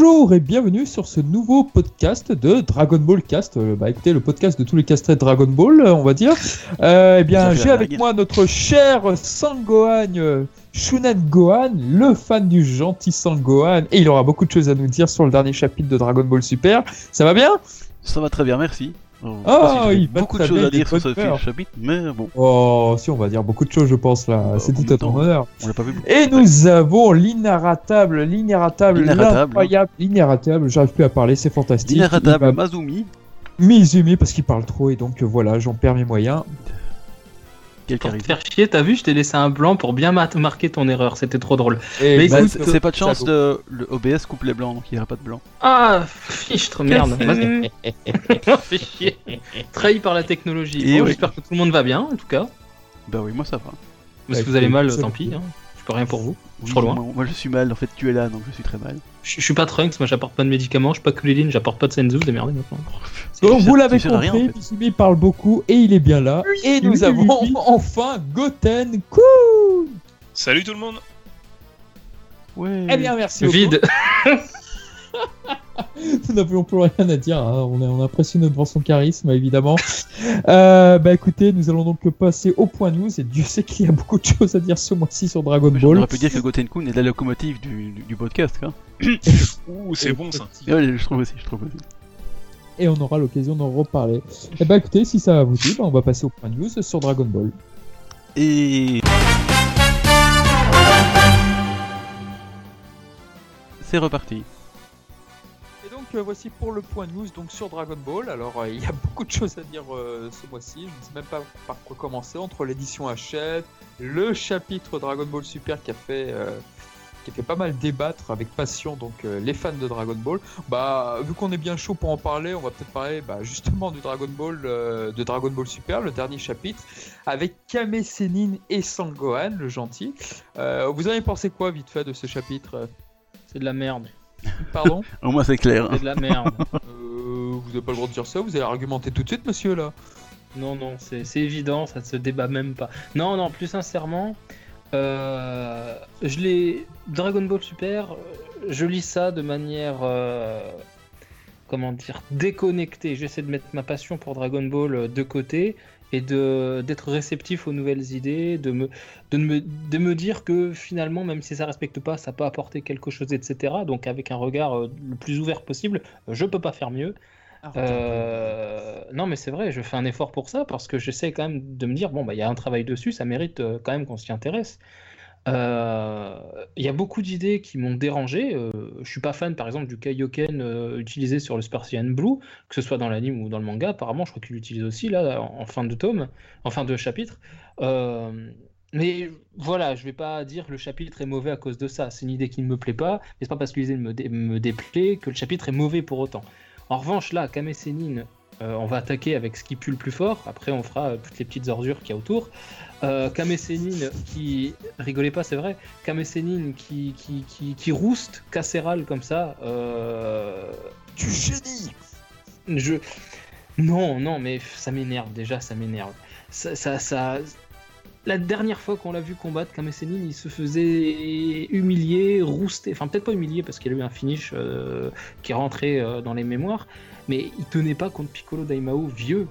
Bonjour et bienvenue sur ce nouveau podcast de Dragon Ball Cast. Euh, bah écoutez, le podcast de tous les castrés de Dragon Ball, euh, on va dire. Euh, eh bien, j'ai avec moi notre cher Sangohan Shunan Gohan, le fan du gentil Sangohan, et il aura beaucoup de choses à nous dire sur le dernier chapitre de Dragon Ball Super. Ça va bien? Ça va très bien, merci. Oh, j'ai il va beaucoup de choses à dire sur ce heure. chapitre, mais bon, Oh, si, on va dire beaucoup de choses, je pense, là. Bah, C'est tout à ton honneur. on l'a pas vu. beaucoup. Et nous avons l'inarratable, l'inarratable, L'inarratable. l'incroyable, l'inarratable, j'arrive plus à parler, c'est fantastique. Va Mazumi, Mizumi parce qu'il parle trop et donc euh, voilà, j'en perds mes moyens. Quel Pour te charisme. faire chier, t'as vu, je t'ai laissé un blanc pour bien ma- marquer ton erreur, c'était trop drôle. Et Mais Bah, écoute, c'est pas de chance, de... le OBS coupe les blancs, donc il n'y aura pas de blanc. Ah, fichtre, merde. Fais chier. Trahi par la technologie. Et Bon, oui. J'espère que tout le monde va bien, en tout cas. Bah oui, moi ça va. Mais si vous allez mal, tant pis. Hein. Je peux rien pour vous. Oui, trop loin. Moi, moi, je suis mal, en fait tu es là, donc je suis très mal. Je, suis pas Trunks, moi j'apporte pas de médicaments, je suis pas Kulilin, j'apporte pas de Senzu, démerdez maintenant. Donc Tu vous l'avez rien, compris, en fait. Mizumi parle beaucoup et il est bien là. et nous oui, avons oui, enfin Goten Kun. Salut tout le monde Ouais. Eh bien merci. beaucoup. Vide. Nous n'avions plus rien à dire. hein. On, est, on impressionné devant son charisme, évidemment. Euh, bah écoutez, nous allons donc passer au point news. Et Dieu sait qu'il y a beaucoup de choses à dire ce mois-ci sur Dragon On Ball. aurait pu dire que Gotenkun est la locomotive du, du, du podcast, quoi. Ouh, c'est bon ça. Ouais, je trouve aussi, je trouve aussi. Et on aura l'occasion d'en reparler. Et bah écoutez, si ça vous dit, bah, on va passer au point news sur Dragon Ball. Et... C'est reparti. Euh, voici pour le point news donc sur Dragon Ball. Alors euh, il y a beaucoup de choses à dire euh, ce mois-ci. Je ne sais même pas par quoi commencer entre l'édition Hachette, le chapitre Dragon Ball Super qui a fait qui a fait pas mal débattre avec passion donc les fans de Dragon Ball. Bah vu qu'on est bien chaud pour en parler, on va peut-être parler bah, justement du Dragon Ball de Dragon Ball Super, le dernier chapitre avec Kame Sennin et Sangohan, le gentil. Vous avez pensé quoi vite fait de ce chapitre? C'est de la merde. Pardon Au moins c'est clair. C'est de la merde. Euh, vous n'avez pas le droit de dire ça, vous allez argumenter tout de suite, monsieur, là. Non, non, c'est c'est évident, ça ne se débat même pas. Non, non, plus sincèrement, euh, je l'ai. Dragon Ball Super, euh, je lis ça de manière. euh, comment dire Déconnectée. J'essaie de mettre ma passion pour Dragon Ball de côté et de d'être réceptif aux nouvelles idées, de me, de, me, de me dire que finalement, même si ça respecte pas, ça peut apporter quelque chose, etc. Donc, avec un regard euh, le plus ouvert possible, je peux pas faire mieux. Euh, non, mais c'est vrai, je fais un effort pour ça parce que j'essaie quand même de me dire bon, bah, il y a un travail dessus, ça mérite euh, quand même qu'on s'y intéresse. Euh, Il y a beaucoup d'idées qui m'ont dérangé. euh, je suis pas fan, par exemple, du Kaioken euh, utilisé sur le Spartian Blue, que ce soit dans l'anime ou dans le manga. Apparemment, je crois qu'il l'utilise aussi là en, fin de tome, en fin de chapitre. Euh, mais voilà, je vais pas dire le chapitre est mauvais à cause de ça. C'est une idée qui ne me plaît pas, mais c'est pas parce que l'idée me, me déplaît que le chapitre est mauvais pour autant. En revanche, là, Kame euh, on va attaquer avec ce qui pue le plus fort. Après, on fera euh, toutes les petites ordures qu'il y a autour. Euh, qui. Rigolez pas, c'est vrai. Kame Sennin qui, qui, qui, qui rouste Casseral comme ça. Euh... Du génie Je. Non, non, mais ça m'énerve déjà, ça m'énerve. Ça, ça, ça- La dernière fois qu'on l'a vu combattre, Kame Sennin, il se faisait humilier, rouster. Enfin, peut-être pas humilier parce qu'il a eu un finish euh, qui est rentré euh, dans les mémoires, mais il tenait pas contre Piccolo Daimao vieux.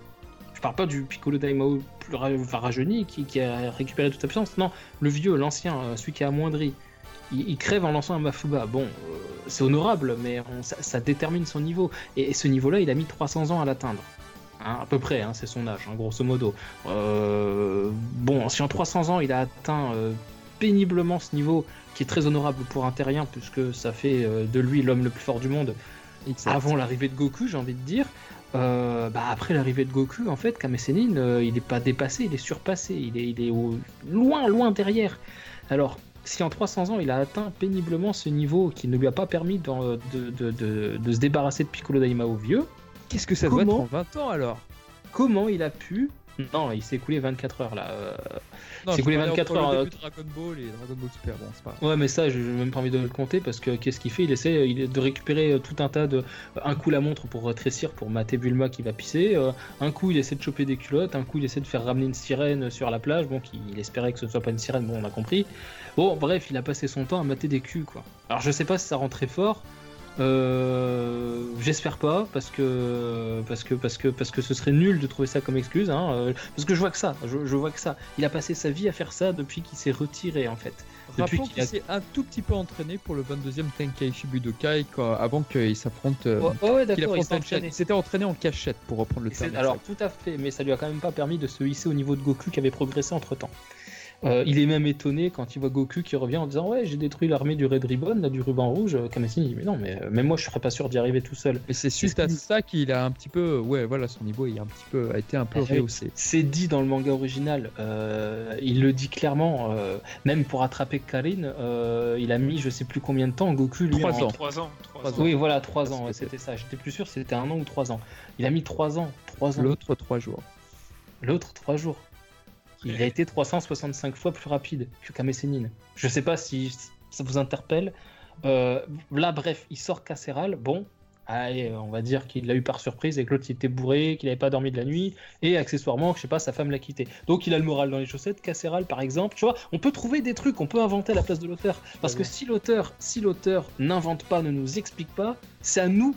Je parle pas du Piccolo Daimao plus rajeuni qui, qui a récupéré toute sa puissance. Non, le vieux, l'ancien, euh, celui qui a amoindri. Il, crève en lançant un Mafuba. Bon, c'est honorable, mais ça, détermine son niveau. Et ce niveau-là, il a mis 300 ans à l'atteindre. Hein, à peu près, hein, c'est son âge, hein, grosso modo. Euh, bon, si en 300 ans il a atteint euh, péniblement ce niveau, qui est très honorable pour un terrien, puisque ça fait euh, de lui l'homme le plus fort du monde, avant l'arrivée de Goku, j'ai envie de dire. euh, bah après l'arrivée de Goku, en fait, Kame Sennin, euh, il n'est pas dépassé, il est surpassé, il est, il est au- loin, loin derrière. Alors, si en 300 ans il a atteint péniblement ce niveau qui ne lui a pas permis d'en- de, de- de- de se débarrasser de Piccolo Daimao vieux, Qu'est-ce que ça doit être Comment en 20 ans alors? Comment il a pu. Non, il s'est écoulé 24 heures là. euh, Non, C'est je coulé parlais 24 entre heures, Le euh, début de Dragon Ball et Dragon Ball Super, bon, c'est pas grave. Ouais, mais ça, j'ai même pas envie de le compter parce que qu'est-ce qu'il fait? Il essaie il- de récupérer euh, tout un tas de. Un coup la montre pour rétrécir, pour mater Bulma qui va pisser. euh, un coup, il essaie de choper des culottes. Un coup, il essaie de faire ramener une sirène sur la plage. Bon, il espérait que ce soit pas une sirène, bon, on a compris. Bon, bref, il a passé son temps à mater des culs, quoi. Alors, je sais pas si ça rend très fort. Euh, J'espère pas parce que parce que parce que parce que ce serait nul de trouver ça comme excuse. Hein, euh, parce que je vois que ça, je, je vois que ça. Il a passé sa vie à faire ça depuis qu'il s'est retiré en fait. Rappelons qu'il a- s'est un tout petit peu entraîné pour le 22e Tenkaichi Budokai quand- avant qu'il s'affronte. euh, Ouais, ouais, il s'était entraîné en cachette pour reprendre le terme. Alors tout à fait, mais ça lui a quand même pas permis de se hisser au niveau de Goku qui avait progressé entre temps. Il est même étonné quand il voit Goku qui revient en disant ouais j'ai détruit l'armée du Red Ribbon, là, du ruban rouge. Euh, Kamehame dit mais non mais euh, même moi je serais pas sûr d'y arriver tout seul. Et c'est suite à ça qu'il a un petit peu, ouais, voilà, son niveau il a un petit peu, a été un peu oui. rehaussé. C'est dit dans le manga original, euh, il le dit clairement, euh, même pour attraper Karine, euh, il a mis je sais plus combien de temps, Goku lui Trois en- ans. 3 ans. trois Trois ans. ans. Oui voilà, 3 ans, C'était- ça, j'étais plus sûr c'était un an ou 3 ans. Il a mis 3 ans, 3 ans. L'autre trois jours. L'autre, 3 jours. Il a été 365 fois plus rapide que Kame Sennin. Je sais pas si ça vous interpelle. Euh, là, bref, il sort Casseral. Bon, allez, on va dire qu'il l'a eu par surprise et que l'autre il était bourré, qu'il n'avait pas dormi de la nuit et accessoirement, je sais pas, sa femme l'a quitté. Donc il a le moral dans les chaussettes. Casseral, par exemple, tu vois, on peut trouver des trucs, on peut inventer à la place de l'auteur. Parce que si l'auteur, si l'auteur n'invente pas, ne nous explique pas, c'est à nous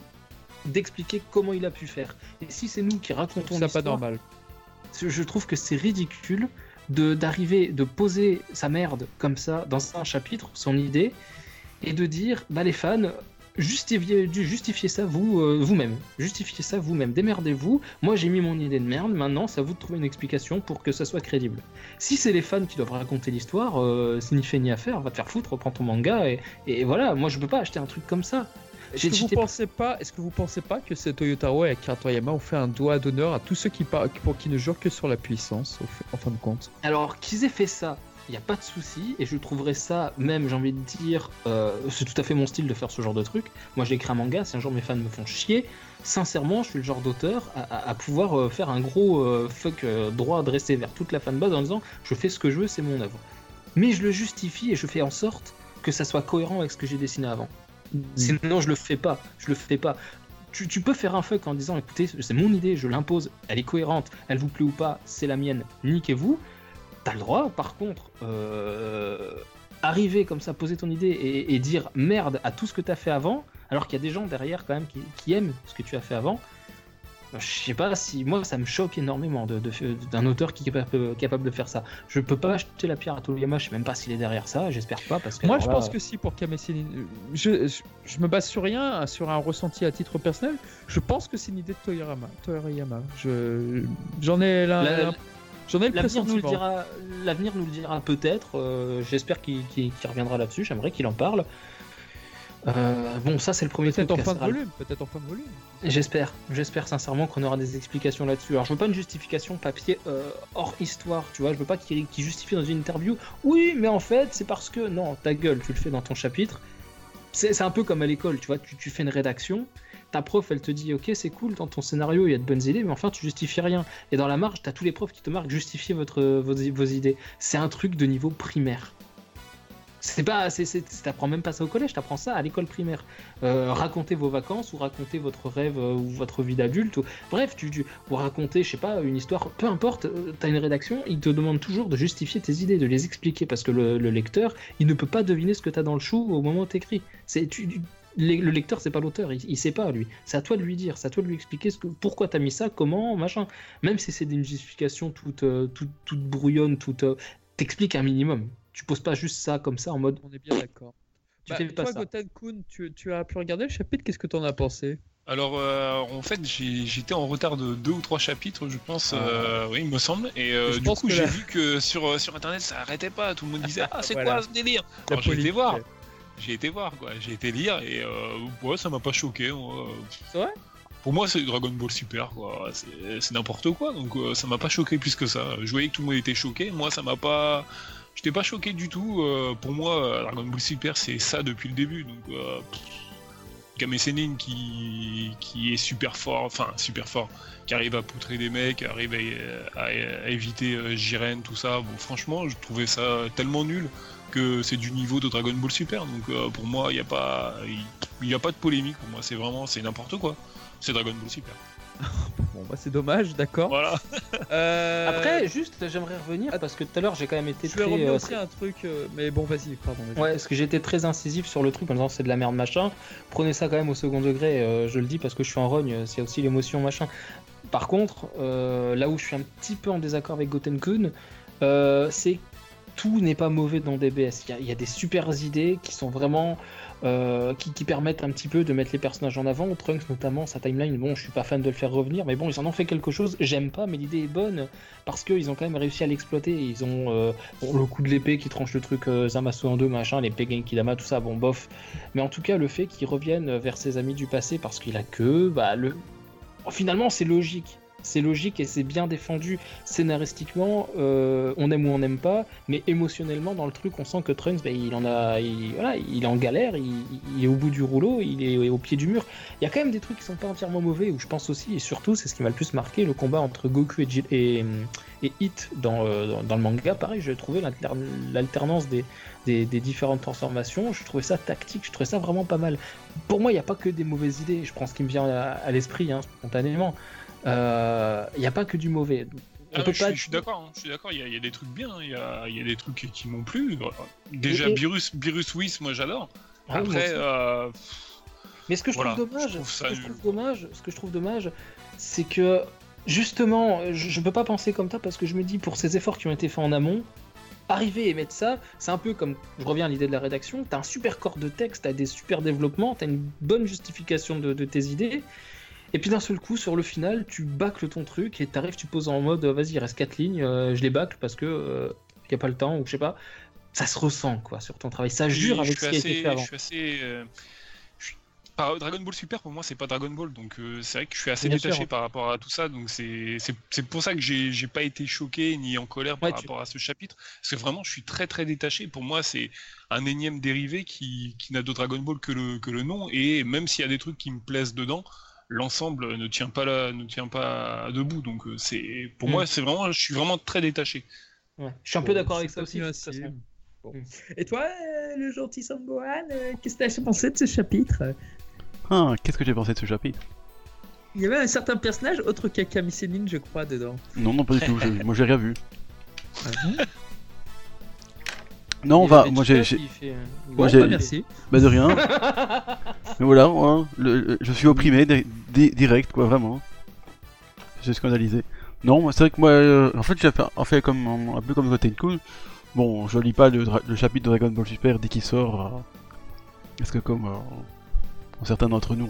d'expliquer comment il a pu faire. Et si c'est nous qui racontons ça pas normal. Je trouve que c'est ridicule d'arriver de poser sa merde comme ça dans un chapitre, son idée, et de dire bah les fans justifiez ça vous euh, vous-même, justifiez ça vous-même, démerdez-vous. Moi j'ai mis mon idée de merde, maintenant c'est à vous de trouver une explication pour que ça soit crédible. Si c'est les fans qui doivent raconter l'histoire, euh, c'est ni fait ni à faire, va te faire foutre, reprends ton manga et, et voilà. Moi je peux pas acheter un truc comme ça. Est-ce que vous pensez pas, est-ce que vous pensez pas que c'est Toyotaro et Akira Toriyama ont fait un doigt d'honneur à tous ceux qui par- pour qui ne jurent que sur la puissance, au fait- en fin de compte? Alors qu'ils aient fait ça, il n'y a pas de souci, et je trouverais ça même, j'ai envie de dire, euh, c'est tout à fait mon style de faire ce genre de truc. Moi j'ai écrit un manga, si un jour mes fans me font chier, sincèrement, je suis le genre d'auteur à, à- à pouvoir euh, faire un gros euh, fuck droit adressé vers toute la fanbase en disant je fais ce que je veux, c'est mon œuvre. Mais je le justifie et je fais en sorte que ça soit cohérent avec ce que j'ai dessiné avant. Sinon, je le fais pas. Je le fais pas. Tu, peux faire un fuck en disant écoutez, c'est mon idée, je l'impose, elle est cohérente, elle vous plaît ou pas, c'est la mienne, niquez-vous. T'as le droit, par contre, euh, arriver comme ça, poser ton idée et, et dire merde à tout ce que t'as fait avant, alors qu'il y a des gens derrière quand même qui, qui aiment ce que tu as fait avant. Je sais pas si moi ça me choque énormément de, de- d'un auteur qui est capable, capable de faire ça. Je peux pas acheter la pierre à Toriyama, je sais même pas s'il est derrière ça, j'espère pas parce que Moi, je là, pense que si pour Kame je, je, je me base sur rien, sur un ressenti à titre personnel. Je pense que c'est une idée de Toriyama. Toriyama. Je, j'en ai La- la- j'en ai le L'avenir nous le dira, l'avenir nous le dira peut-être. euh, J'espère qu'il qu'il reviendra là-dessus. J'aimerais qu'il en parle. Euh, bon, ça c'est le premier Peut-être en fin de volume. Peut-être en fin de volume. J'espère, j'espère sincèrement qu'on aura des explications là-dessus. Alors je veux pas une justification papier euh, hors histoire, tu vois. Je veux pas qu'il qu'il justifie dans une interview. Oui, mais en fait c'est parce que non, ta gueule, tu le fais dans ton chapitre. C'est un peu comme à l'école, tu vois. Tu, tu fais une rédaction. Ta prof, elle te dit, ok, c'est cool, dans ton scénario, il y a de bonnes idées, mais enfin, tu justifies rien. Et dans la marge, t'as tous les profs qui te marquent, justifiez votre, vos, vos idées. C'est un truc de niveau primaire. C'est pas, c'est, t'apprends même pas ça au collège, t'apprends ça à l'école primaire. Euh, racontez vos vacances ou racontez votre rêve euh, ou votre vie d'adulte. Bref, tu, tu, raconter, je sais pas, une histoire, peu importe, euh, t'as une rédaction, il te demande toujours de justifier tes idées, de les expliquer parce que le, le lecteur, il ne peut pas deviner ce que t'as dans le chou au moment où t'écris. C'est, tu, le le lecteur, c'est pas l'auteur, il, il sait pas lui. C'est à toi de lui dire, c'est à toi de lui expliquer ce pourquoi t'as mis ça, comment, machin. Même si c'est une justification toute, euh, toute, toute brouillonne, toute, euh, t'expliques un minimum. Tu poses pas juste ça comme ça en mode On est bien d'accord. tu Bah, fais pas toi, ça. Goten Kun, tu, tu as pu regarder le chapitre. Qu'est-ce que t'en as pensé? Alors, euh, en fait, j'ai- j'étais en retard de deux ou trois chapitres, je pense, euh, oui, il me semble. Et euh, du coup, j'ai la- vu que sur, sur internet, ça arrêtait pas. Tout le monde disait Ah, c'est Voilà. quoi ce délire? Alors, j'ai été voir. J'ai été voir, quoi. J'ai été lire et euh, ouais, ça m'a pas choqué. C'est vrai? Pour moi, c'est Dragon Ball Super, quoi. C'est c'est n'importe quoi, donc euh, ça m'a pas choqué plus que ça. Je voyais que tout le monde était choqué. Moi, ça m'a pas. J'étais pas choqué du tout. euh, pour moi, euh, Dragon Ball Super, c'est ça depuis le début. Donc, euh, Kame qui, qui est super fort, enfin super fort, qui arrive à poutrer des mecs, arrive à, éviter Jiren, tout ça. Bon, franchement, je trouvais ça tellement nul que c'est du niveau de Dragon Ball Super. Donc, pour moi, il n'y a pas, il y a pas de polémique. Pour moi, c'est vraiment, c'est n'importe quoi. C'est Dragon Ball Super. Bon, bah c'est dommage, d'accord. Voilà. Euh, Après, juste, j'aimerais revenir parce que tout à l'heure j'ai quand même été je vais très. revenir euh, aussi à un truc, euh, mais bon, vas-y, pardon. Ouais, parce que j'ai été très incisif sur le truc en disant c'est de la merde machin. Prenez ça quand même au second degré, euh, je le dis parce que je suis en rogne, c'est aussi l'émotion machin. Par contre, euh, là où je suis un petit peu en désaccord avec Gotenkun, euh, c'est que tout n'est pas mauvais dans DBS. Il y, y a des super idées qui sont vraiment. Euh, qui, permettent un petit peu de mettre les personnages en avant. Trunks notamment, sa timeline, bon, je suis pas fan de le faire revenir, mais bon, ils en ont fait quelque chose. J'aime pas, mais l'idée est bonne parce qu'ils ont quand même réussi à l'exploiter. Ils ont euh, le coup de l'épée qui tranche le truc euh, Zamasu en deux, machin, l'épée Genkidama, tout ça, bon, bof. Mais en tout cas, le fait qu'il revienne vers ses amis du passé parce qu'il a que, bah, le. Finalement, c'est logique. C'est logique et c'est bien défendu scénaristiquement. euh, on aime ou on n'aime pas, mais émotionnellement, dans le truc, on sent que Trunks, bah, il en a, il, voilà, il est en galère, il, est au bout du rouleau, il est au pied du mur. Il y a quand même des trucs qui sont pas entièrement mauvais, où je pense aussi, et surtout, c'est ce qui m'a le plus marqué, le combat entre Goku et, et, Hit dans, euh, dans, dans le manga. Pareil, j'ai trouvé l'alter- l'alternance des, des, différentes transformations. Je trouvais ça tactique, je trouvais ça vraiment pas mal. Pour moi, il n'y a pas que des mauvaises idées. Je prends ce qui me vient à, à l'esprit, hein, spontanément. Euh, Il n'y a pas que du mauvais. Ah, je, suis- pas- je suis d'accord, hein, je suis d'accord, il y, a- il y a des trucs bien, hein, il y, a, il y a des trucs qui m'ont plu. Déjà, Et- et- Virus, Virus Whis, moi j'adore. Ah oui, Après, euh, Mais ce que je Voilà, trouve dommage, je trouve ce que je trouve dommage, ce que je trouve dommage, c'est que justement, je, je peux pas penser comme ça parce que je me dis pour ces efforts qui ont été faits en amont, arriver et mettre ça, c'est un peu comme, je reviens à l'idée de la rédaction, t'as un super corps de texte, t'as des super développements, t'as une bonne justification de, de tes idées, et puis d'un seul coup, sur le final, tu bâcles ton truc et t'arrives, tu poses en mode, vas-y, il reste 4 lignes, euh, je les bâcle parce que euh, y a pas le temps ou je sais pas. Ça se ressent quoi sur ton travail, ça jure je avec ce qui a été assez- fait avant. Je suis assez. euh, je suis- par- Dragon Ball Super, pour moi, c'est pas Dragon Ball, donc euh, c'est vrai que je suis assez Bien détaché sûr. par rapport à tout ça, donc c'est pour ça que j'ai pas été choqué ni en colère par Ouais, tu- rapport à ce chapitre, parce que vraiment, je suis très très détaché. Pour moi, c'est un énième dérivé qui, qui n'a de Dragon Ball que le, que le nom, et même s'il y a des trucs qui me plaisent dedans, l'ensemble ne tient pas là, ne tient pas debout. Donc euh, c'est pour Mm. moi, c'est vraiment, je suis vraiment très détaché. Ouais. Je suis un peu Bon, d'accord avec ça aussi. Bon. Mm. Et toi, euh, le gentil Sambohan, euh, qu'est-ce que t'as pensé de ce chapitre? Ah, qu'est-ce que j'ai pensé de ce chapitre? Il y avait un certain personnage autre qu'Akami je crois, dedans. Non, non, pas du tout. je- moi, j'ai rien vu. Ah Non, on va. Moi, j'ai. euh, Bon, j'ai- bah, merci. Bah, de rien. Mais voilà, moi, le- le- je suis opprimé di- di- direct, quoi, vraiment. J'ai scandalisé. Non, c'est vrai que moi, euh, en fait, j'ai fait, en fait comme, un peu comme Gotenku. Bon, je lis pas le, chapitre de Dragon Ball Super dès qu'il sort. euh, parce que comme euh, certains d'entre nous,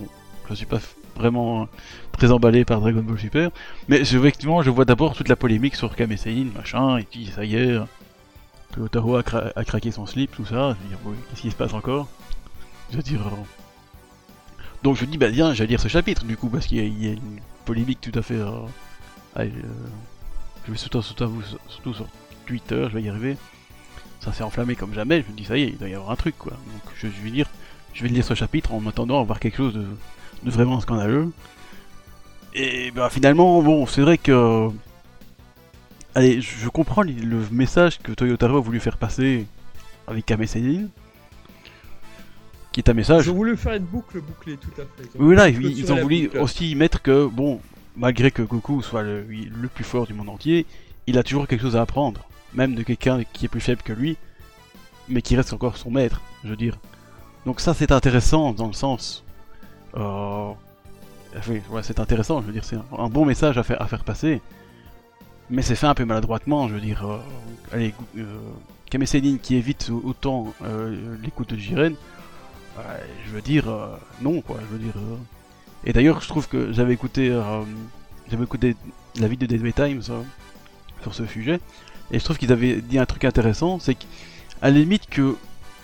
je suis pas vraiment très emballé par Dragon Ball Super. Mais effectivement, je vois d'abord toute la polémique sur Kame Sein, machin, et puis ça y est, que Otaro a, cra- a craqué son slip, tout ça. Je qu'est-ce qui se passe encore? Je veux dire. euh, Donc je dis, bah tiens, j'allais lire ce chapitre du coup, parce qu'il y, a- une polémique tout à fait. euh, euh, je vais surtout, surtout, sur Twitter, je vais y arriver. Ça s'est enflammé comme jamais, je me dis, ça y est, il doit y avoir un truc quoi. Donc je, je vais lire, je vais lire ce chapitre en m'attendant à voir quelque chose de, de vraiment scandaleux. Et bah finalement, bon, c'est vrai que. Allez, je comprends le message que Toyotaro a voulu faire passer avec Kame Sennin. Qui est un message. Ils ont voulu faire une boucle bouclée, tout à fait. Oui, là, ils, ont voulu boucle. aussi mettre que, bon, malgré que Goku soit le, le plus fort du monde entier, il a toujours quelque chose à apprendre, même de quelqu'un qui est plus faible que lui, mais qui reste encore son maître, je veux dire. Donc ça, c'est intéressant dans le sens... Euh... Oui, ouais, c'est intéressant, je veux dire, c'est un, un bon message à faire, à faire passer, mais c'est fait un peu maladroitement, je veux dire. euh, allez, euh, qui évite autant euh, l'écoute de Jiren, Ouais, je veux dire, euh, non, quoi, je veux dire... euh. Et d'ailleurs, je trouve que j'avais écouté, euh, j'avais écouté la vidéo des Deadway Times euh, sur ce sujet, et je trouve qu'ils avaient dit un truc intéressant, c'est qu'à la limite que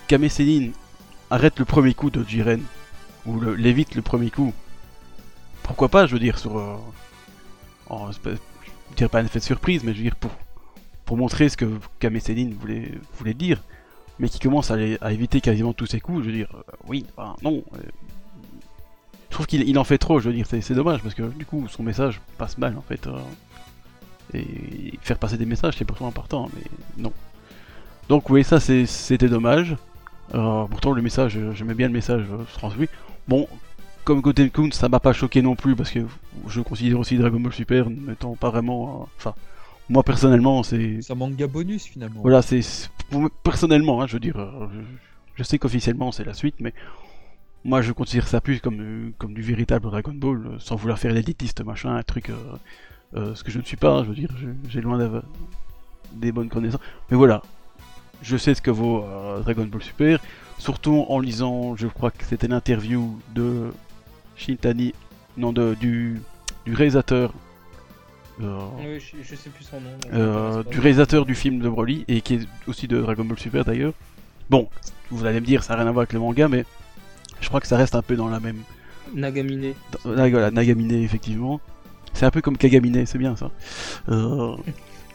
Kame arrête le premier coup de Jiren, ou l'évite le premier coup, pourquoi pas, je veux dire, sur... euh, je dirais pas un effet de surprise, mais je veux dire, pour, pour montrer ce que Kame Sennin voulait, voulait dire, mais qui commence à, à éviter quasiment tous ses coups, je veux dire, euh, oui, non. euh, je trouve qu'il il en fait trop, je veux dire, c'est dommage, parce que du coup, son message passe mal, en fait. euh, et faire passer des messages, c'est pourtant important, mais non. Donc oui, ça, c'était dommage. Pourtant, le message, j'aimais bien le message transmis. Bon, comme Goten Kun, ça m'a pas choqué non plus parce que je considère aussi Dragon Ball Super n'étant pas vraiment. Enfin, moi personnellement, c'est. C'est un manga bonus finalement. Voilà, c'est personnellement, hein, je veux dire, euh, je, je sais qu'officiellement c'est la suite, mais moi je considère ça plus comme, euh, comme du véritable Dragon Ball, euh, sans vouloir faire l'élitiste machin, un truc, euh, euh, ce que je ne suis pas, je veux dire, j'ai loin d'avoir des bonnes connaissances. Mais voilà, je sais ce que vaut euh, Dragon Ball Super, surtout en lisant, je crois que c'était l'interview de Shintani, non, de, du, du réalisateur. euh, Oui, je, je sais plus son nom. euh, du réalisateur du film de Broly et qui est aussi de Dragon Ball Super d'ailleurs. Bon, vous allez me dire, ça n'a rien à voir avec le manga, mais je crois que ça reste un peu dans la même. Nagamine. dans- voilà, Nagamine, effectivement. C'est un peu comme Kagamine, c'est bien ça. Euh,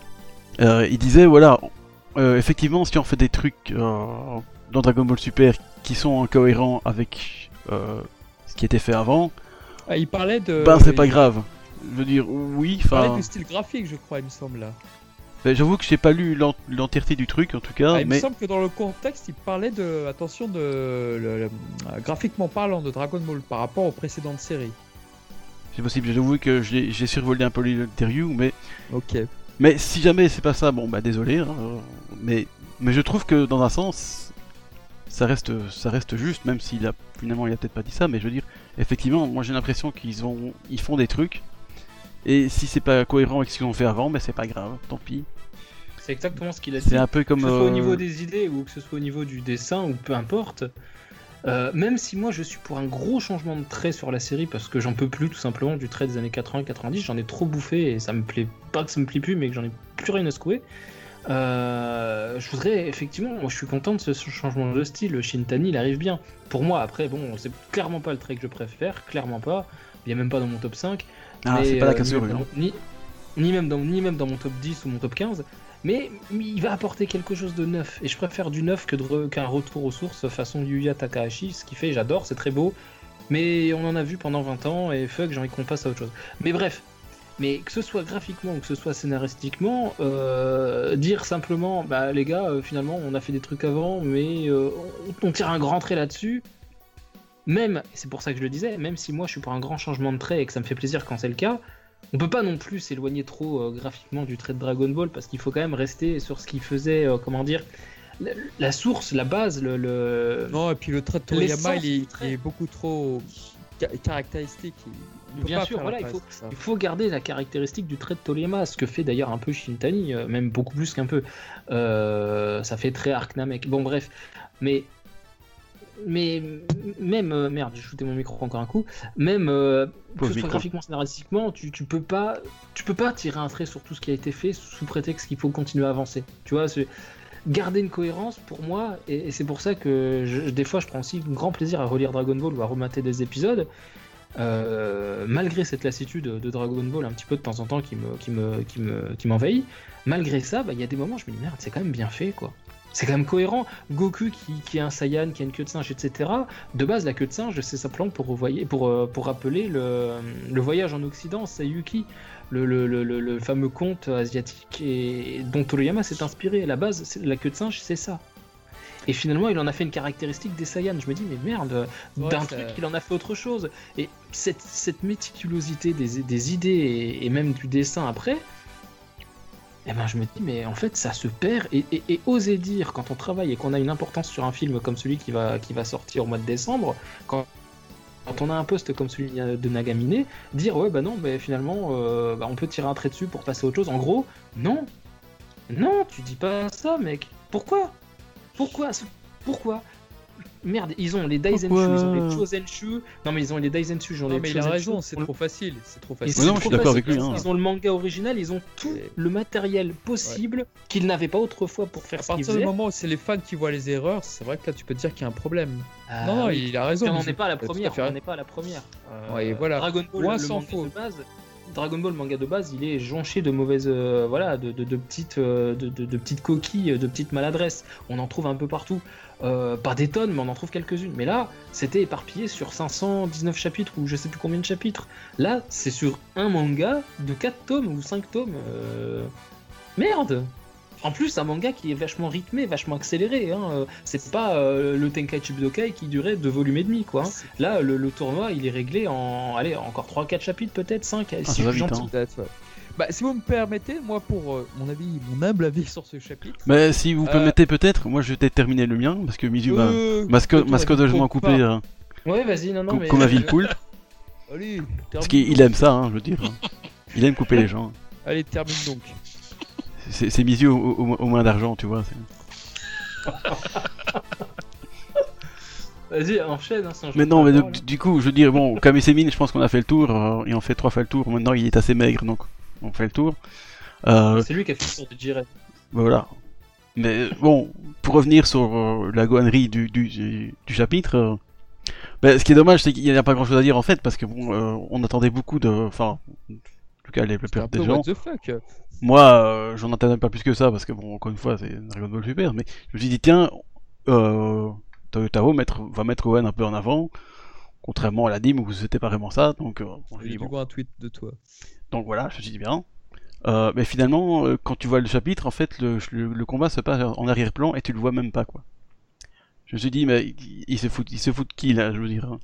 euh, il disait, voilà, euh, effectivement, si on fait des trucs dans Dragon Ball Super qui sont incohérents avec ce qui était fait avant, Ah, il parlait de. ben c'est pas grave. Je veux dire, oui, Il parlait enfin. du style graphique, je crois, il me semble là. ben, J'avoue que j'ai pas lu l'en- l'entièreté du truc en tout cas, Ah, il me semble que dans le contexte, il parlait de, attention, de le- le- graphiquement parlant de Dragon Ball par rapport aux précédentes séries. C'est possible, j'avoue que j'ai survolé un peu l'interview, mais, Ok. mais si jamais c'est pas ça, bon bah désolé, hein, mais, mais je trouve que dans un sens, ça reste, ça reste juste, même s'il a finalement il a peut-être pas dit ça, mais je veux dire, effectivement, moi j'ai l'impression qu'ils ont, ils font des trucs, et si c'est pas cohérent avec ce qu'ils ont fait avant, mais c'est pas grave, tant pis. C'est exactement ce qu'il a dit. C'est un peu comme. que ce soit au euh, niveau des idées ou que ce soit au niveau du dessin ou peu importe. Euh, même si moi je suis pour un gros changement de trait sur la série parce que j'en peux plus tout simplement du trait des années 80-90, j'en ai trop bouffé et ça me plaît pas que ça me plaît plus mais que j'en ai plus rien à secouer. Euh, je voudrais effectivement, moi je suis content de ce changement de style. Shintani il arrive bien. Pour moi, après, bon, c'est clairement pas le trait que je préfère, clairement pas. Il y a même pas dans mon top 5. Ah, c'est pas la euh, ni, hein. ni, ni même dans, ni même dans mon top 10 ou mon top 15. Mais, il va apporter quelque chose de neuf. Et je préfère du neuf que de re- qu'un retour aux sources façon Yuya Takahashi. Ce qui fait, j'adore, c'est très beau. Mais on en a vu pendant 20 ans et fuck, j'ai envie qu'on passe à autre chose. Mais bref. Mais que ce soit graphiquement ou que ce soit scénaristiquement, euh, dire simplement, bah les gars, euh, finalement on a fait des trucs avant, mais euh, on, tire un grand trait là-dessus. Même, c'est pour ça que je le disais, même si moi je suis pour un grand changement de trait et que ça me fait plaisir quand c'est le cas, on peut pas non plus s'éloigner trop graphiquement du trait de Dragon Ball parce qu'il faut quand même rester sur ce qui faisait, comment dire, la, source, la base, le. le- Non, et puis le trait de Toriyama, il il est beaucoup trop ca- caractéristique. Bien pas sûr, faire voilà, il faut-. Il garder la caractéristique du trait de Toriyama, ce que fait d'ailleurs un peu Shintani, euh, même beaucoup plus qu'un peu. Euh, ça fait très Arc Namek. Bon, bref. Mais. Mais même. euh, merde, j'ai shooté mon micro encore un coup. Même. euh, que ce soit graphiquement, scénaristiquement, tu, tu peux pas. Tu peux pas tirer un trait sur tout ce qui a été fait sous prétexte qu'il faut continuer à avancer. Tu vois, c'est. Garder une cohérence pour moi, et, et c'est pour ça que je- des fois je prends aussi grand plaisir à relire Dragon Ball ou à remater des épisodes, euh, malgré cette lassitude de Dragon Ball un petit peu de temps en temps qui me qui me qui me qui m'envahit, malgré ça, bah, il y a des moments où je me dis merde, c'est quand même bien fait quoi. C'est quand même cohérent. Goku qui, qui est un Saiyan, qui a une queue de singe, etc. De base, la queue de singe, c'est simplement pour, pour, euh, pour rappeler le, le voyage en Occident, Sayuki, le, le, le, fameux conte asiatique et, dont Toriyama s'est inspiré. À la base, la queue de singe, c'est ça. Et finalement, il en a fait une caractéristique des Saiyans. Je me dis, mais merde, Ouais, d'un truc, il en a fait autre chose. Et cette, cette méticulosité des, des idées et, et même du dessin après, eh ben, je me dis, mais en fait, ça se perd. Et, et- et oser dire, quand on travaille et qu'on a une importance sur un film comme celui qui va, qui va sortir au mois de décembre, quand, quand on a un poste comme celui de Nagamine, dire, ouais, bah non, mais finalement, euh, bah, on peut tirer un trait dessus pour passer à autre chose. En gros, non. Non, tu dis pas ça, mec. Pourquoi? Pourquoi Pourquoi Merde, ils ont les Daisenshu, Pourquoi ils ont les Chosenshu. Non, mais ils ont les Daisenshu, ils ont Non, les mais il a raison, c'est trop facile. C'est trop facile. non, je trop suis d'accord facile. avec lui, hein. Ils ont le manga original, ils ont tout le matériel possible qu'ils n'avaient pas autrefois pour faire À ce qu'ils partir du moment où c'est les fans qui voient les erreurs, c'est vrai que là tu peux te dire qu'il y a un problème. Ah, non, il a raison. on n'en Bisou. est pas à la à première. On n'est pas à la première. Euh, Ouais, et voilà. Dragon Ball, le sans manga de base. Dragon Ball manga de base, il est jonché de mauvaises, euh, voilà, de, petites, euh, de, petites coquilles, de petites maladresses. On en trouve un peu partout, Euh, pas des tonnes, mais on en trouve quelques-unes. Mais là, c'était éparpillé sur 519 chapitres ou je sais plus combien de chapitres. Là, c'est sur un manga de 4 tomes ou 5 tomes. Merde. En plus, un manga qui est vachement rythmé, vachement accéléré. Hein. euh, C'est pas euh, le Tenkaichi Budokai qui durait deux volumes et demi, quoi. hein. Là, le, le tournoi, il est réglé en, allez, encore 3-4 chapitres, peut-être 5. ça va vite, hein. Peut-être, ouais. Bah, si vous me permettez, moi, pour euh, mon avis, mon humble avis sur ce chapitre. Mais si vous Euh, permettez peut-être, moi je vais peut-être terminer le mien, parce que Mizu m'a Euh, mascotte de m'en couper hein, Ouais, vas-y, non, non, mais. comme un ville poule, Allez, parce qu'il aime ça, hein, je veux dire. hein. Il aime couper les gens. Allez, termine donc. C'est Mizu au, au- au moins d'argent, tu vois. Vas-y, enchaîne. Hein, Mais non, mais donc, du coup, je veux dire, bon, Kamisemin, je pense qu'on a fait le tour, euh, et on fait trois fois le tour. Maintenant, il est assez maigre, donc on fait le tour. Euh, C'est lui qui a fait le tour de Jiren. Voilà. Mais bon, pour revenir sur euh, la goannerie du, du, du, du chapitre, euh, ben, ce qui est dommage, c'est qu'il n'y a pas grand chose à dire en fait, parce que bon, euh, on attendait beaucoup de. Enfin, en tout cas, les plupart des what gens. the fuck. Moi, euh, j'en attendais pas plus que ça, parce que bon, encore une fois, c'est Dragon Ball Super, mais je me suis dit, tiens, euh, mettre, va mettre Gohan un peu en avant, contrairement à l'anime où c'était pas vraiment ça, donc, euh, J'ai bon. voir un tweet de toi. Donc voilà, je me suis dit bien. Euh, mais finalement, quand tu vois le chapitre, en fait, le, le, le combat se passe en arrière-plan et tu le vois même pas, quoi. Je me suis dit, mais il, il se fout, il se fout de qui, là, je veux dire.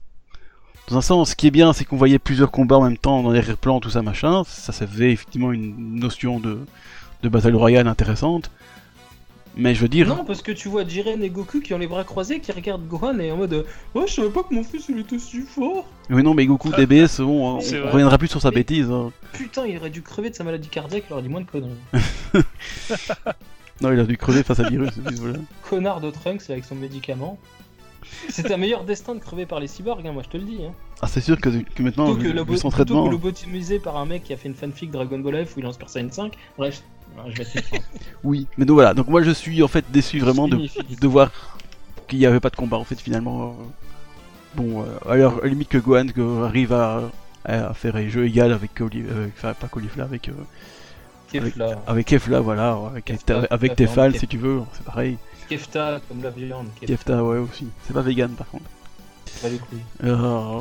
Dans un sens, ce qui est bien, c'est qu'on voyait plusieurs combats en même temps dans l'arrière-plan, tout ça, machin. Ça, ça faisait effectivement une notion de, de Battle Royale intéressante. Mais je veux dire... Non, parce que tu vois Jiren et Goku qui ont les bras croisés, qui regardent Gohan et en mode Oh, je savais pas que mon fils il était si fort Mais non, mais Goku, DBS, bon, on, reviendra plus sur sa Mais- bêtise. hein. Putain, il aurait dû crever de sa maladie cardiaque, il aurait dit moins de conneries. Non, il a dû crever face à Virus. voilà. Connard de Trunks avec son médicament. C'est un meilleur destin de crever par les cyborgs, hein, moi je te le dis. Hein. Ah, c'est sûr que, que maintenant, Plutôt que, vu, lobo- vu son plutôt traitement... que lobotomisé par un mec qui a fait une fanfic Dragon Ball F où il lance Saiyan 5. Bref, je vais te. Oui, mais donc voilà, donc moi je suis en fait déçu vraiment de, de voir qu'il n'y avait pas de combat en fait finalement. euh, Bon, euh, alors à la limite que Gohan arrive à, à faire un jeu égal avec euh, enfin pas Caulifla, avec, euh, Kefla. avec Kefla, voilà, avec, Kefta, avec Tefal Kef- si tu veux, c'est pareil. Kefta comme la viande. Kefta. Kefta, ouais aussi. C'est pas vegan par contre. Pas les couilles. Euh,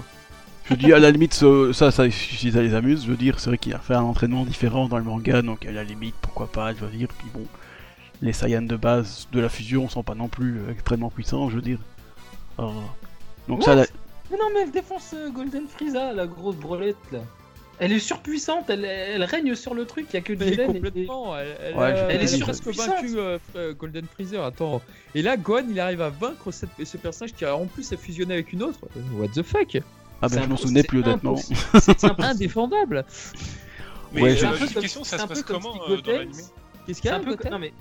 je dis à la limite, ce- ça, ça, si ça les amuse, je veux dire, c'est vrai qu'il a fait un entraînement différent dans le manga, donc à la limite, pourquoi pas, je veux dire, puis bon, les Saiyans de base de la fusion sont pas non plus extrêmement puissants, je veux dire. Euh, donc ça, la- Mais non, mais elle défonce euh, Golden Frieza, la grosse brelette là. Elle est surpuissante, elle, elle règne sur le truc, il y a que et- complètement, elle, elle, Ouais, euh, Elle est a presque surpuissante. vaincu euh, euh, Golden Freezer. Attends, et là Gohan il arrive à vaincre cette- ce personnage qui en plus est fusionné avec une autre. What the fuck? Ah ben je m'en souvenais plus honnêtement. C'est. Indéfendable. Mais Ouais, euh, une comme- question, ça se passe comme comment euh, dans l'animé? Qu'est-ce qu'il y a un peu. Non mais.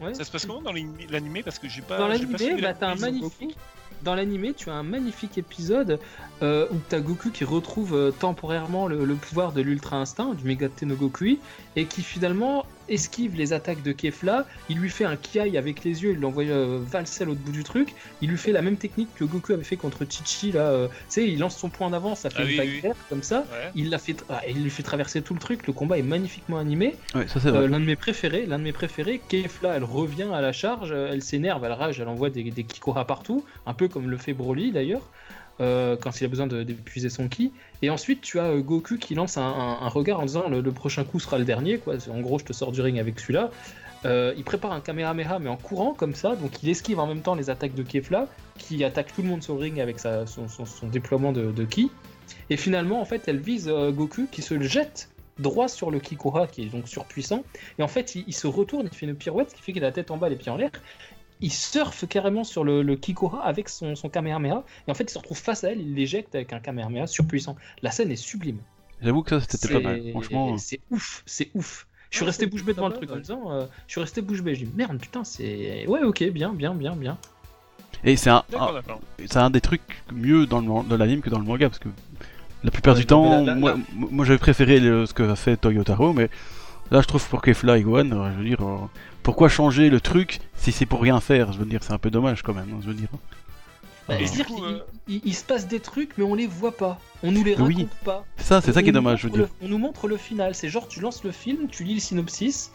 Ouais. Ça se passe comment dans l'animé? Parce que j'ai pas. Dans l'animé, bah, t'as un magnifique. Dans l'animé, tu as un magnifique épisode euh, où t'as Goku qui retrouve euh, temporairement le, pouvoir de l'Ultra Instinct, du Mega Tenogokui, et qui finalement esquive les attaques de Kefla. Il lui fait un kiai avec les yeux, il l'envoie euh, valser à l'autre bout du truc. Il lui fait la même technique que Goku avait fait contre Chichi là. euh, tu sais, il lance son point d'avant, ça fait Ah une oui, vague oui. verte comme ça. Ouais. Il l'a fait, ah, il lui fait traverser tout le truc. Le combat est magnifiquement animé. Ouais, ça c'est Euh, l'un de mes préférés, l'un de mes préférés, Kefla, elle revient à la charge, elle s'énerve, elle rage, elle envoie des, des Kikoha partout, un peu comme le fait Broly d'ailleurs, euh, quand il a besoin d'épuiser son ki. Et ensuite, tu as euh, Goku qui lance un, regard en disant le, prochain coup sera le dernier, quoi. En gros, je te sors du ring avec celui-là. Euh, il prépare un Kamehameha, mais en courant comme ça, donc il esquive en même temps les attaques de Kefla, qui attaque tout le monde sur le ring avec son, déploiement de, ki. Et finalement, en fait, elle vise Goku qui se jette droit sur le Kikoha, qui est donc surpuissant. Et en fait, il, il se retourne, il fait une pirouette, ce qui fait qu'il a la tête en bas, les pieds en l'air. Il surfe carrément sur le, le Kikoha avec son, son Kamehameha. Et en fait, il se retrouve face à elle, il l'éjecte avec un Kamehameha surpuissant. La scène est sublime. J'avoue que ça c'était pas mal, franchement. C'est ouf, c'est ouf. Je suis resté bouche bée devant le truc en disant, euh, je suis resté bouche bée. J'ai dit merde, putain, c'est. Ouais, ok, bien, bien, bien, bien. Et c'est un, c'est un des trucs mieux dans le man- dans l'anime que dans le manga parce que la plupart Ouais, du temps, moi, moi j'avais préféré le- ce que a fait Toyotaro, mais là je trouve pour Kefla Gohan, euh, je veux dire, euh, pourquoi changer le truc si c'est pour rien faire? Je veux dire, c'est un peu dommage quand même, hein, je veux dire. Bah, il- il se passe des trucs, mais on les voit pas. On nous les raconte Oui. pas. Ça, c'est ça qui est On nous dommage, je veux montre dire. le- on nous montre le final. C'est genre, tu lances le film, tu lis le synopsis,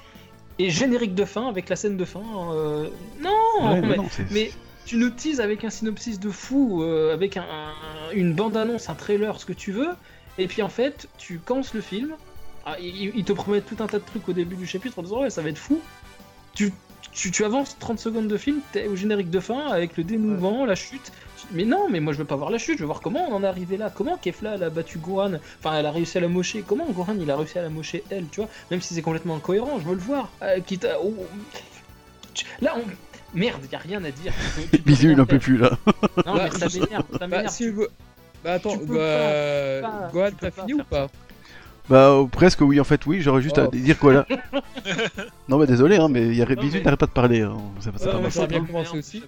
et générique de fin avec la scène de fin. euh, Non Ouais, mais, mais non, mais tu nous teases avec un synopsis de fou, euh, avec un, un- une bande-annonce, un trailer, ce que tu veux, et puis en fait, tu commences le film. Ah, ils, ils te promettent tout un tas de trucs au début du chapitre en disant ouais, ça va être fou. tu, tu, tu avances 30 secondes de film, t'es au générique de fin avec le dénouement, la chute. Mais non, mais moi je veux pas voir la chute, je veux voir comment on en est arrivé là. Comment Kefla elle a battu Gohan, enfin elle a réussi à la mocher. Comment Gohan il a réussi à la mocher elle, tu vois? Même si c'est complètement incohérent, je veux le voir. Euh, quitte à- oh, Là, on. Merde, y a rien à dire. Rien il n'en peut plus là. Non, Bah, mais ça m'énerve, ça Bah, m'énerve. si vous... bah attends, bah... pas- Gohan, t'as fini ou pas? Bah euh, presque oui en fait oui, j'aurais juste à Oh. dire quoi là. non mais désolé hein, mais y a... Non, Bisous mais- n'arrête pas de parler. hein. Ouais, ça bien hein. commencé aussi.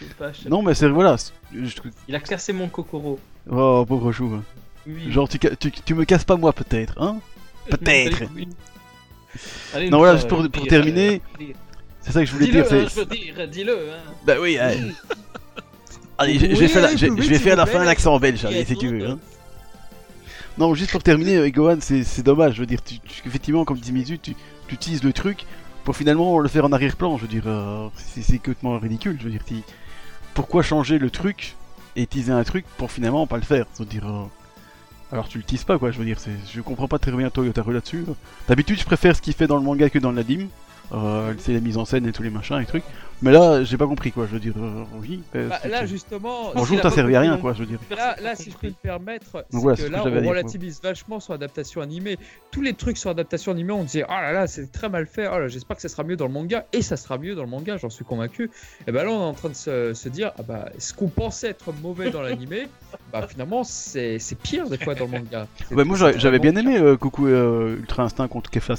je sais pas, je sais Non mais c'est voilà. c'est- je- Il a cassé mon Kokoro. Oh pauvre chou. hein. Oui. Genre tu, ca- tu, tu me casses pas moi peut-être, hein peut-être. Allez, Non, une voilà, fois, juste pour- euh, pour dire, terminer, euh, dire. C'est ça que je voulais Dis-le, dire. hein, c'est- je veux dire, dis-le. Hein. Bah oui. euh, Allez, Oui, je, je vais faire la- oui, je, oui, je vais s'il faire à la fin plaît. un accent belge, allez, si tu veux. Hein. Non, juste pour terminer, euh, Gohan, c'est dommage. Je veux dire, tu, effectivement, comme dit Mizu, tu, tu utilises le truc pour finalement le faire en arrière-plan. Je veux dire, euh, c'est complètement ridicule. Je veux dire, pourquoi changer le truc et utiliser un truc pour finalement pas le faire Je veux dire, euh, alors tu l'utilises pas, quoi. Je veux dire, je comprends pas très bien Toyotaru là-dessus. D'habitude, je préfère ce qu'il fait dans le manga que dans l'anime. Euh, c'est la mise en scène et tous les machins et trucs. Mais là, j'ai pas compris, quoi. Je veux dire, euh, oui. euh, Bah, là justement, Bonjour, t'as servi à rien, quoi, je veux dire. Là, là, si je peux me permettre, c'est voilà, que que là, j'avais on relativise vachement sur l'adaptation animée. Tous les trucs sur l'adaptation animée, on disait, oh là là, c'est très mal fait, oh là, j'espère que ça sera mieux dans le manga, et ça sera mieux dans le manga, j'en suis convaincu. Et ben là, on est en train de se, se dire, ah bah, ce qu'on pensait être mauvais dans l'animé, bah finalement, c'est pire des fois dans le manga. Moi j'avais bien aimé euh, Coucou euh, Ultra Instinct contre Kefla,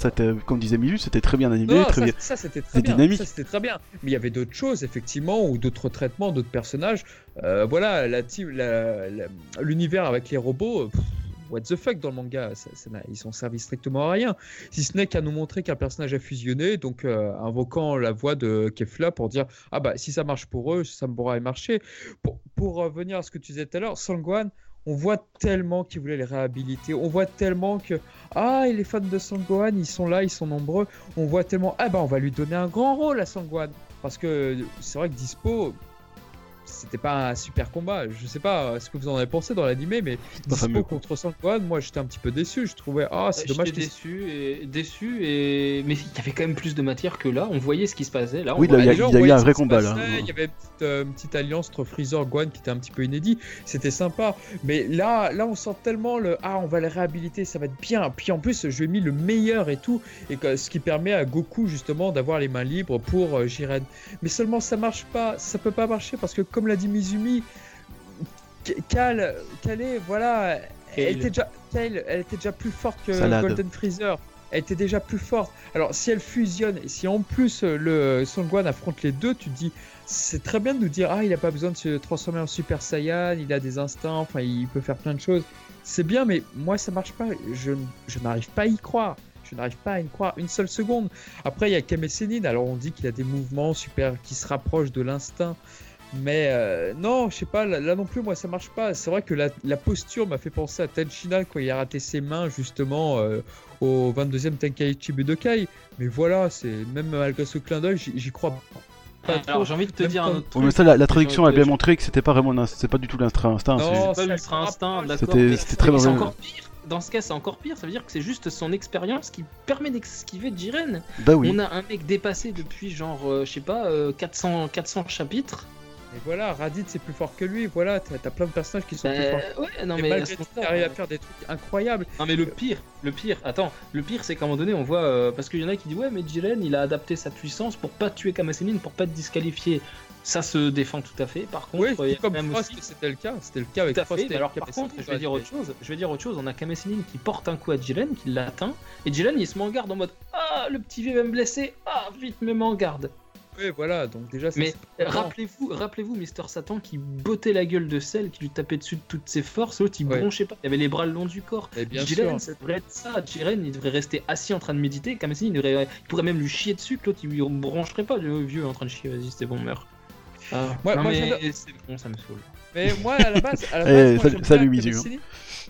comme disait Milu, c'était très bien animé, Non, très ça, bien. ça, c'était très dynamique. Ça, c'était très bien. Mais il y avait d'autres choses, effectivement, ou d'autres traitements, d'autres personnages. Euh, voilà, l'univers avec les robots. What the fuck dans le manga, ils sont servis strictement à rien. Si ce n'est qu'à nous montrer qu'un personnage a fusionné, donc euh, invoquant la voix de Kefla pour dire ah bah si ça marche pour eux, ça me pourra marcher. Pour, pour revenir à ce que tu disais tout à l'heure, Sangwan, on voit tellement qu'ils voulaient les réhabiliter, on voit tellement que ah et les fans de Sangwan ils sont là, ils sont nombreux, on voit tellement ah bah on va lui donner un grand rôle à Sangwan parce que c'est vrai que Dispo c'était pas un super combat. Je sais pas ce que vous en avez pensé dans l'animé, mais Dispo contre Sangwan, moi j'étais un petit peu déçu. Je trouvais ah c'est J'étais dommage qu'il déçu et déçu et mais il y avait quand même plus de matière que là. On voyait ce qui se passait. Là, on Oui, il y a- y a eu un vrai combat, là. Il y avait une petite, euh, une petite alliance entre Freezer et Gohan qui était un petit peu inédit. C'était sympa. Mais là, là, on sent tellement le Ah, on va les réhabiliter, ça va être bien. Puis en plus, je lui ai mis le meilleur et tout. Et que, ce qui permet à Goku, justement, d'avoir les mains libres pour euh, Jiren. Mais seulement, ça marche pas. Ça peut pas marcher parce que, comme l'a dit Mizumi, Kale, Kale, voilà, elle Kale. était, déjà, Kale, elle était déjà plus forte que Salade. Golden Freezer. Elle était déjà plus forte. Alors, si elle fusionne et si en plus euh, le Sangwan affronte les deux, tu te dis, c'est très bien de nous dire, ah, il a pas besoin de se transformer en Super Saiyan, il a des instincts, enfin, il peut faire plein de choses. C'est bien, mais moi, ça marche pas. Je, je n'arrive pas à y croire. Je n'arrive pas à y croire une seule seconde. Après, il y a Kame Sennin. Alors, on dit qu'il a des mouvements super qui se rapprochent de l'instinct. Mais euh, non, je sais pas, là, là non plus, moi ça marche pas. C'est vrai que la, la posture m'a fait penser à Tenchinan quand il a raté ses mains justement euh, au 22e Tenkaichi Budokai. Mais voilà, c'est même malgré ce clin d'œil, j'y crois pas. Alors j'ai envie de te Même dire un autre Ouais, mais truc. ça, la, la traduction a bien montré que c'était pas vraiment c'est pas du tout l'instinct instinct. Non, c'est- pas instinct, d'accord. C'était- c'était très mauvais. encore pire. Dans ce cas, c'est encore pire. Ça veut dire que c'est juste son expérience qui permet d'esquiver Jiren. Bah oui. On a un mec dépassé depuis genre, euh, je sais pas, euh, 400, 400 chapitres. Et voilà, Raditz c'est plus fort que lui. Voilà, t'as as plein de personnages qui sont plus forts. Bah, ouais, non Et mais, malgré tout, arrive à faire des trucs incroyables. Non mais le pire, le pire, attends, le pire c'est qu'à un moment donné on voit, euh, parce qu'il y en a qui disent ouais mais Jiren il a adapté sa puissance pour pas tuer Kamasenin, pour pas te disqualifier. Ça se défend tout à fait, par contre Oui, il y a tout comme Frost, aussi... c'était le cas. C'était le cas avec Tout à Frost fait, et mais alors par contre je vais dire autre chose, je vais dire autre chose, on a Kamasenin qui porte un coup à Jiren, qui l'atteint, et Jiren il se met en garde en mode ah le petit vieux va me blesser, ah vite me met en garde. Oui, voilà, donc déjà, ça, Mais rappelez-vous, rappelez-vous Mister Satan qui bottait la gueule de Cell, qui lui tapait dessus de toutes ses forces, l'autre il Ouais. bronchait pas, il avait les bras le long du corps. Bien Jiren, sûr. ça devrait être ça. Jiren, il devrait rester assis en train de méditer. Il, devrait- il pourrait même lui chier dessus, que l'autre, il lui brancherait pas. Le vieux est en train de chier, vas-y, c'est bon, meurs. Ah, Ouais, non, moi, mais c'est bon, ça me saoule. Mais moi, à la base, à la Eh, base, moi, salut- Mizu.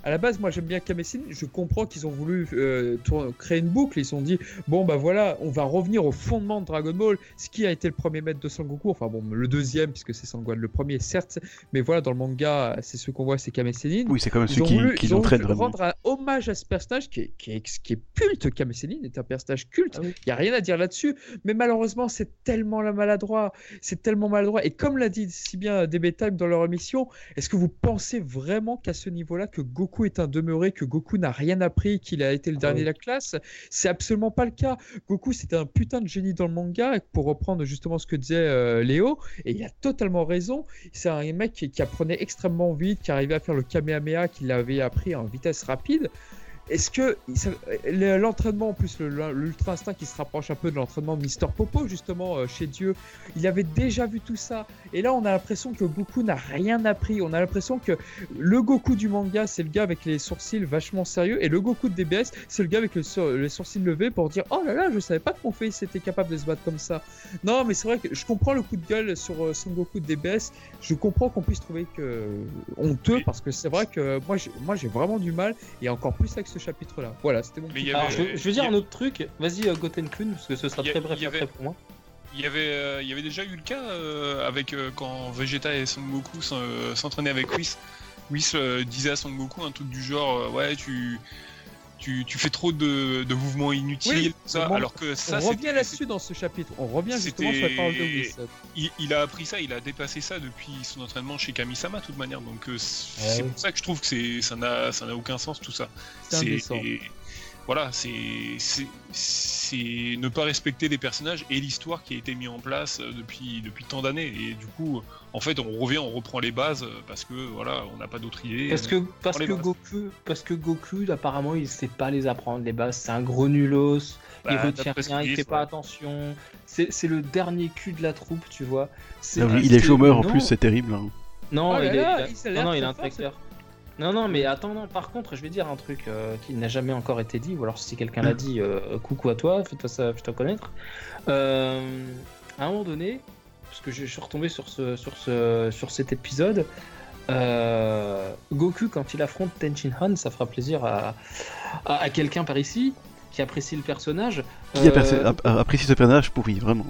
À la base, moi j'aime bien Kame Sennin. Je comprends qu'ils ont voulu euh, créer une boucle. Ils se sont dit, bon bah voilà, on va revenir au fondement de Dragon Ball. Ce qui a été le premier maître de Sangoku, enfin bon, le deuxième, puisque c'est Sangwan le premier, certes. Mais voilà, dans le manga, c'est ce qu'on voit, c'est Kame Sennin. Oui, c'est quand même Ils celui ont qui, voulu, qui ils ont voulu rendre un hommage à ce personnage qui est, qui est, qui est culte. Kame Sennin est un personnage culte. Ah oui. Il n'y a rien à dire là-dessus. Mais malheureusement, c'est tellement la maladroit. C'est tellement maladroit. Et comme l'a dit si bien DB Time dans leur émission, est-ce que vous pensez vraiment qu'à ce niveau-là, que Goku est un demeuré, que Goku n'a rien appris, qu'il a été le Ah dernier oui. de la classe C'est absolument pas le cas. Goku, c'était un putain de génie dans le manga, pour reprendre justement ce que disait euh, Léo, et il a totalement raison. C'est un mec qui, qui apprenait extrêmement vite, qui arrivait à faire le Kamehameha, qu'il avait appris en vitesse rapide. Est-ce que l'entraînement, en plus, l'ultra instinct qui se rapproche un peu de l'entraînement de Mister Popo, justement, euh, chez Dieu, il avait déjà vu tout ça. Et là, on a l'impression que Goku n'a rien appris. On a l'impression que le Goku du manga, c'est le gars avec les sourcils vachement sérieux. Et le Goku de DBS, c'est le gars avec le les sourcils levés pour dire Oh là là, je savais pas que mon fils était capable de se battre comme ça. Non, mais c'est vrai que je comprends le coup de gueule sur euh, Son Goku de DBS. Je comprends qu'on puisse trouver que euh, honteux parce que c'est vrai que moi, j'ai vraiment du mal et encore plus avec ce chapitre-là. Voilà, c'était mon Mais petit il y Alors, avait- je, veux- je veux dire il y a- un autre truc. Vas-y, euh, Goten Kun, parce que ce sera a- très bref il y avait- après pour moi. Il y avait, euh, il y avait déjà eu le cas euh, avec euh, quand Vegeta et Son Goku s'en- s'entraînaient avec Whis. Whis euh, disait à Son Goku un truc du genre euh, ouais tu, tu tu fais trop de, de mouvements inutiles Oui, ça bon, alors que ça on revient là-dessus dans ce chapitre. On revient justement sur la parole de Whis. il, il a appris ça, il a dépassé ça depuis son entraînement chez Kamisama de toute manière donc euh, c'est Ah c'est pour ça que je trouve que c'est ça n'a ça n'a aucun sens tout ça. C'est indécent. Voilà, c'est ne pas respecter les personnages et l'histoire qui a été mise en place euh, depuis depuis tant d'années et du coup en fait on revient on reprend les bases euh, parce que voilà on n'a pas d'autre idée. Parce que, parce que bases. Goku, parce que Goku, apparemment, il sait pas les apprendre, les bases. C'est un gros nulos. il Bah, retient d'après ce rien, il fait pas attention. C'est c'est le dernier cul de la troupe, tu vois. Il est chômeur en plus, c'est terrible. hein. Non, Oh là il est, là, il a- il s'est non, il est un clair. Non, non, mais attends, non, par contre, je vais dire un truc euh, qui n'a jamais encore été dit, ou alors si quelqu'un l'a dit, euh, coucou à toi, fais-toi ça, fais-toi connaître. Euh, à un moment donné, parce que je suis retombé sur, ce, sur, ce, sur cet épisode, Goku, quand il affronte Tenshin Han, ça fera plaisir à, à, à quelqu'un par ici qui apprécie le personnage. Qui a percé- a- a apprécié ce personnage pourri, vraiment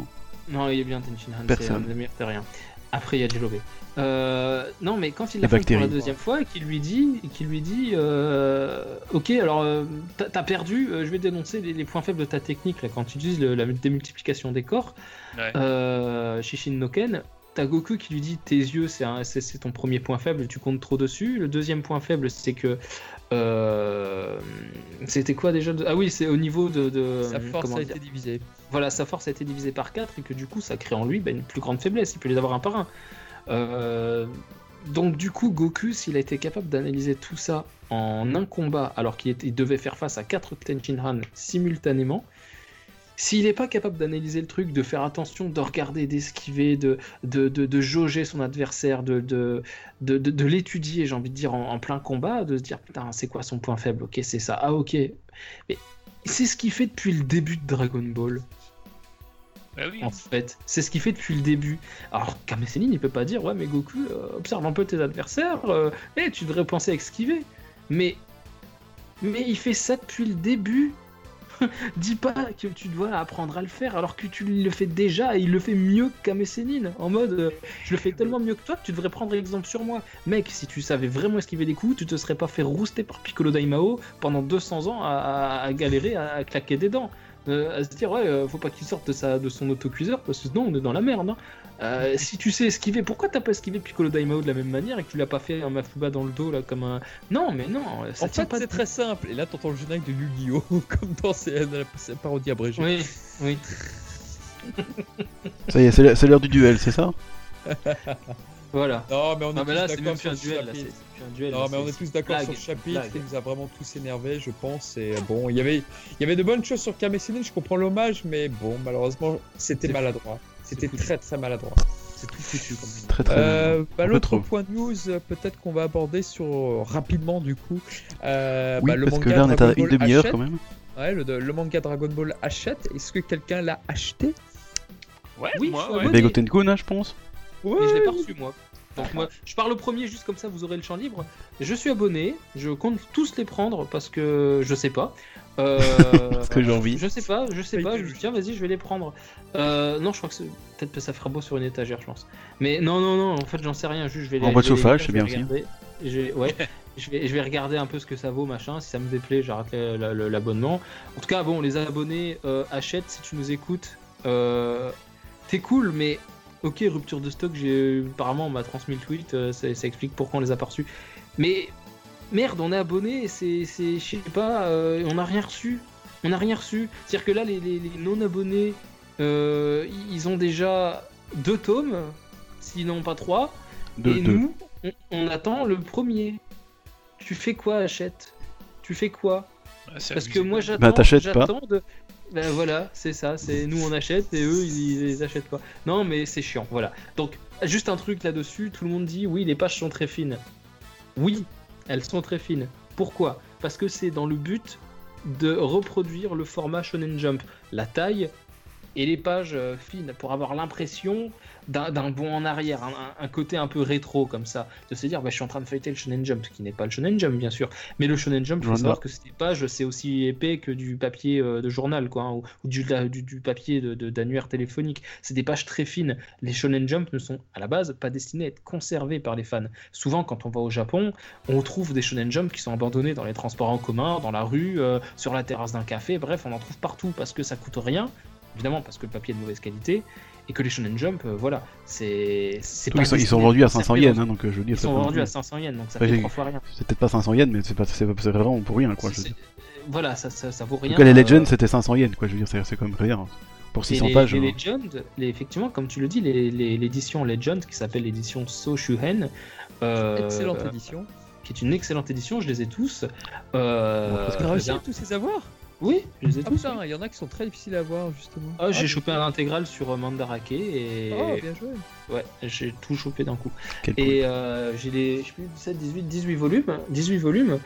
non, il est bien Tenshin Han, c'est Personne. un des meilleurs terriens. Après, il y a Jalobé. Euh, non, mais quand il La fait pour la deuxième fois et qu'il lui dit, qu'il lui dit, euh, ok, alors euh, t'as perdu, euh, je vais dénoncer les, les points faibles de ta technique là quand tu utilises le- la démultiplication des corps. Ouais. Euh, Shishin no Ken, t'as Goku qui lui dit tes yeux c'est un- c'est c'est ton premier point faible, tu comptes trop dessus. Le deuxième point faible c'est que euh, c'était quoi déjà de- Ah oui, c'est au niveau de, de Sa force a été divisée. voilà, sa force a été divisée par 4 et que du coup ça crée en lui bah, une plus grande faiblesse, il peut les avoir un par un. Euh, donc du coup Goku, s'il a été capable d'analyser tout ça en un combat alors qu'il était- devait faire face à 4 Tenshinhan simultanément, s'il n'est pas capable d'analyser le truc, de faire attention, de regarder, d'esquiver, de, de, de, de jauger son adversaire, de, de, de, de- de l'étudier, j'ai envie de dire, en, en plein combat, de se dire putain c'est quoi son point faible, ok c'est ça, ah ok. Mais c'est ce qu'il fait depuis le début de Dragon Ball Ah oui. en fait. C'est ce qu'il fait depuis le début. Alors, Kame Sennin, il peut pas dire, ouais, mais Goku, euh, observe un peu tes adversaires, euh, eh, tu devrais penser à esquiver. Mais, mais il fait ça depuis le début. Dis pas que tu dois apprendre à le faire alors que tu le fais déjà et il le fait mieux que Kame Sennin. En mode, euh, je le fais tellement mieux que toi que tu devrais prendre exemple sur moi. Mec, si tu savais vraiment esquiver des coups, tu te serais pas fait rouster par Piccolo Daimao pendant 200 ans à, galérer à claquer des dents. Euh, à se dire, ouais, euh, faut pas qu'il sorte de, sa, de son autocuiseur parce que sinon on est dans la merde. hein. Euh, si tu sais esquiver, pourquoi t'as pas esquivé Piccolo Daimao de la même manière et que tu l'as pas fait un Mafuba dans le dos là comme un. Non, mais non, ça En tient fait, pas c'est de- très simple. Et là, t'entends le générique de Yu-Gi-Oh! comme dans dans la parodie abrégée. Oui, oui. Ça y est, c'est l'heure du duel, c'est ça? Voilà. Non, mais on est Non, mais là, là, tous c'est même d'accord plus un sur le duel. Là, c'est chapitre. c'est plus un duel. Non, là, mais on est tous d'accord blague, sur le chapitre. blague. Il nous a vraiment tous énervés, je pense. Et bon, il y avait, il y avait de bonnes choses sur Kame Sennin, je comprends l'hommage, mais bon, malheureusement, c'était C'est- maladroit. C'était foutu. très très maladroit. C'est tout foutu comme ça. Très très Euh, bah, L'autre point de news, euh, peut-être qu'on va aborder sur euh, rapidement du coup. Euh, Oui, bah, le parce que manga là on est à une demi-heure quand même. Ouais, le, le manga Dragon Ball Hachette. Est-ce que quelqu'un l'a acheté? Ouais, Oui, moi, ouais. avouer. Begoten Kun, hein, je pense. Mais je l'ai pas reçu moi. Donc moi, je parle au premier juste comme ça, vous aurez le champ libre. Je suis abonné, je compte tous les prendre parce que je sais pas. Euh, Parce que j'ai envie. Je sais pas, je sais pas. Je dis tiens, vas-y, je vais les prendre. Euh, non, je crois que peut-être que ça fera beau sur une étagère, je pense. Mais non, non, non. En fait, j'en sais rien. Juste, je vais. En les- chauffage, c'est bien aussi. Je vais- ouais. je vais, je vais regarder un peu ce que ça vaut, machin. Si ça me déplaît, j'arrête l'abonnement. En tout cas, bon, les abonnés euh, achètent si tu nous écoutes. Euh, T'es cool, mais ok, rupture de stock. J'ai apparemment on m'a transmis le tweet. euh, ça, ça explique pourquoi on les a pas reçus. Mais merde, on est abonné. C'est, c'est, je sais pas. euh, on n'a rien reçu. On n'a rien reçu. C'est-à-dire que là, les, les- les non-abonnés, euh, ils ont déjà deux tomes, sinon pas trois. Deux, et deux. nous, on, on attend le premier. Tu fais quoi, achète Tu fais quoi? Ah, c'est Parce que moi, j'attends. Bah, t'achètes pas. j'attends de... Ben voilà, c'est ça. C'est nous on achète et eux ils, ils achètent pas. Non, mais c'est chiant. Voilà. Donc juste un truc là-dessus. Tout le monde dit oui, les pages sont très fines. Oui, elles sont très fines. Pourquoi? Parce que c'est dans le but de reproduire le format Shonen Jump, la taille et les pages euh, fines pour avoir l'impression d'un bond en arrière, un, côté un peu rétro comme ça, de se dire bah, je suis en train de feuilleter le Shonen Jump, ce qui n'est pas le Shonen Jump bien sûr, mais le Shonen Jump, il faut savoir que ces pages c'est aussi épais que du papier euh, de journal quoi, hein, ou, ou du, la- du, du papier de- de- d'annuaire téléphonique. C'est des pages très fines. Les Shonen Jump ne sont à la base pas destinés à être conservés par les fans. Souvent quand on va au Japon, on trouve des Shonen Jump qui sont abandonnés dans les transports en commun, dans la rue, euh, sur la terrasse d'un café, bref, on en trouve partout parce que ça coûte rien, évidemment parce que le papier est de mauvaise qualité, et que les Shonen Jump, euh, voilà, c'est. sont, ils sont vendus à être 500 conservé yens, hein, donc euh, je veux dire, Ils sont vendus à 500 yens, donc ça Ouais, fait trois fois rien. c'est peut-être pas 500 yens, mais c'est pas, c'est c'est vraiment pour rien, quoi. Je... C'est- En Voilà, ça, ça, ça vaut tout rien. cas, les euh, Legends, c'était 500 yens, quoi. Je veux dire, c'est c'est quand même rien. Pour Et 600 les, pages. les hein. Legend, les- effectivement, comme tu le dis, les- les- l'édition Legend, qui s'appelle l'édition So Shuhen, euh, Excellente euh, édition. qui est une excellente édition, je les ai tous. Euh, Bon, parce Tu as réussi à tous les avoir Oui, je les ai Ah tous. il y en a qui sont très difficiles à avoir justement. Ah, j'ai Ah, chopé un intégral sur Mandarake et Oh, bien joué. Ouais, j'ai tout chopé d'un coup. Quel. Et euh, j'ai les je sais plus, 17, 18, 18 volumes, 18 volumes.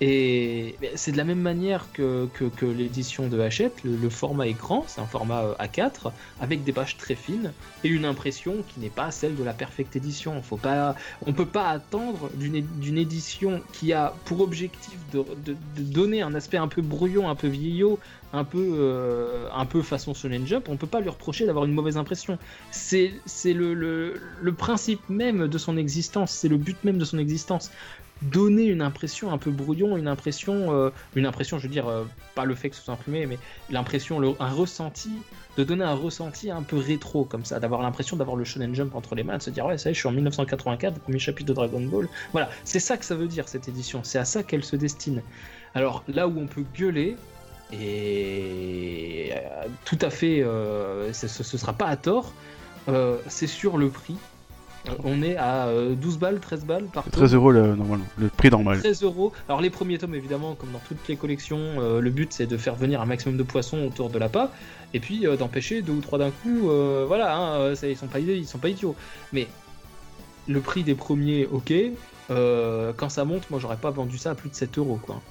Et c'est de la même manière que, que, que l'édition de Hachette. Le, le format est grand, c'est un format euh, A4 avec des pages très fines et une impression qui n'est pas celle de la perfecte édition. Faut pas, on peut pas attendre d'une édition qui a pour objectif de, de- de donner un aspect un peu brouillon, un peu vieillot, un peu, euh, un peu façon Shonen Jump. On peut pas lui reprocher d'avoir une mauvaise impression c'est le, le, le principe même de son existence, c'est le but même de son existence. Donner une impression un peu brouillon, une impression, euh, une impression, je veux dire, euh, pas le fait que ce soit imprimé, mais l'impression, un ressenti, de donner un ressenti un peu rétro comme ça, d'avoir l'impression d'avoir le Shonen Jump entre les mains, de se dire ouais, ça y est, je suis en 1984, premier chapitre de Dragon Ball. Voilà, c'est ça que ça veut dire cette édition, c'est à ça qu'elle se destine. Alors là où on peut gueuler, et euh, tout à fait, euh, ce, ce sera pas à tort, euh, c'est sur le prix. On est à euh, 12 balles, 13 balles par C'est tome. 13 euros le, normalement, le prix normal. 13 euros. Alors les premiers tomes, évidemment, comme dans toutes les collections, euh, le but c'est de faire venir un maximum de poissons autour de l'appât, et puis euh, d'empêcher deux ou trois d'un coup. euh, voilà, hein, ça, ils sont pas ils sont pas idiots. Mais le prix des premiers, ok. quand ça monte, moi j'aurais pas vendu ça à plus de 7 euros, quoi.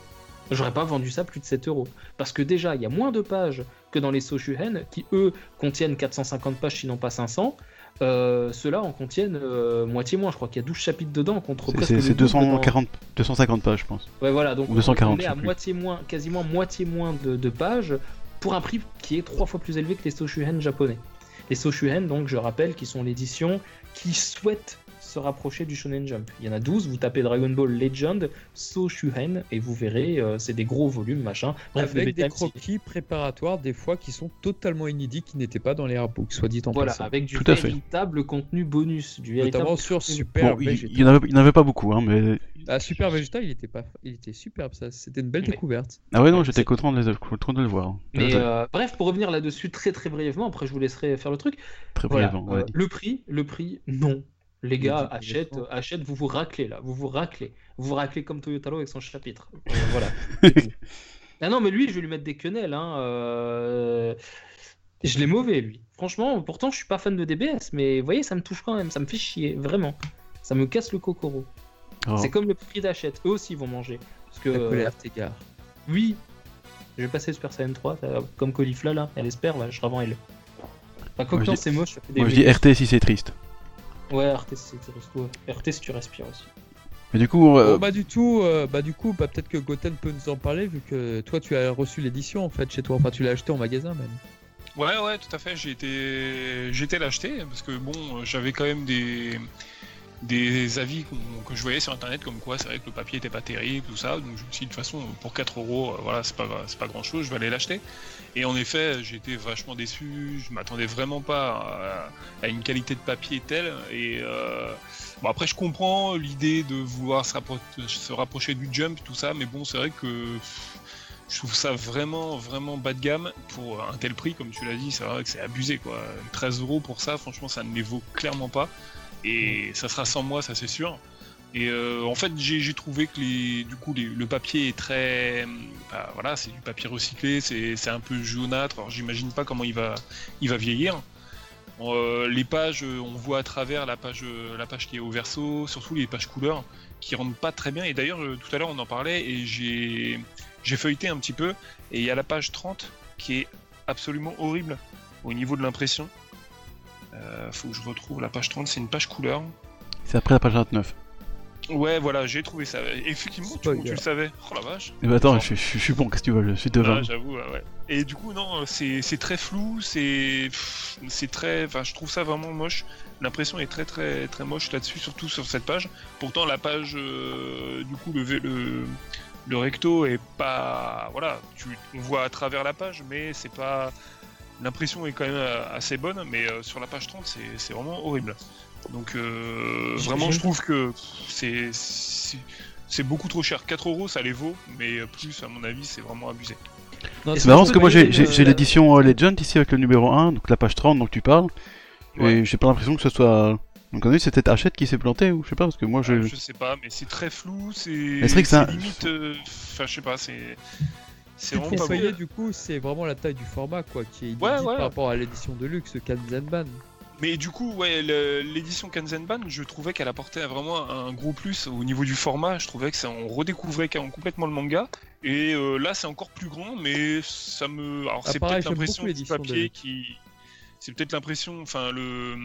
J'aurais pas vendu ça plus de 7 euros. Parce que déjà, il y a moins de pages que dans les Soshuhen, qui eux contiennent 450 pages, sinon pas 500. Euh, Ceux-là en contiennent euh, moitié moins. Je crois qu'il y a 12 chapitres dedans contre C'est- presque C'est le c'est double dans- 240, 250 pages, je pense. Ouais, voilà, donc Ou 240, on est à moitié moins, quasiment moitié moins de, de pages pour un prix qui est trois fois plus élevé que les Soshuhen japonais. Les Soshuhen, donc je rappelle, qui sont l'édition qui souhaite se rapprocher du Shonen Jump. Il y en a 12, vous tapez Dragon Ball Legend, Soshuhen, et vous verrez, euh, c'est des gros volumes, machin. Bref, le Avec des croquis préparatoires, des fois qui sont totalement inédits, qui n'étaient pas dans les artbooks, soit dit en Voilà, passant. avec du Tout véritable contenu bonus, du véritable Notamment sur Super Bon, il Vegeta. il y en avait, en pas beaucoup, hein, mais. Ah, Super Vegeta, il était, pas... il était superbe, ça. C'était une belle Mais- découverte. Ah ouais, non, j'étais content de, les- content de le voir. hein. Mais euh, bref, pour revenir là-dessus très très brièvement, après je vous laisserai faire le truc. Très Voilà, brièvement, euh, ouais. le prix, le prix, non. Les gars, brièvement. achètent, vous vous raclez là, vous vous raclez. Vous vous raclez comme Toyotaro avec son chapitre. Euh, voilà. ah non, mais lui, je vais lui mettre des quenelles. Hein. euh, Je l'ai mauvais, lui. Franchement, pourtant, je suis pas fan de DBS, mais vous voyez, ça me touche quand même, ça me fait chier, vraiment. Ça me casse le cocoro. Oh. C'est comme le prix d'achète, eux aussi vont manger. Parce que, La euh, t'égare. oui, je vais passer Super Saiyan 3, ça- comme Caulifla là, elle espère, là, je revends elle. Enfin, c'est moche, ça fait des Moi je dis. RT si c'est triste. Ouais, RT, c'est. RT, si tu respires aussi. Mais du coup, euh, Bon, bah du coup, euh, bah du coup, bah, peut-être que Goten peut nous en parler vu que toi tu as reçu l'édition en fait chez toi, enfin tu l'as acheté en magasin même. Ouais, ouais, tout à fait. J'ai été, j'ai été l'acheter parce que bon, j'avais quand même des des avis que je voyais sur internet comme quoi c'est vrai que le papier était pas terrible, tout ça. Donc je me suis dit de toute façon pour 4 euros, euh, voilà, c'est pas pas grand chose, je vais aller l'acheter. Et en effet, été vachement déçu. Je m'attendais vraiment pas à, une qualité de papier telle. Et euh, bon après, je comprends l'idée de vouloir se, se rapprocher du jump, tout ça, mais bon, c'est vrai que je trouve ça vraiment, vraiment bas de gamme pour un tel prix, comme tu l'as dit. C'est vrai que c'est abusé, quoi. 13 euros pour ça, franchement, ça ne les vaut clairement pas. Et ça sera sans moi, ça c'est sûr. Et euh, en fait, j'ai trouvé que les, du coup, les- le papier est très, bah, voilà, c'est du papier recyclé, c'est un peu jaunâtre. Alors, j'imagine pas comment il va, il va vieillir. Euh, les pages, euh, on voit à travers la page, la page qui est au verso, surtout les pages couleurs, qui rendent pas très bien. Et d'ailleurs, tout à l'heure, on en parlait et j'ai feuilleté un petit peu. Et il y a la page 30 qui est absolument horrible au niveau de l'impression. Euh, faut que je retrouve la page 30, c'est une page couleur. c'est après la page 29. Ouais, voilà, j'ai trouvé ça. Effectivement, tu, le savais. Oh la vache. Et bah attends, je, je- je suis bon, qu'est-ce que tu veux, je suis devant. Ah, j'avoue, ouais, ouais. Et du coup, non, c'est très flou, c'est c'est très. Enfin, je trouve ça vraiment moche. L'impression est très, très, très moche là-dessus, surtout sur cette page. Pourtant, la page, euh, du coup, le, V- le, le recto est pas. Voilà, tu, on voit à travers la page, mais c'est pas. L'impression est quand même euh, assez bonne, mais euh, sur la page 30, c'est c'est vraiment horrible. Donc, euh, vraiment, je trouve que c'est. c'est- C'est beaucoup trop cher. 4 euros, ça les vaut, mais plus, à mon avis, c'est vraiment abusé. Non, C'est marrant parce que moi j'ai- j'ai j'ai l'édition euh, Legend ici avec le numéro 1, donc la page 30 dont tu parles. Ouais. Et j'ai pas l'impression que ce soit. Donc on a dit c'était Hachette qui s'est planté ou je sais pas parce que moi je. Euh, je sais pas, mais c'est très flou, c'est Mais c'est vrai que c'est un- limite. euh, Enfin, je sais pas, c'est. C'est vraiment pas beau. du coup, c'est vraiment la taille du format quoi qui est inédite Ouais, ouais. par rapport à l'édition de luxe Kanzenban. Mais du coup, ouais, l'édition Kanzenban, je trouvais qu'elle apportait vraiment un gros plus au niveau du format. Je trouvais que ça, on redécouvrait complètement le manga. Et euh, là, c'est encore plus grand, mais ça me. Alors, Ah, c'est peut-être l'impression du papier qui. C'est peut-être l'impression, enfin le,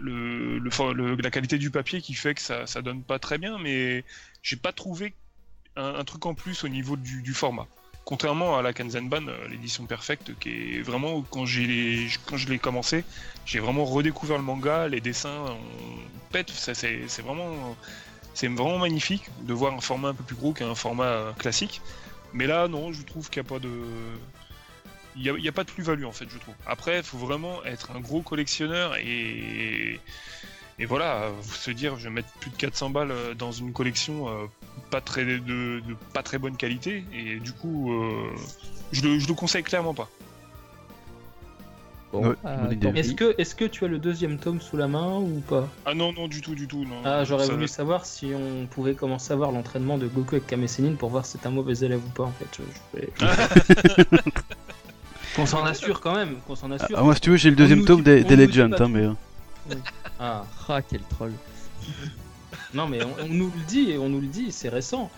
le, le, for- le- la qualité du papier qui fait que ça, ça donne pas très bien, mais j'ai pas trouvé un, un truc en plus au niveau du, du format. Contrairement à la Kanzenban, euh, l'édition perfecte, qui est vraiment quand je l'ai commencé, j'ai vraiment redécouvert le manga, les dessins, pète, c'est vraiment c'est vraiment magnifique de voir un format un peu plus gros qu'un format euh, classique. Mais là, non, je trouve qu'il n'y a pas de il n'y a, pas de plus-value en fait, je trouve. Après, il faut vraiment être un gros collectionneur et et voilà, se dire je vais mettre plus de 400 balles euh, dans une collection pas très de, de pas très bonne qualité et du coup euh, je, le, je le conseille clairement pas. Bon, Ouais, pis. Est-ce que, est que tu as le deuxième tome sous la main ou pas? Ah non non du tout du tout non. Ah, j'aurais Ça- voulu savoir si on pouvait commencer à voir l'entraînement de Goku avec Kame Sennin pour voir si c'est un mauvais élève ou pas en fait. Je- je- je- qu'on s'en assure quand même, qu'on s'en assure. Ah, moi si tu veux j'ai le deuxième tome des, Legends, hein, mais. euh, Ah, Ah, quel troll. non mais on, on nous le dit et on nous le dit, c'est récent.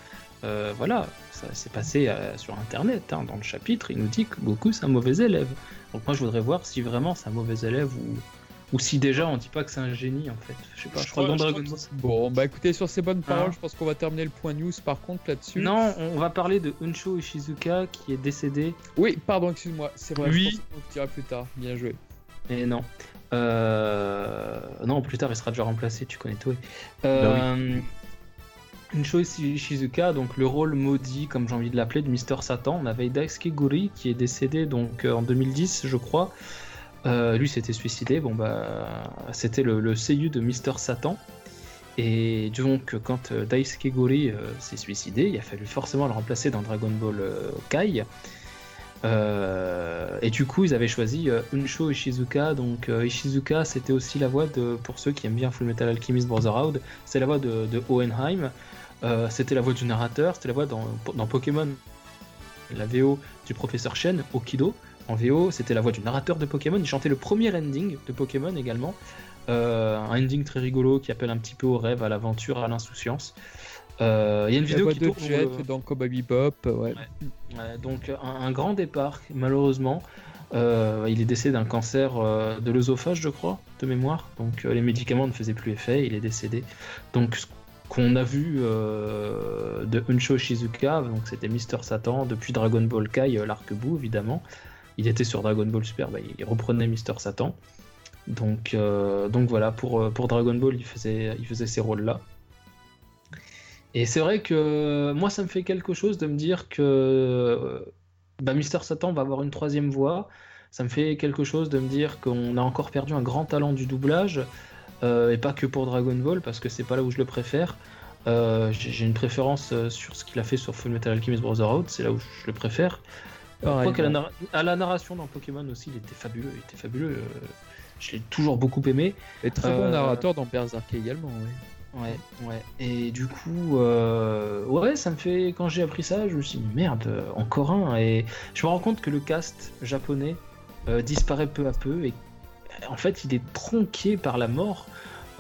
Euh, voilà, ça s'est passé euh, sur internet, hein, dans le chapitre, il nous dit que Goku c'est un mauvais élève. Donc moi je voudrais voir si vraiment c'est un mauvais élève ou, ou si déjà on dit pas que c'est un génie en fait. Je sais pas, Je je crois crois- que dans je Dragon crois Ball. Bon, bah écoutez, sur ces bonnes paroles, Hein je pense qu'on va terminer le point news par contre là-dessus. Non, on va parler de Unsho Ishizuka qui est décédé. Oui, pardon, excuse-moi, c'est vrai, Oui. je pense qu'on le dira plus tard. Bien joué. Et non. Euh... Non, plus tard il sera déjà remplacé, tu connais toi. Euh... Unsho Ishizuka, donc le rôle maudit, comme j'ai envie de l'appeler, de Mister Satan. On avait Daisuke Guri qui est décédé donc euh, en 2010, je crois. Euh, lui s'était suicidé. Bon bah, c'était le, le seiyuu de Mister Satan. Et donc, quand Daisuke euh, s'est suicidé, il a fallu forcément le remplacer dans Dragon Ball euh, Kai. Euh, et du coup, ils avaient choisi euh, Unsho Ishizuka. Donc, euh, Ishizuka, c'était aussi la voix de, pour ceux qui aiment bien Full Metal Alchemist Brotherhood, c'est la voix de, Hohenheim. Euh, c'était la voix du narrateur, c'était la voix dans, dans Pokémon, la VO du professeur Shen, Okido. En VO, c'était la voix du narrateur de Pokémon. Il chantait le premier ending de Pokémon également. Un ending très rigolo qui appelle un petit peu au rêve, à l'aventure, à l'insouciance. Euh, Il y a une vidéo qui de tourne. Jet euh, dans Cowboy Bebop, ouais. Ouais, donc un, un grand départ, malheureusement. Euh, il est décédé d'un cancer euh, de l'œsophage, je crois, de mémoire. Donc euh, les médicaments ne faisaient plus effet, il est décédé. Donc ce qu'on a vu euh, de Unsho Shizuka, donc c'était Mister Satan, depuis Dragon Ball Kai, euh, l'arc-bout évidemment. Il était sur Dragon Ball Super, bah, il reprenait Mister Satan. Donc, euh, donc voilà, pour, euh, pour Dragon Ball, il faisait, il faisait ces rôles-là. Et c'est vrai que moi, ça me fait quelque chose de me dire que euh, bah, Mister Satan va avoir une troisième voix. Ça me fait quelque chose de me dire qu'on a encore perdu un grand talent du doublage, euh, et pas que pour Dragon Ball, parce que c'est pas là où je le préfère. Euh, J'ai une préférence euh, sur ce qu'il a fait sur Full Metal Alchemist Brotherhood, c'est là où je le préfère. Je Pareil, crois qu'à la, narration dans Pokémon aussi, il était fabuleux. Il était fabuleux. euh, je l'ai toujours beaucoup aimé. Et très bon Euh, narrateur dans Berserk également, oui. Ouais, ouais. Et du coup, euh, ouais, ça me fait. Quand j'ai appris ça, je me suis dit merde, euh, encore un. Et je me rends compte que le cast japonais euh, disparaît peu à peu. Et en fait, il est tronqué par la mort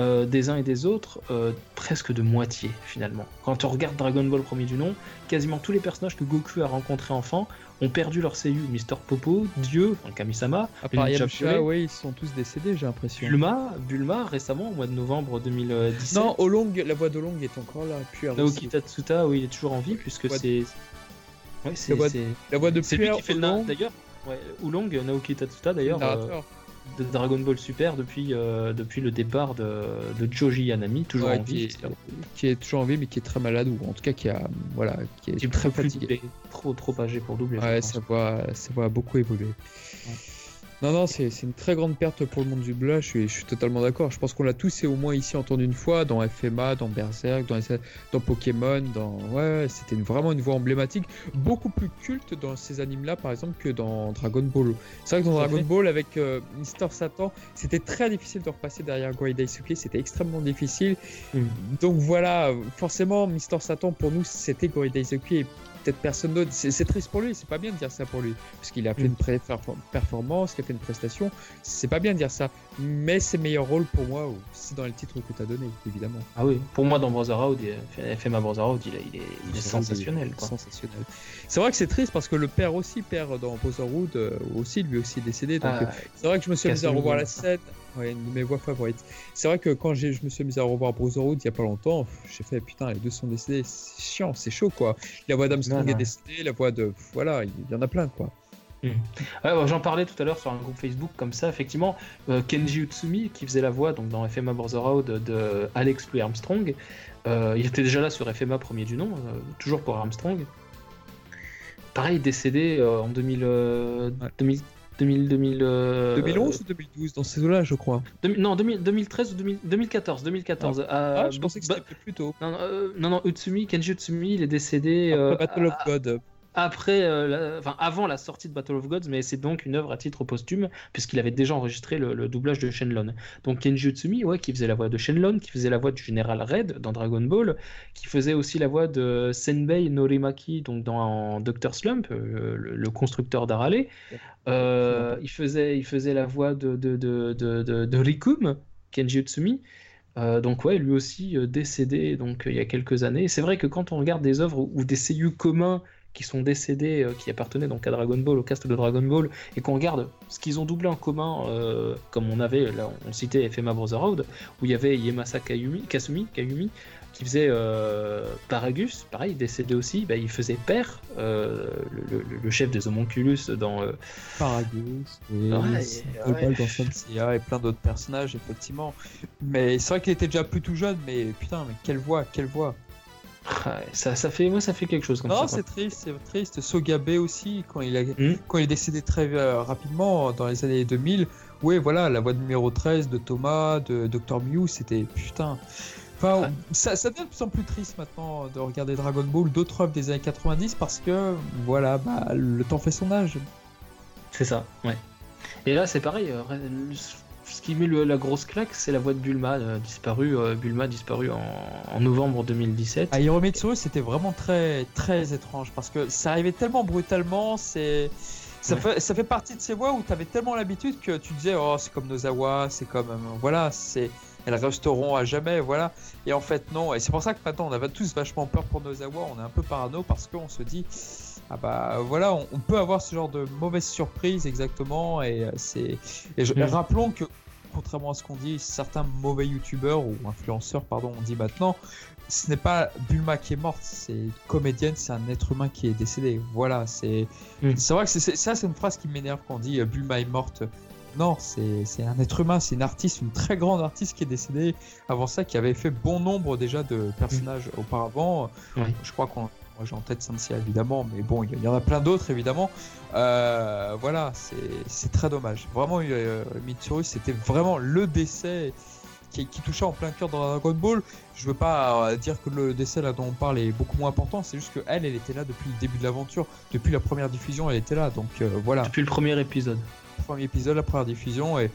euh, des uns et des autres, euh, presque de moitié finalement. Quand on regarde Dragon Ball premier du nom, quasiment tous les personnages que Goku a rencontrés enfant ont perdu leur seiyuu. Mister Popo, Dieu, enfin, Kamisama, Ninja Yamcha, ils sont tous décédés, j'ai l'impression. Bulma, Bulma récemment au mois de novembre 2017. Non, Olong, la voix d'Olong est encore là, Naoki. Tatsuta, oui, il est toujours en vie puisque c'est. Ouais, c'est La voix- de c'est lui qui fait le d'ailleurs. Ouais, Oolong, Naoki Tatsuta d'ailleurs. De Dragon Ball Super depuis, euh, depuis le départ de, de Joji Yanami, toujours Ouais, en qui, vie. est, qui est toujours en vie, mais qui est très malade, ou en tout cas qui, a, voilà, qui est Qui est très fatigué. doublé, trop, trop âgé pour doubler. Ouais, sa voix, sa voix a beaucoup évolué. Non, non, c'est une très grande perte pour le monde du doublage, je suis, je suis totalement d'accord. Je pense qu'on l'a tous et au moins ici entendu une fois, dans FMA, dans Berserk, dans, dans Pokémon, dans... Ouais, c'était vraiment une voix emblématique, beaucoup plus culte dans ces animes-là, par exemple, que dans Dragon Ball. C'est vrai que dans Dragon fait. Ball, avec euh, Mister Satan, c'était très difficile de repasser derrière Goei Daisuke, c'était extrêmement difficile. Mm. Donc voilà, forcément, Mister Satan, pour nous, c'était Daisuke et peut-être personne d'autre. C'est triste pour lui, c'est pas bien de dire ça pour lui. Parce qu'il a fait Mm. une performance, qu'il a fait une prestation. C'est pas bien de dire ça. Mais ses meilleurs rôles pour moi, c'est dans le titre que tu as donné, évidemment. Ah oui, pour moi dans Brotherhood, il- FMA Brotherhood, il est, il est, il est sensationnel. Quoi. Sensationnel. C'est vrai que c'est triste parce que le père aussi, père dans Brotherhood, euh, aussi, lui aussi est décédé. Donc Ah, euh, c'est vrai que je me suis amusé à revoir la scène. Ouais, une de mes voix favorites. C'est vrai que quand je me suis amusé à revoir Brotherhood il y a pas longtemps, j'ai fait putain, les deux sont décédés. C'est chiant, c'est chaud quoi. La voix d'Armstrong est décédée, la voix de. Voilà, il y en a plein quoi. Ouais, bah, J'en parlais tout à l'heure sur un groupe Facebook comme ça, effectivement, euh, Kenji Utsumi qui faisait la voix donc dans FMA Brotherhood de Alex Louis Armstrong, euh, il était déjà là sur FMA premier du nom, euh, toujours pour Armstrong. Pareil, décédé en 2000, euh, Ouais. 2000, 2000, 2000, euh, 2011 ou 2012 dans ces eaux-là, je crois. 2000 non, 2000 2013 ou 2000 2014, 2014. Ah, euh, je pensais que bah- c'était plus tôt. non, non, euh, non, non, Utsumi, Kenji Utsumi, il est décédé Après euh, Battle of God. Après, euh, enfin avant la sortie de Battle of Gods, mais c'est donc une œuvre à titre posthume puisqu'il avait déjà enregistré le, doublage de Shenlong. Donc Kenji Utsumi, ouais, qui faisait la voix de Shenlong, qui faisait la voix du général Red dans Dragon Ball, qui faisait aussi la voix de Senbei Norimaki donc dans Doctor Slump, euh, le, constructeur d'Arale. Euh, il faisait, il faisait la voix de de, de, de, de- Rikum, Kenji Utsumi. Euh, donc ouais, lui aussi décédé donc il y a quelques années. C'est vrai que quand on regarde des œuvres ou des seiyuu communs qui sont décédés, euh, qui appartenaient donc à Dragon Ball, au cast de Dragon Ball, et qu'on regarde ce qu'ils ont doublé en commun, euh, comme on avait, là on citait FMA Brotherhood, où il y avait Yemasa Kayumi, Kasumi, Kayumi, qui faisait euh, Paragus, pareil, décédé aussi, bah, il faisait Père, euh, le, le- le chef des homonculus dans... euh, Paragus, et Ouais, Super ouais. Et plein d'autres personnages, effectivement. Mais c'est vrai qu'il était déjà plus tout jeune, mais putain, mais quelle voix, quelle voix. Ouais, ça, ça fait, moi ça fait quelque chose comme Non, ça. c'est triste, c'est triste. Sogabe aussi, quand il, a... Hmm. quand il est décédé très euh, rapidement dans les années 2000, oui, voilà, la voix de numéro 13 de Thomas, de Dr. Mew, c'était putain. Enfin, Ouais. ça, ça devient de plus en plus triste maintenant de regarder Dragon Ball, d'autres œuvres des années 90 parce que, voilà, bah, le temps fait son âge. C'est ça, ouais. Et là, c'est pareil. Ce qui met le- la grosse claque, c'est la voix de Bulma, euh, disparue. euh, Bulma disparue en, en novembre 2017. À Hirometsuru, c'était vraiment très, très étrange parce que ça arrivait tellement brutalement, c'est. Ça, Ouais. fait, ça fait partie de ces voix où tu avais tellement l'habitude que tu disais, oh, c'est comme Nozawa, c'est comme. euh, voilà, c'est. Elles resteront à jamais, voilà. Et en fait, non. Et c'est pour ça que maintenant, on avait tous vachement peur pour Nozawa. On est un peu parano parce qu'on se dit, Ah bah voilà, on, on peut avoir ce genre de mauvaise surprise exactement et c'est et, je- Mm. rappelons que contrairement à ce qu'on dit certains mauvais youtubeurs ou influenceurs pardon on dit maintenant ce n'est pas Bulma qui est morte, c'est une comédienne, c'est un être humain qui est décédé. Voilà, c'est Mm. c'est vrai que c'est- ça c'est une phrase qui m'énerve quand on dit euh, Bulma est morte. Non, c'est c'est un être humain, c'est une artiste, une très grande artiste qui est décédée avant ça, qui avait fait bon nombre déjà de personnages auparavant. Oui. Je crois qu'on moi j'ai en tête Sansia évidemment, mais bon, il y, il y en a plein d'autres évidemment. Euh, voilà, c'est- très dommage. Vraiment, euh, Mitsuru, c'était vraiment le décès qui, qui touchait en plein cœur dans Dragon Ball. Je veux pas euh, dire que le décès là dont on parle est beaucoup moins important, c'est juste que elle, elle était là depuis le début de l'aventure, depuis la première diffusion, elle était là. Donc euh, voilà, Depuis le premier épisode. premier épisode, la première diffusion et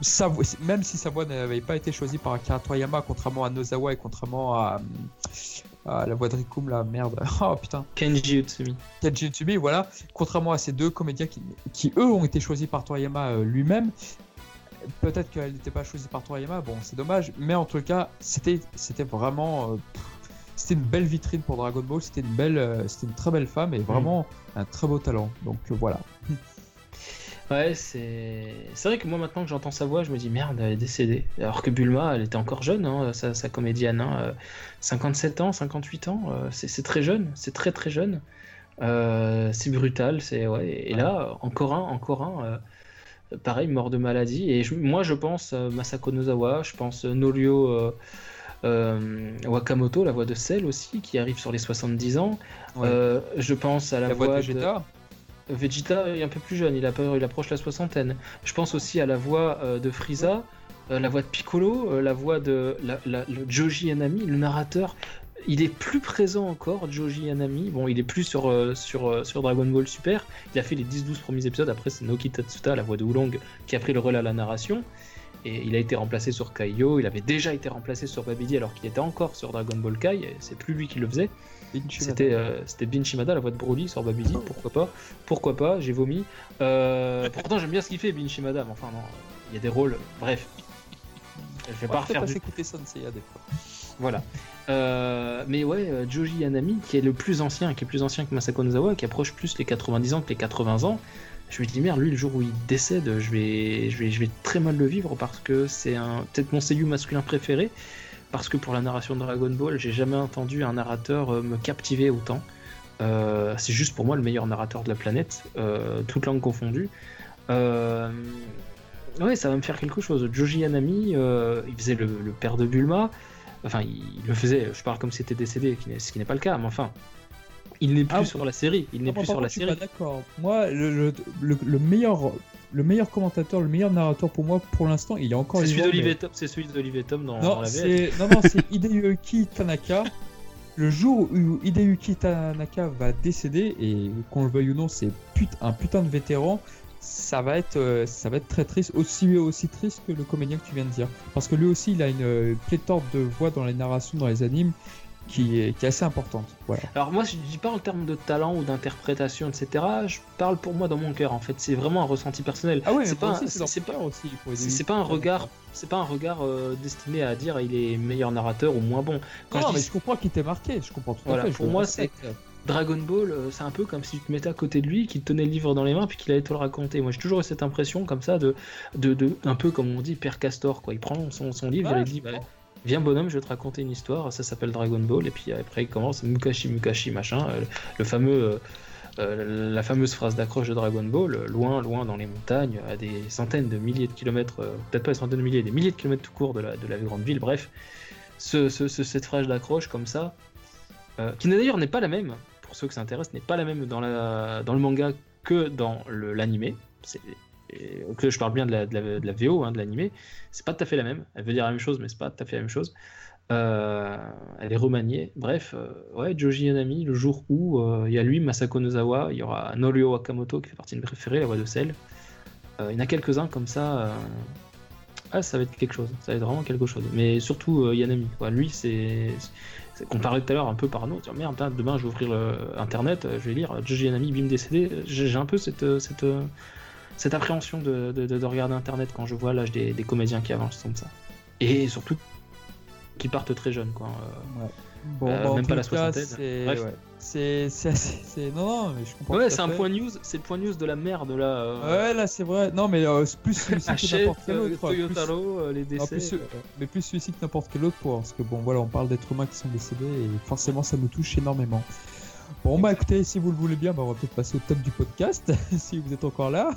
sa voix- même si sa voix n'avait pas été choisie par Akira Toriyama, contrairement à Nozawa et contrairement à, à la voix de Rikum, la merde. Oh putain. Kenji Utsumi. Kenji Utsubi, voilà, contrairement à ces deux comédiens qui, qui, eux ont été choisis par Toriyama euh, lui-même, peut-être qu'elle n'était pas choisie par Toriyama, bon c'est dommage, mais en tout cas c'était vraiment euh, c'était une belle vitrine pour Dragon Ball, c'était une belle euh, c'était une très belle femme et vraiment un très beau talent. Donc euh, voilà. Ouais, c'est c'est vrai que moi maintenant que j'entends sa voix, je me dis merde, elle est décédée. Alors que Bulma, elle était encore jeune, hein, sa, sa comédienne, hein, euh, 57 ans, 58 ans, euh, c'est très jeune, c'est très très jeune. Euh, c'est brutal, c'est ouais. Et là, encore un, encore un, euh, pareil, mort de maladie. Et je- moi, je pense euh, Masako Nozawa, je pense Norio euh, Wakamoto, la voix de Cell aussi, qui arrive sur les 70 ans. Ouais. Euh, je pense à la, la voix de de Vegeta, Vegeta est un peu plus jeune, il, a peur, il approche la soixantaine. Je pense aussi à la voix euh, de Frieza, euh, la voix de Piccolo, euh, la voix de Joji Yanami, le narrateur. Il est plus présent encore, Joji Yanami. Bon, il est plus sur, Dragon Ball Super. Il a fait les 10-12 premiers épisodes. Après, c'est Naoki Tatsuta, la voix de Oolong, qui a pris le relais à la narration. Et il a été remplacé sur Kaiyo. Il avait déjà été remplacé sur Babidi alors qu'il était encore sur Dragon Ball Kai. C'est plus lui qui le faisait. C'était euh, c'était Bin Shimada, la voix de Broly sur Babidi, pourquoi pas Pourquoi pas, j'ai vomi. Euh, pourtant j'aime bien ce qu'il fait Bin Shimada, mais enfin non, il y a des rôles, bref. Je vais pas refaire du... écouter Senseiya des fois. Voilà. Euh, mais ouais, Joji Yanami, qui est le plus ancien, qui est plus ancien que Masako Nozawa, qui approche plus les 90 ans que les 80 ans, je me dis merde, lui le jour où il décède, je vais, je vais, je vais très mal le vivre parce que c'est un peut-être mon seiyuu masculin préféré, parce que pour la narration de Dragon Ball, j'ai jamais entendu un narrateur euh, me captiver autant. Euh, c'est juste pour moi le meilleur narrateur de la planète, euh, toute langue confondue. Euh, ouais, ça va me faire quelque chose. Joji Yanami, euh, il faisait le, le père de Bulma. Enfin, il, il le faisait, je parle comme si c'était décédé, ce qui n'est pas le cas, mais enfin. Il n'est plus Ah, sur la série. Il n'est Non, plus sur la série. pas d'accord. Moi, le- le meilleur, le meilleur commentateur, le meilleur narrateur pour moi, pour l'instant, il est encore C'est celui vivant, d'Olivier mais- Tom, c'est celui d'Olivier Tom dans, dans Non, la c'est non, non, c'est Hideyuki Tanaka. Le jour où Hideyuki Tanaka va décéder et qu'on le veuille ou non, c'est put- un putain de vétéran. Ça va être, euh, ça va être très triste, aussi aussi triste que le comédien que tu viens de dire, parce que lui aussi, il a une euh, pléthore de voix dans les narrations, dans les animes, qui est, qui est assez importante. Voilà. Alors moi, je dis pas en termes de talent ou d'interprétation, etc. Je parle pour moi dans mon cœur. En fait, c'est vraiment un ressenti personnel. Ah ouais, c'est pas, c'est c'est pas, aussi, c'est- c'est pas un regard, c'est pas un regard euh, destiné à dire il est meilleur narrateur ou moins bon. Quand non, je mais dis je comprends qu'il t'ait marqué, je comprends tout Voilà, à fait. pour moi, respecte. Dragon Ball, euh, c'est un peu comme si tu te mettais à côté de lui, qu'il te tenait le livre dans les mains, puis qu'il allait te le raconter. Moi, j'ai toujours eu cette impression comme ça de, de, de un peu comme on dit, Père Castor, quoi. Il prend son, son livre, Ouais, il dit, bah. Viens bonhomme, je vais te raconter une histoire, ça s'appelle Dragon Ball, et puis après il commence Mukashi Mukashi machin, euh, le fameux, euh, euh, la fameuse phrase d'accroche de Dragon Ball, loin, loin dans les montagnes, à des centaines de milliers de kilomètres, peut-être pas des centaines de milliers, des milliers de kilomètres tout court de la, de la grande ville, bref, ce, ce- ce- cette phrase d'accroche comme ça, qui d'ailleurs n'est pas la même, pour ceux que ça intéresse, n'est pas la même dans, la, dans le manga que dans l'animé. C'est- Que je parle bien de la, de la, VO, hein, de l'animé, c'est pas tout à fait la même. Elle veut dire la même chose, mais c'est pas tout à fait la même chose. Euh, elle est remaniée. Bref, euh, ouais, Joji Yanami, le jour où euh, il y a lui, Masako Nozawa, il y aura Norio Wakamoto qui fait partie de mes préférés, la voix de. Euh, il y en a quelques-uns comme ça. Ah, ça va être quelque chose. Ça va être vraiment quelque chose. Mais surtout Yanami. Quoi. Lui, c'est. parlait tout à l'heure un peu parano. Dire, merde, putain, demain je vais ouvrir le internet, je vais lire Joji Yanami, bim décédé. J'ai un peu cette, cette, cette appréhension de, de- de- de regarder internet quand je vois l'âge des, des comédiens qui avancent comme ça. Et surtout qui partent très jeunes. Quoi. Euh, Ouais. Bon, Euh, bah, même pas la soixantaine. c'est- ouais. Assez. Non, non, mais je comprends. Ouais, c'est un point news, c'est le point news de la merde là. euh, Ouais, là, c'est vrai. Non, mais euh, c'est plus celui-ci que n'importe quel autre. Plus- Toyotaro, les Non, décès. plus euh, mais plus celui-ci que n'importe quel autre pour parce que bon voilà on parle d'êtres humains qui sont décédés et forcément ça nous touche énormément. Bon bah écoutez si vous le voulez bien bah, on va peut-être passer au top du podcast si vous êtes encore là.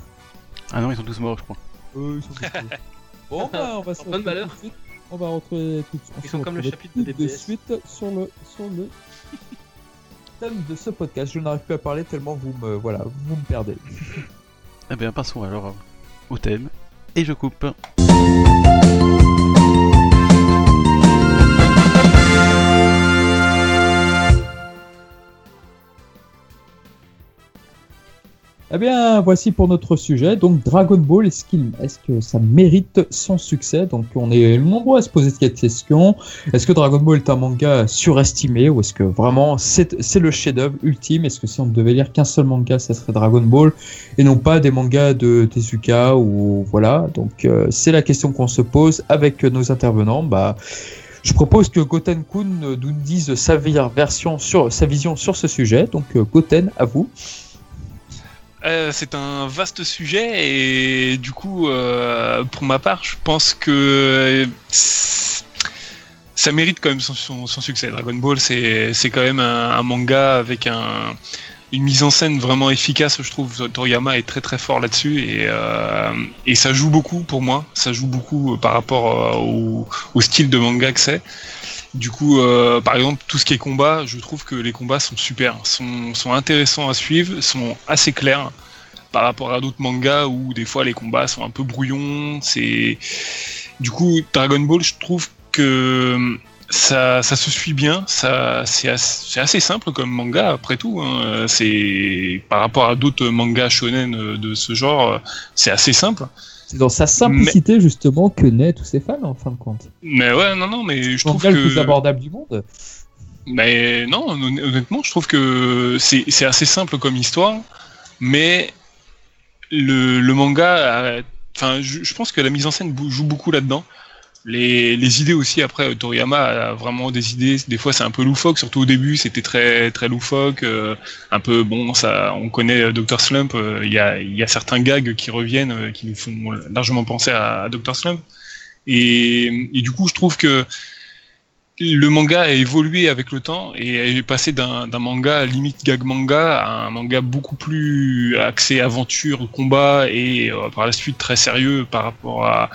Ah non, ils sont tous morts, je crois. Euh, ils sont tous morts. bon bah on va se En bonne retrouver valeur. tout de suite. On va retrouver tout on Ils sont comme le chapitre de de suite sur le sur le thème de ce podcast. Je n'arrive plus à parler tellement vous me voilà vous me perdez. Eh bien, passons alors au thème. Et je coupe. Eh bien, voici pour notre sujet. Donc, Dragon Ball, est-ce que ça mérite son succès? Donc, on est nombreux à se poser cette question. Est-ce que Dragon Ball est un manga surestimé ou est-ce que vraiment c'est, le chef-d'œuvre ultime? Est-ce que si on ne devait lire qu'un seul manga, ça serait Dragon Ball et non pas des mangas de Tezuka ou voilà? Donc, euh, c'est la question qu'on se pose avec nos intervenants. Bah, je propose que Goten Kun nous dise sa version sur sa vision sur ce sujet. Donc, euh, Goten, à vous. Euh, c'est un vaste sujet et du coup, euh, pour ma part, je pense que c'est- ça mérite quand même son, succès. Dragon Ball, c'est quand même un, manga avec un, une mise en scène vraiment efficace, je trouve. Toriyama est très très fort là-dessus et, euh, et ça joue beaucoup pour moi. Ça joue beaucoup par rapport euh, au, au style de manga que c'est. Du coup, euh, par exemple, tout ce qui est combat, je trouve que les combats sont super, sont, intéressants à suivre, sont assez clairs par rapport à d'autres mangas où des fois les combats sont un peu brouillons. Du coup Dragon Ball, je trouve que ça, ça se suit bien. C'est assez, simple comme manga après tout. hein. Par rapport à d'autres mangas shonen euh, de ce genre, euh, c'est assez simple. C'est dans sa simplicité justement que naît tous ces fans en fin de compte. Mais ouais, non, non, mais je trouve que le plus abordable du monde. Mais non, hon- honnêtement, je trouve que c'est assez simple comme histoire, mais le, le manga, a- enfin, je, je pense que la mise en scène joue beaucoup là-dedans. Les, les idées aussi, après, Toriyama a vraiment des idées, des fois c'est un peu loufoque, surtout au début c'était très très loufoque, euh, un peu, bon, ça, on connaît euh, Dr. Slump, euh, il y, a, y a certains gags qui reviennent, euh, qui nous font largement penser à, Dr. Slump. Et du coup, je trouve que le manga a évolué avec le temps et est passé d'un manga limite gag manga à un manga beaucoup plus axé aventure, combat et euh, par la suite très sérieux par rapport à,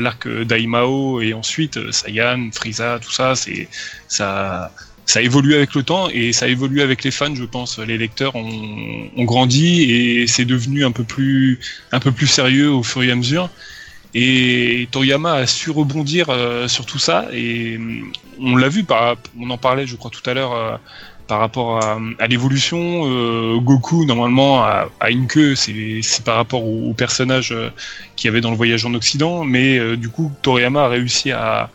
l'arc d'Aimao et ensuite euh, Saiyan, Frieza, tout ça, c'est ça ça a évolué avec le temps et ça a évolué avec les fans, je pense. Les lecteurs ont, ont grandi et c'est devenu un peu plus un peu plus sérieux au fur et à mesure. Et Toriyama a su rebondir euh, sur tout ça et hum, on l'a vu, on en parlait je crois tout à l'heure euh, par rapport à, l'évolution. euh, Goku normalement a, une queue, c'est par rapport au, personnage euh, qu'il y avait dans le voyage en Occident, mais du coup Toriyama a réussi à,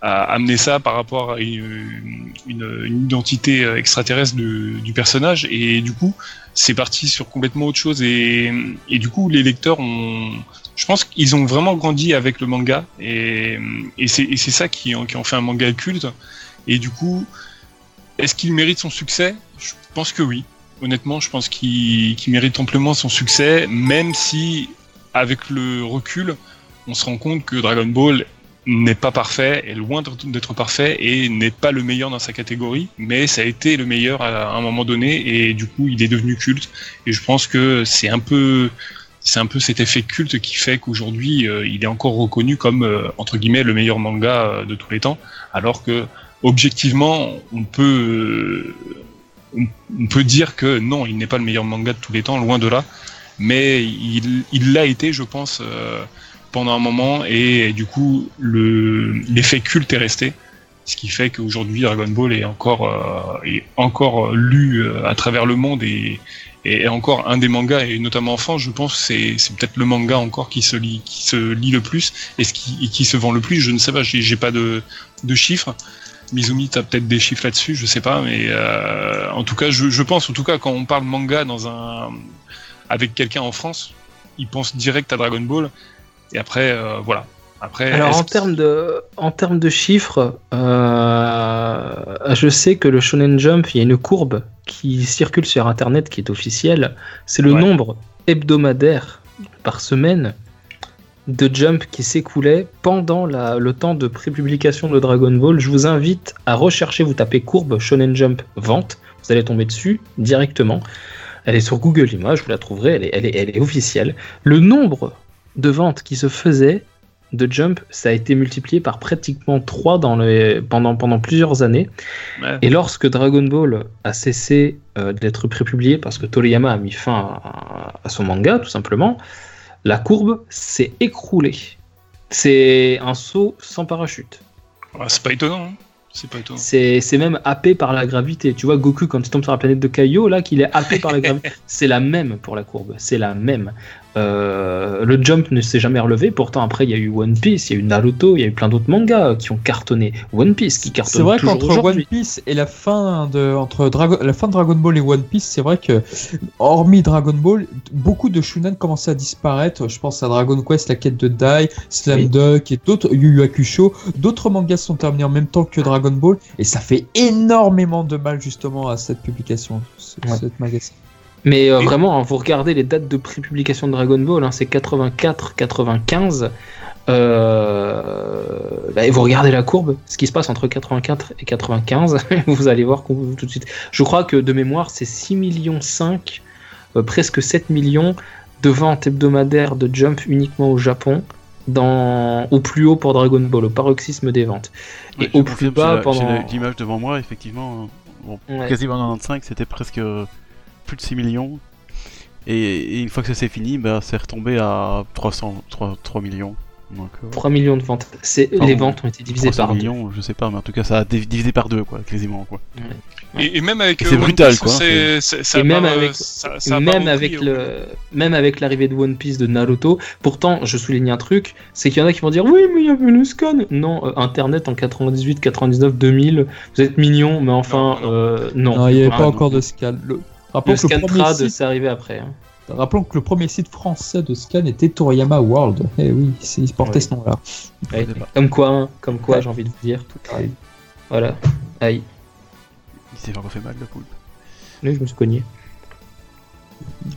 amener ça par rapport à une, identité extraterrestre du personnage et du coup c'est parti sur complètement autre chose et, du coup les lecteurs ont je pense qu'ils ont vraiment grandi avec le manga et, c'est ça qui, en- qui en fait un manga culte. Et du coup, est-ce qu'il mérite son succès? Je pense que oui. Honnêtement, je pense qu'il mérite amplement son succès, même si, avec le recul, on se rend compte que Dragon Ball n'est pas parfait, est loin d'être- parfait et n'est pas le meilleur dans sa catégorie, mais ça a été le meilleur à un moment donné et du coup il est devenu culte. Et je pense que c'est un peu c'est un peu cet effet culte qui fait qu'aujourd'hui euh, il est encore reconnu comme euh, entre guillemets le meilleur manga euh, de tous les temps, alors que objectivement on peut on, peut dire que non, il n'est pas le meilleur manga de tous les temps, loin de là, mais il l'a été, je pense, pendant un moment et, du coup le l'effet culte est resté. Ce qui fait qu'aujourd'hui Dragon Ball est encore, euh, est encore lu euh, à travers le monde et, et est encore un des mangas, et notamment en France, je pense c'est, c'est peut-être le manga encore qui se lit, qui se lit le plus et, ce qui, se vend le plus. Je ne sais pas, j'ai, j'ai pas de, de chiffres. Mizumi, t'as peut-être des chiffres là-dessus, je sais pas, mais euh, en tout cas, je, je pense, en tout cas, quand on parle manga dans un, avec quelqu'un en France, il pense direct à Dragon Ball. Et après, euh, voilà. Après, Alors en termes de, en termes de chiffres, euh, je sais que le Shonen Jump, il y a une courbe qui circule sur Internet qui est officielle. C'est le Ouais. nombre hebdomadaire par semaine de Jump qui s'écoulait pendant la- le temps de prépublication de Dragon Ball. Je vous invite à rechercher, vous tapez courbe Shonen Jump vente, vous allez tomber dessus directement. Elle est sur Google Images, vous la trouverez, elle est, elle est, elle est officielle. Le nombre de ventes qui se faisaient de Jump, ça a été multiplié par pratiquement 3 dans les, pendant, pendant plusieurs années. Ouais. Et lorsque Dragon Ball a cessé euh, d'être prépublié parce que Toriyama a mis fin à, à son manga, tout simplement, la courbe s'est écroulée. C'est un saut sans parachute. Ah, c'est pas étonnant. hein. C'est pas étonnant. C'est c'est même happé par la gravité. Tu vois, Goku, quand il tombe sur la planète de Kaio, là, qu'il est happé par la gravité. C'est la même pour la courbe. C'est la même. Euh, le jump ne s'est jamais relevé. Pourtant, après, il y a eu One Piece, il y a eu Naruto, il y a eu plein d'autres mangas qui ont cartonné. One Piece qui cartonne C'est vrai qu'entre One. Piece et la fin de entre la fin de Dragon Ball et One Piece, c'est vrai que hormis Dragon Ball, beaucoup de shonen commençaient à disparaître. Je pense à Dragon Quest, la quête de Dai, Slam Oui. Dunk et d'autres Yu Yu Hakusho. D'autres mangas sont terminés en même temps que Dragon Ball et ça fait énormément de mal justement à cette publication, ce- Ouais. cette magazine. Mais euh, vraiment, hein, vous regardez les dates de prépublication de Dragon Ball, hein, c'est 84, 95. Euh, bah, et vous regardez la courbe, ce qui se passe entre 84 et 95, vous allez voir tout de suite. Je crois que de mémoire, c'est 6 millions 5, euh, presque 7 millions de ventes hebdomadaires de Jump uniquement au Japon, dans, au plus haut pour Dragon Ball, au paroxysme des ventes. Ouais, et au plus bas pendant. J'ai l'image devant moi, effectivement. Bon, Ouais. quasiment 95, c'était presque euh, plus de 6 millions. Et, et une fois que ça s'est fini, bah, c'est retombé à 300, 3, 3 millions. Donc, euh, 3 millions de ventes. C'est, les ventes ont été divisées 300 par deux. millions, je sais pas, mais en tout cas, ça a div- divisé par deux, quoi, quasiment, quoi. Et, et même avec. Et euh, c'est One brutal, quoi, c'est- c'est- ça Et a même avec- ça- ça a pas même repris, avec euh, le même avec l'arrivée de One Piece de Naruto pourtant je souligne un truc c'est qu'il y en a qui vont dire oui mais il y avait le scan non euh, internet en 98 99 2000 vous êtes mignons mais enfin Non, non. euh, non, Non, il n'y avait Ah, pas non. encore de scan. Le... le Rappelons, que le premier trad site... c'est arrivé après hein. Rappelons que le premier site français de scan était Toriyama World. Eh oui, il portait Oui. ce nom-là. Ouais, comme quoi hein, comme quoi Ouais. j'ai envie de vous dire Tout voilà aïe Il s'est encore fait mal, le poule. Là, je me suis cogné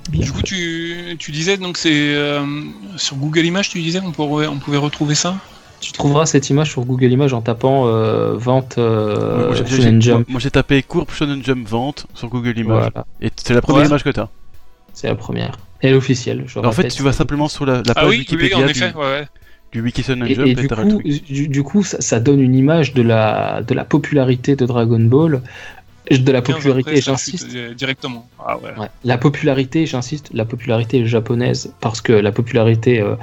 Bien. Du coup, tu, tu disais, donc c'est euh, sur Google Images, tu disais, on, pourrait, on pouvait retrouver ça? Tu trouveras cette image sur Google Images en tapant euh, vente euh, Moi, j'ai- j'ai- Shonen Jump moi, j'ai tapé courbe Shonen Jump vente sur Google Images. voilà Et c'est la première Ouais. image que t'as. c'est la première et l'officielle je En fait, tu vas simplement sur la, la page Ah oui, oui, Wikipédia en du, effet, ouais, ouais. du Wiki Et, Jump et et, du, coup, du, du coup, ça, ça donne une image de la, de la popularité de Dragon Ball, de la 15 popularité, j'insiste. Directement. Ah ouais. Ouais. La popularité, j'insiste, la popularité japonaise, parce que la popularité euh,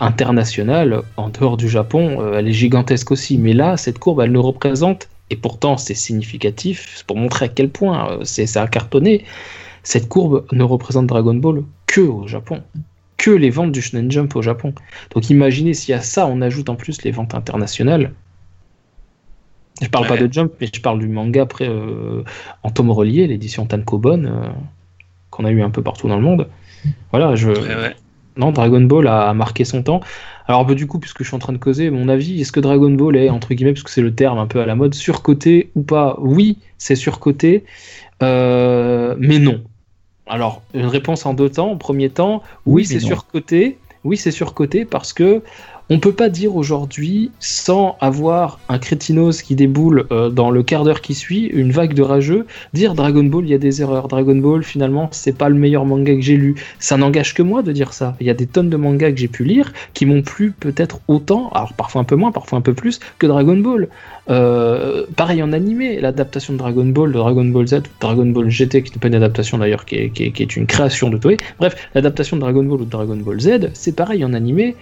internationale, en dehors du Japon, euh, elle est gigantesque aussi. Mais là, cette courbe, elle ne représente, et pourtant c'est significatif, c'est pour montrer à quel point euh, c'est ça a cartonné, cette courbe ne représente Dragon Ball que au Japon. Que les ventes du Shonen Jump au Japon. Donc imaginez si à ça on ajoute en plus les ventes internationales. Je parle pas de Jump, mais je parle du manga après euh, en tome relié, l'édition Tankobon, euh, qu'on a eu un peu partout dans le monde. Voilà, je. Ouais, ouais. Non, Dragon Ball a marqué son temps. Alors, bah, du coup, puisque je suis en train de causer, mon avis, est-ce que Dragon Ball est, entre guillemets, parce que c'est le terme un peu à la mode, surcoté ou pas? Oui, c'est surcoté, euh, mais non. Alors, une réponse en deux temps. En premier temps, oui, c'est surcoté. Oui, c'est surcoté parce que on peut pas dire aujourd'hui, sans avoir un crétinos qui déboule euh, dans le quart d'heure qui suit, une vague de rageux, dire Dragon Ball, il y a des erreurs. Dragon Ball, finalement, c'est pas le meilleur manga que j'ai lu. Ça n'engage que moi de dire ça. Il y a des tonnes de mangas que j'ai pu lire qui m'ont plu peut-être autant, alors parfois un peu moins, parfois un peu plus, que Dragon Ball. Euh, pareil en animé, l'adaptation de Dragon Ball, de Dragon Ball Z, ou Dragon Ball GT, qui n'est pas une adaptation d'ailleurs, qui est, qui est- qui est une création de Toei. Bref, l'adaptation de Dragon Ball ou de Dragon Ball Z, c'est pareil en animé.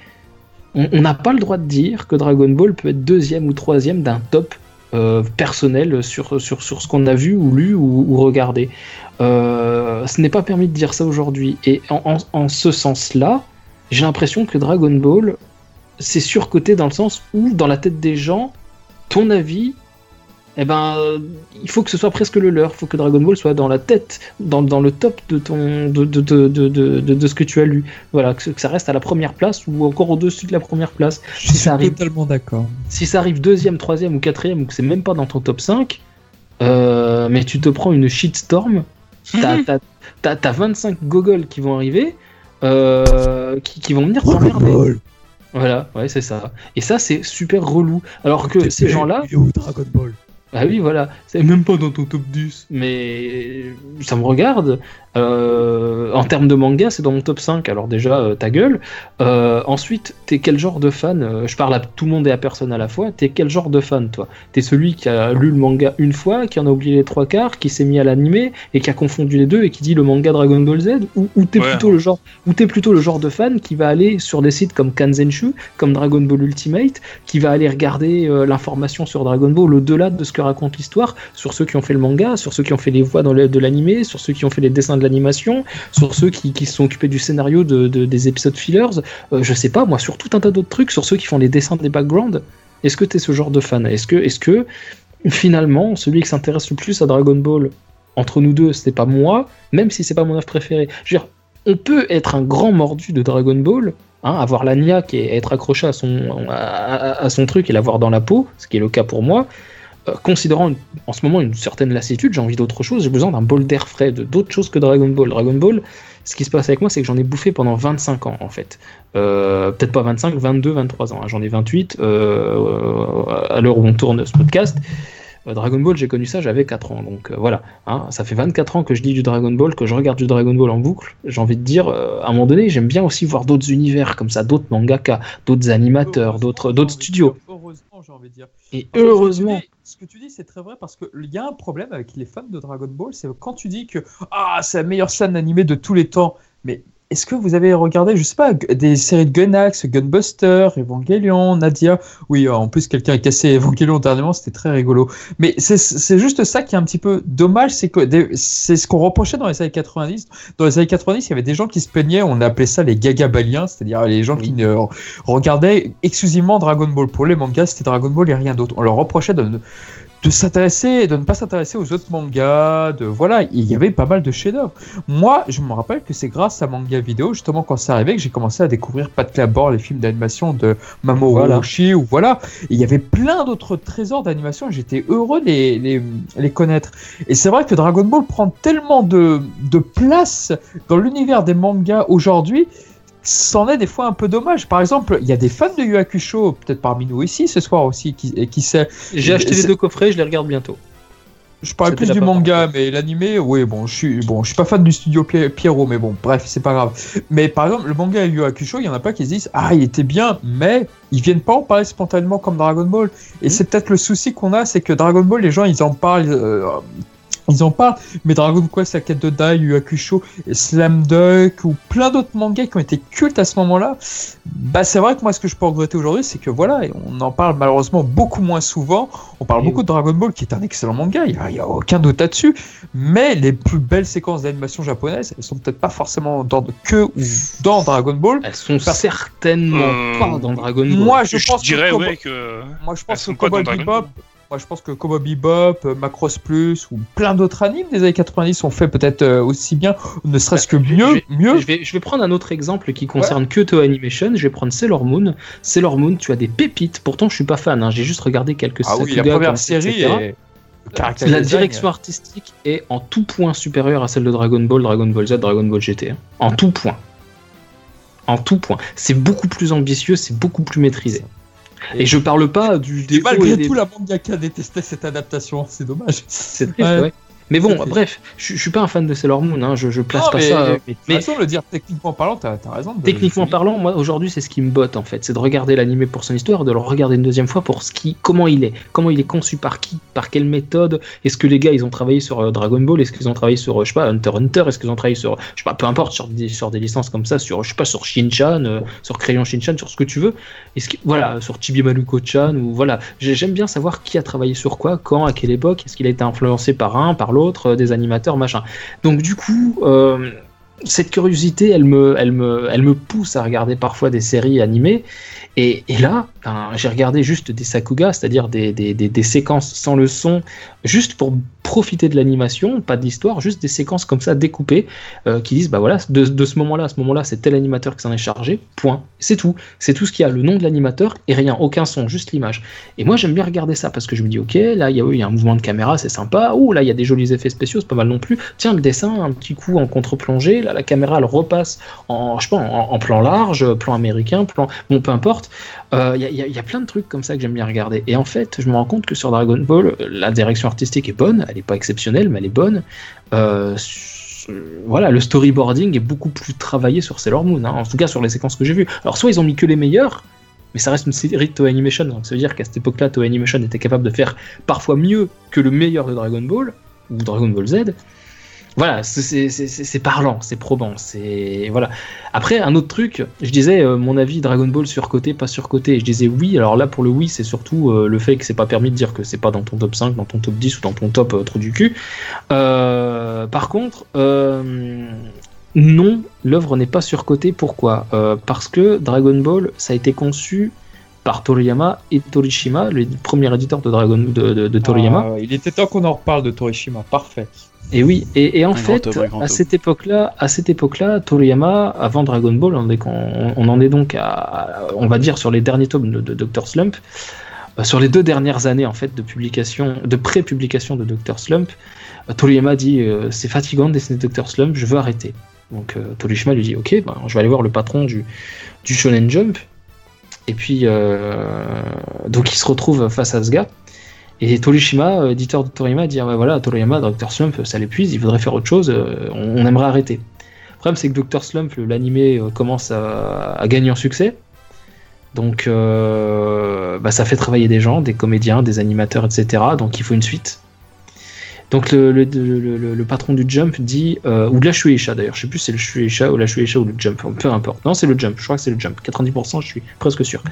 On n'a pas le droit de dire que Dragon Ball peut être deuxième ou troisième d'un top euh, personnel sur, sur, ce qu'on a vu ou lu ou, ou regardé. Euh, ce n'est pas permis de dire ça aujourd'hui. Et en, en- en ce sens-là, j'ai l'impression que Dragon Ball, c'est surcoté dans le sens où, dans la tête des gens, ton avis eh ben, il faut que ce soit presque le leur. Il faut que Dragon Ball soit dans la tête, dans, dans le top de, ton, de, de, de, de, de, de ce que tu as lu. Voilà, que, que ça reste à la première place ou encore au-dessus de la première place. Je Si suis ça arrive, totalement d'accord. si ça arrive deuxième, troisième ou quatrième ou que c'est même pas dans ton top 5, euh, mais tu te prends une shitstorm, t'as t'as- t'as- t'as 25 gogoles qui vont arriver, euh, qui, qui vont venir t'emmerder. Voilà, ouais, c'est ça. Et ça, c'est super relou. Alors que ces gens-là, Dragon Ball ah oui, voilà, c'est même pas dans ton top 10, mais ça me regarde. Euh, en termes de manga, c'est dans mon top 5, alors déjà, euh, ta gueule. Euh, ensuite, t'es quel genre de fan Je parle à tout le monde et à personne à la fois. T'es quel genre de fan, toi? T'es celui qui a lu le manga une fois, qui en a oublié les trois quarts, qui s'est mis à l'animé et qui a confondu les deux et qui dit le manga Dragon Ball Z? Ou, ou t'es Ouais. plutôt le genre, ou t'es plutôt le genre de fan qui va aller sur des sites comme Kanzenshu, comme Dragon Ball Ultimate, qui va aller regarder euh, l'information sur Dragon Ball au-delà de ce que raconte l'histoire, sur ceux qui ont fait le manga, sur ceux qui ont fait les voix dans le- de l'animé, sur ceux qui ont fait les dessins de l'animation, sur ceux qui, qui se sont occupés du scénario de, de- des épisodes fillers, euh, je sais pas, moi, sur tout un tas d'autres trucs, sur ceux qui font les dessins des backgrounds. Est-ce que tu es ce genre de fan? Est-ce que, est que finalement, celui qui s'intéresse le plus à Dragon Ball, entre nous deux, c'est pas moi, même si c'est pas mon œuvre préférée Je veux dire, on peut être un grand mordu de Dragon Ball, hein, avoir la niaque et être accroché à son, à, son truc et l'avoir dans la peau, ce qui est le cas pour moi. Euh, considérant une- en ce moment une certaine lassitude, j'ai envie d'autre chose, j'ai besoin d'un bol d'air frais, de d'autres choses que Dragon Ball. Dragon Ball, ce qui se passe avec moi, c'est que j'en ai bouffé pendant 25 ans en fait. Euh, Peut-être pas 25, 22, 23 ans. hein. J'en ai 28 euh, à l'heure où on tourne ce podcast. Dragon Ball, j'ai connu ça, j'avais 4 ans. Donc euh, voilà, hein. ça fait 24 ans que je lis du Dragon Ball, que je regarde du Dragon Ball en boucle. J'ai envie de dire, euh, à un moment donné, j'aime bien aussi voir d'autres univers comme ça, d'autres mangaka, d'autres animateurs, d'autres studios. Heureusement, j'ai envie de dire. Et heureusement. Ce que tu dis, c'est très vrai parce qu'il y a un problème avec les fans de Dragon Ball, c'est quand tu dis que ah, c'est la meilleure scène animée de tous les temps, mais est-ce que vous avez regardé, je sais pas, des séries de Gunax, Gunbuster, Evangelion, Nadia? Oui, euh, en plus, quelqu'un a cassé Evangelion dernièrement, c'était très rigolo. Mais c'est juste ça qui est un petit peu dommage, c'est que c'est ce qu'on reprochait dans les années 90. Dans les années 90, il y avait des gens qui se plaignaient, on appelait ça les gagabaliens, c'est-à-dire les gens qui ne regardaient exclusivement Dragon Ball. Pour les mangas, c'était Dragon Ball et rien d'autre. On leur reprochait de, de s'intéresser, de ne pas s'intéresser aux autres mangas, de voilà, il y avait pas mal de chefs-d'œuvre. Moi, je me rappelle que c'est grâce à Manga Vidéo, justement, quand c'est arrivé, que j'ai commencé à découvrir Pat Labor, les films d'animation de Mamoru Voilà. Oshii, ou voilà. Et il y avait plein d'autres trésors d'animation, et j'étais heureux de les, les, les connaître. Et c'est vrai que Dragon Ball prend tellement de, de place dans l'univers des mangas aujourd'hui, c'en est des fois un peu dommage. Par exemple, il y a des fans de Yu Hakusho, peut-être parmi nous ici ce soir aussi, qui, et qui sait. J'ai acheté les deux coffrets, je les regarde bientôt. Je parle C'est plus du manga, mais l'animé, oui, bon, je suis, bon, je suis pas fan du studio Pi- Pierrot, mais bon, bref, c'est pas grave. Mais par exemple, le manga Yu Hakusho, il y en a pas qui se disent, ah, il était bien, mais ils viennent pas en parler spontanément comme Dragon Ball. Et c'est peut-être le souci qu'on a, c'est que Dragon Ball, les gens, ils en parlent. euh, ils en parlent, mais Dragon Quest, la quête de Dai, Yu Hakusho, Slam Dunk ou plein d'autres mangas qui ont été cultes à ce moment-là, bah c'est vrai que moi ce que je peux regretter aujourd'hui, c'est que voilà, on en parle malheureusement beaucoup moins souvent. On parle Et beaucoup de Dragon Ball qui est un excellent manga, il n'y a, aucun doute là-dessus, mais les plus belles séquences d'animation japonaises, elles sont peut-être pas forcément dans, que ou dans Dragon Ball. Elles sont Parce- certainement Euh, pas dans Dragon Ball. Moi je Je, pense dirais, que ouais, que. moi je elles pense sont que Cowboy Dragon Bebop, Ball. Moi je pense que Cowboy Bebop, euh, Macross Plus ou plein d'autres animes des années 90 sont faits peut-être euh, aussi bien, ne serait-ce que Bah, mieux, je vais- mieux. Je vais, je vais prendre un autre exemple qui concerne Toho Animation. Je vais prendre Sailor Moon. Sailor Moon, tu as des pépites. Pourtant, je suis pas fan. hein. J'ai juste regardé quelques Ah oui, la première série le La direction artistique est en tout point supérieure à celle de Dragon Ball, Dragon Ball Z, Dragon Ball GT. hein. En tout point. En tout point. C'est beaucoup plus ambitieux, c'est beaucoup plus maîtrisé. Et je parle pas du des Et malgré et des tout, la mangaka détestait cette adaptation, c'est dommage. C'est Ouais. ouais. Mais bon, bref, je, je suis pas un fan de Sailor Moon, hein, je, je place Non, pas mais- ça. Mais, mais- de le dire techniquement parlant, t'as as raison. de- Techniquement parlant, moi aujourd'hui c'est ce qui me botte en fait, c'est de regarder l'animé pour son histoire, de le regarder une deuxième fois pour ce qui, comment il est, comment il est conçu par qui, par quelle méthode. Est-ce que les gars ils ont travaillé sur euh, Dragon Ball, est-ce qu'ils ont travaillé sur euh, je sais pas Hunter x Hunter, est-ce qu'ils ont travaillé sur je sais pas peu importe sur des sur des licences comme ça, sur je sais pas sur Shin-chan, euh, sur Crayon Shin-chan, sur ce que tu veux. Est-ce que voilà sur Chibi Maruko-chan ou voilà, J'ai- j'aime bien savoir qui a travaillé sur quoi, quand, à quelle époque, est-ce qu'il a été influencé par un, par l'autre, euh, des animateurs machin. Donc du coup. euh, cette curiosité, elle me, elle, me, elle me pousse à regarder parfois des séries animées. Et, là, ben, j'ai regardé juste des Sakuga, c'est-à-dire des, des séquences sans le son, juste pour profiter de l'animation, pas de l'histoire, juste des séquences comme ça découpées euh, qui disent bah voilà, de, ce moment-là à ce moment-là, c'est tel animateur qui s'en est chargé, point. C'est tout. C'est tout ce qu'il y a, le nom de l'animateur et rien, aucun son, juste l'image. Et moi j'aime bien regarder ça parce que je me dis ok, là il y, a, il y a un mouvement de caméra, c'est sympa, ou là il y a des jolis effets spéciaux, c'est pas mal non plus. Tiens, le dessin, un petit coup en contre-plongée, là la caméra elle repasse en, je en plan large, plan américain, plan. Bon, peu importe. Il euh, y, a plein de trucs comme ça que j'aime bien regarder. Et en fait, je me rends compte que sur Dragon Ball, la direction artistique est bonne, elle n'est pas exceptionnelle, mais elle est bonne. Euh, voilà, le storyboarding est beaucoup plus travaillé sur Sailor Moon, hein, en tout cas sur les séquences que j'ai vues. Alors, soit ils ont mis que les meilleurs, mais ça reste une série de Toei Animation, donc ça veut dire qu'à cette époque-là, Toei Animation était capable de faire parfois mieux que le meilleur de Dragon Ball, ou Dragon Ball Z voilà, c'est parlant, c'est probant, c'est voilà. Après, un autre truc, je disais euh, mon avis Dragon Ball surcoté, pas surcoté. Je disais oui. Alors là, pour le oui, c'est surtout euh, le fait que c'est pas permis de dire que c'est pas dans ton top 5, dans ton top 10 ou dans ton top euh, trou du cul. Euh, par contre, non, l'œuvre n'est pas surcotée. Pourquoi? Parce que Dragon Ball, ça a été conçu par Toriyama et Torishima, le premier éditeur de Dragon de, de, Toriyama. Ah, il était temps qu'on en reparle de Torishima, parfait. Et oui, et, et en un fait, à cette époque-là, à cette époque-là, Toriyama, avant Dragon Ball, on, on, on, en est donc à, on va dire sur les derniers tomes de, de Dr Slump, euh, sur les deux dernières années en fait de publication, de pré-publication de Dr Slump, euh, Toriyama dit euh, c'est fatigant de dessiner Dr Slump, je veux arrêter. Donc euh, Torishima lui dit ok, ben, je vais aller voir le patron du, du Shonen Jump. Et puis euh, donc il se retrouve face à ce gars. Et Torishima, éditeur de Toriyama, dit ah bah voilà, Toriyama, Dr. Slump, ça l'épuise, il voudrait faire autre chose, on, on aimerait arrêter. Le problème, c'est que Dr. Slump, l'animé, commence à, gagner en succès. Donc, euh, bah, ça fait travailler des gens, des comédiens, des animateurs, etc. Donc, il faut une suite. Donc, le, patron du Jump dit, euh, ou de la Shueisha d'ailleurs, je sais plus si c'est le Shueisha ou la Shueisha ou le Jump, peu importe. Non, c'est le Jump, je crois que c'est le Jump, 90%, je suis presque sûr.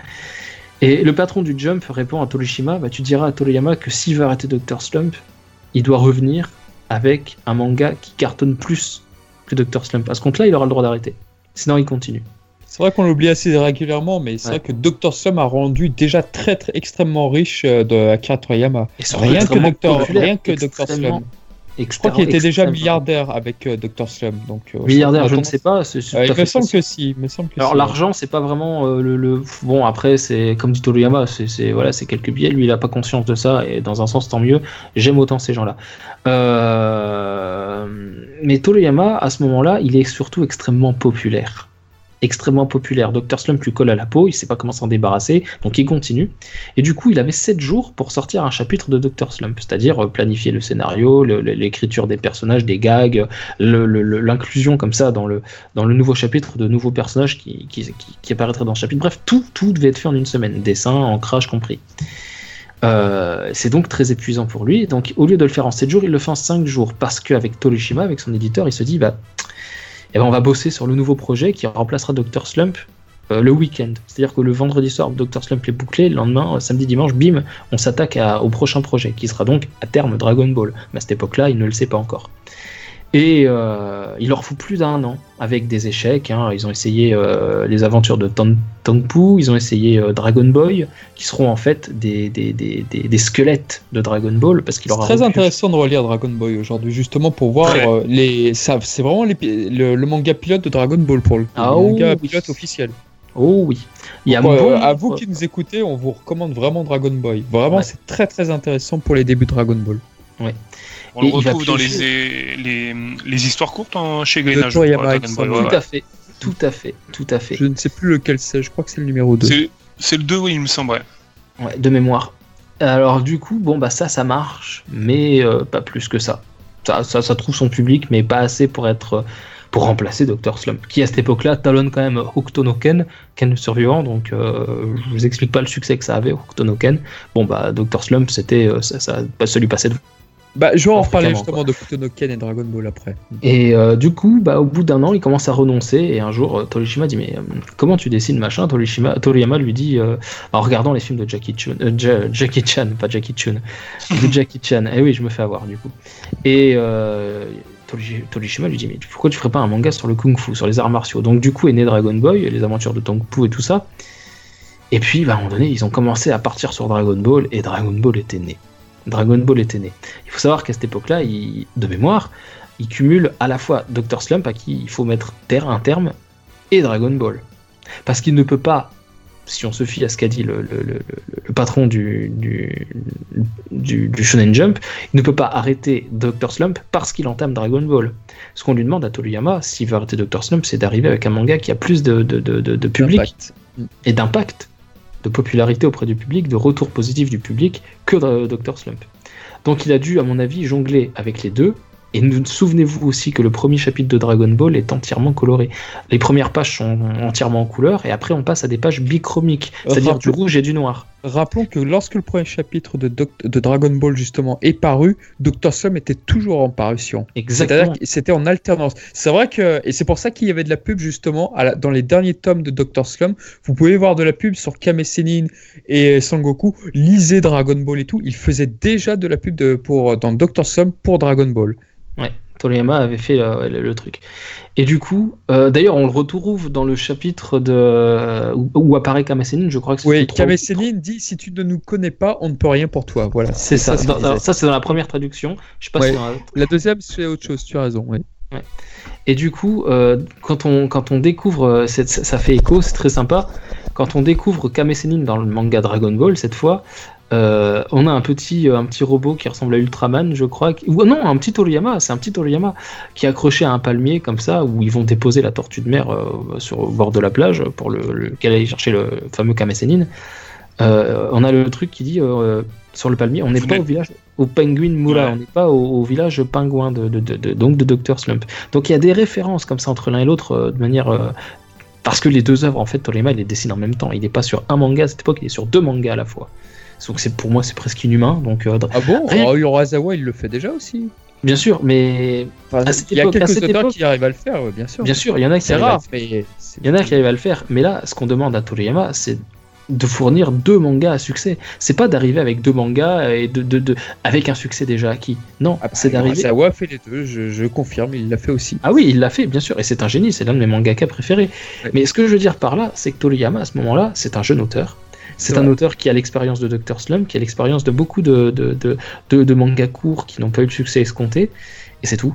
Et le patron du Jump répond à Torishima bah, Tu diras à Toriyama que s'il veut arrêter Dr. Slump, il doit revenir avec un manga qui cartonne plus que Dr. Slump. À ce compte-là, il aura le droit d'arrêter. Sinon, il continue. C'est vrai qu'on l'oublie assez régulièrement, mais c'est ouais. vrai que Dr. Slump a rendu déjà très, très extrêmement riche euh, de Akira Toriyama. Rien que, Dr. rien que Dr. Slump. Je crois qu'il était déjà milliardaire avec euh, Dr. Slum. Donc, euh, milliardaire, je ne sais pas. C est, euh, il me semble que si. Me semble que Alors l'argent, c'est pas vraiment le, le, Bon, après, c'est comme dit Toriyama, c'est voilà, quelques billets. Lui, il a pas conscience de ça, et dans un sens, tant mieux. J'aime autant ces gens-là. Mais Toriyama, à ce moment-là, il est surtout extrêmement populaire extrêmement populaire. Dr. Slump lui colle à la peau, il sait pas comment s'en débarrasser, donc il continue. Et du coup, il avait 7 jours pour sortir un chapitre de Dr. Slump, c'est-à-dire planifier le scénario, l'écriture des personnages, des gags, l'inclusion comme ça dans le, dans le nouveau chapitre de nouveaux personnages qui, qui, qui, apparaîtraient dans le chapitre. Bref, tout, tout devait être fait en une semaine, dessin, ancrage compris. Euh, c'est donc très épuisant pour lui. Donc, au lieu de le faire en 7 jours, il le fait en 5 jours parce qu'avec Torishima, avec son éditeur, il se dit bah et ben on va bosser sur le nouveau projet qui remplacera Dr. Slump euh, le week-end. C'est-à-dire que le vendredi soir, Dr. Slump est bouclé, le lendemain, euh, samedi, dimanche, bim, on s'attaque au prochain projet, qui sera donc à terme Dragon Ball. Mais à cette époque-là, il ne le sait pas encore. Et euh, il leur faut plus d'un an avec des échecs. Hein. Ils ont essayé euh, les aventures de Tangpu, ils ont essayé euh, Dragon Boy, qui seront en fait des, des, des, des squelettes de Dragon Ball. parce qu'il C'est très intéressant de relire Dragon Boy aujourd'hui, justement pour voir ouais. les. C'est vraiment les... le, le, manga pilote de Dragon Ball pour le, ah, le manga oui. pilote officiel. Oh oui. Il y a Donc, bon... à vous qui nous écoutez, on vous recommande vraiment Dragon Boy. Vraiment, ouais. c'est très très intéressant pour les débuts de Dragon Ball. Ouais. On et le retrouve dans les, les, les, histoires courtes en, chez Greenage. Tout à fait, tout à fait, tout à fait. Je ne sais plus lequel c'est, je crois que c'est le numéro 2. C'est le 2, oui, il me semble. Ouais, de mémoire. Alors du coup, bon bah ça, ça marche, mais euh, pas plus que ça. Ça, ça. ça, trouve son public, mais pas assez pour être pour remplacer Dr. Slump, qui à cette époque-là talonne quand même Hokuto no Ken, survivant, donc euh, je vous explique pas le succès que ça avait, Hokuto no Ken. Bon bah Dr. Slump, c'était euh, ça, ça, ça lui passait de bah, je vais en reparler justement quoi. de Kutonoken et Dragon Ball après. Et euh, du coup, bah, au bout d'un an, il commence à renoncer. Et un jour, euh, Torishima dit Mais euh, comment tu dessines machin? Torishima, Toriyama lui dit euh, en regardant les films de Jackie Chan, ja, Jackie Chan, pas Jackie Chun, de Jackie Chan. Et oui, je me fais avoir du coup. Et Tori- Torishima lui dit mais pourquoi tu ferais pas un manga sur le kung fu, sur les arts martiaux? Donc du coup est né Dragon Boy, les aventures de Tong Pu et tout ça. Et puis bah, à un moment donné ils ont commencé à partir sur Dragon Ball et Dragon Ball était né. Dragon Ball était né. Il faut savoir qu'à cette époque-là, il- de mémoire, il cumule à la fois Dr Slump à qui il faut mettre ter- un terme et Dragon Ball. Parce qu'il ne peut pas, si on se fie à ce qu'a dit le, le- le- le- le patron du, du, du- du Shonen Jump, il ne peut pas arrêter Dr Slump parce qu'il entame Dragon Ball. Ce qu'on lui demande à Toriyama, s'il veut arrêter Dr Slump, c'est d'arriver avec un manga qui a plus de, de- de- public et d'impact, de popularité auprès du public, de retour positif du public que Dra- Dr Slump. Donc il a dû, à mon avis, jongler avec les deux. Et souvenez-vous aussi que le premier chapitre de Dragon Ball est entièrement coloré. Les premières pages sont entièrement en couleur et après on passe à des pages bichromiques, c'est-à-dire du rouge et du noir. Rappelons que lorsque le premier chapitre de, Doc- de Dragon Ball justement est paru, Dr. Slum était toujours en parution. Exactement. C'était en alternance. C'est vrai que, et c'est pour ça qu'il y avait de la pub justement à la- dans les derniers tomes de Dr. Slum. Vous pouvez voir de la pub sur Kame Sennin et Sangoku. Lisez Dragon Ball et tout. Il faisait déjà de la pub de, pour, dans Dr. Slum pour Dragon Ball. Ouais, Toriyama avait fait euh, le, le truc. Et du coup, euh, d'ailleurs, on le retrouve dans le chapitre de où, où apparaît Kamasenin, je crois que c'est Oui, Kame Sennin dit si tu ne nous connais pas, on ne peut rien pour toi. Voilà. C'est ça. Dans- ça, c'est dans la première traduction. Je sais pas Ouais. si dans la- La deuxième, c'est autre chose. Tu as raison. Oui. Et du coup, euh, quand, on, quand on découvre, cette- ça fait écho, c'est très sympa. Quand on découvre Kame Sennin dans le manga Dragon Ball, cette fois, euh, on a un petit, euh, un petit robot qui ressemble à Ultraman, je crois. qui- Ou non, un petit Toriyama, c'est un petit Toriyama qui est accroché à un palmier comme ça, où ils vont déposer la tortue de mer euh, sur, au bord de la plage pour le, le- qu'elle aille chercher le fameux Kame Sennin. Euh, on a le truc qui dit euh, sur le palmier, on n'est pas au village, au Penguin Ouais. on n'est pas au, au village pingouin de, de, de- de- donc de Dr Slump. Donc il y a des références comme ça entre l'un et l'autre euh, de manière. euh, parce que les deux œuvres, en fait, Toriyama, il les dessine en même temps. Il n'est pas sur un manga à cette époque, il est sur deux mangas à la fois. Donc c'est pour moi, c'est presque inhumain. Donc euh, Ah bon? Rien- oh, Urasawa, il le fait déjà aussi. bien sûr, mais Enfin, À cette il y a époque- à quelques auteurs époque- qui arrivent à le faire, ouais, bien sûr. bien sûr, il y en a qui C'est arrivent à- rare, mais c'est- Il y en a qui arrivent à le faire, mais là, ce qu'on demande à Toriyama, c'est de fournir deux mangas à succès. C'est pas d'arriver avec deux mangas et de, de, de- avec un succès déjà acquis. Non, Ah bah, c'est d'arriver. Urasawa fait les deux, je, je confirme, il l'a fait aussi. Ah oui, il l'a fait, bien sûr, et c'est un génie, c'est l'un de mes mangaka préférés. Ouais. Mais ce que je veux dire par là, c'est que Toriyama, à ce moment-là, c'est un jeune auteur. C'est un auteur qui a l'expérience de Dr. Slum, qui a l'expérience de beaucoup de, de, de, de, de mangas courts qui n'ont pas eu le succès escompté, et c'est tout.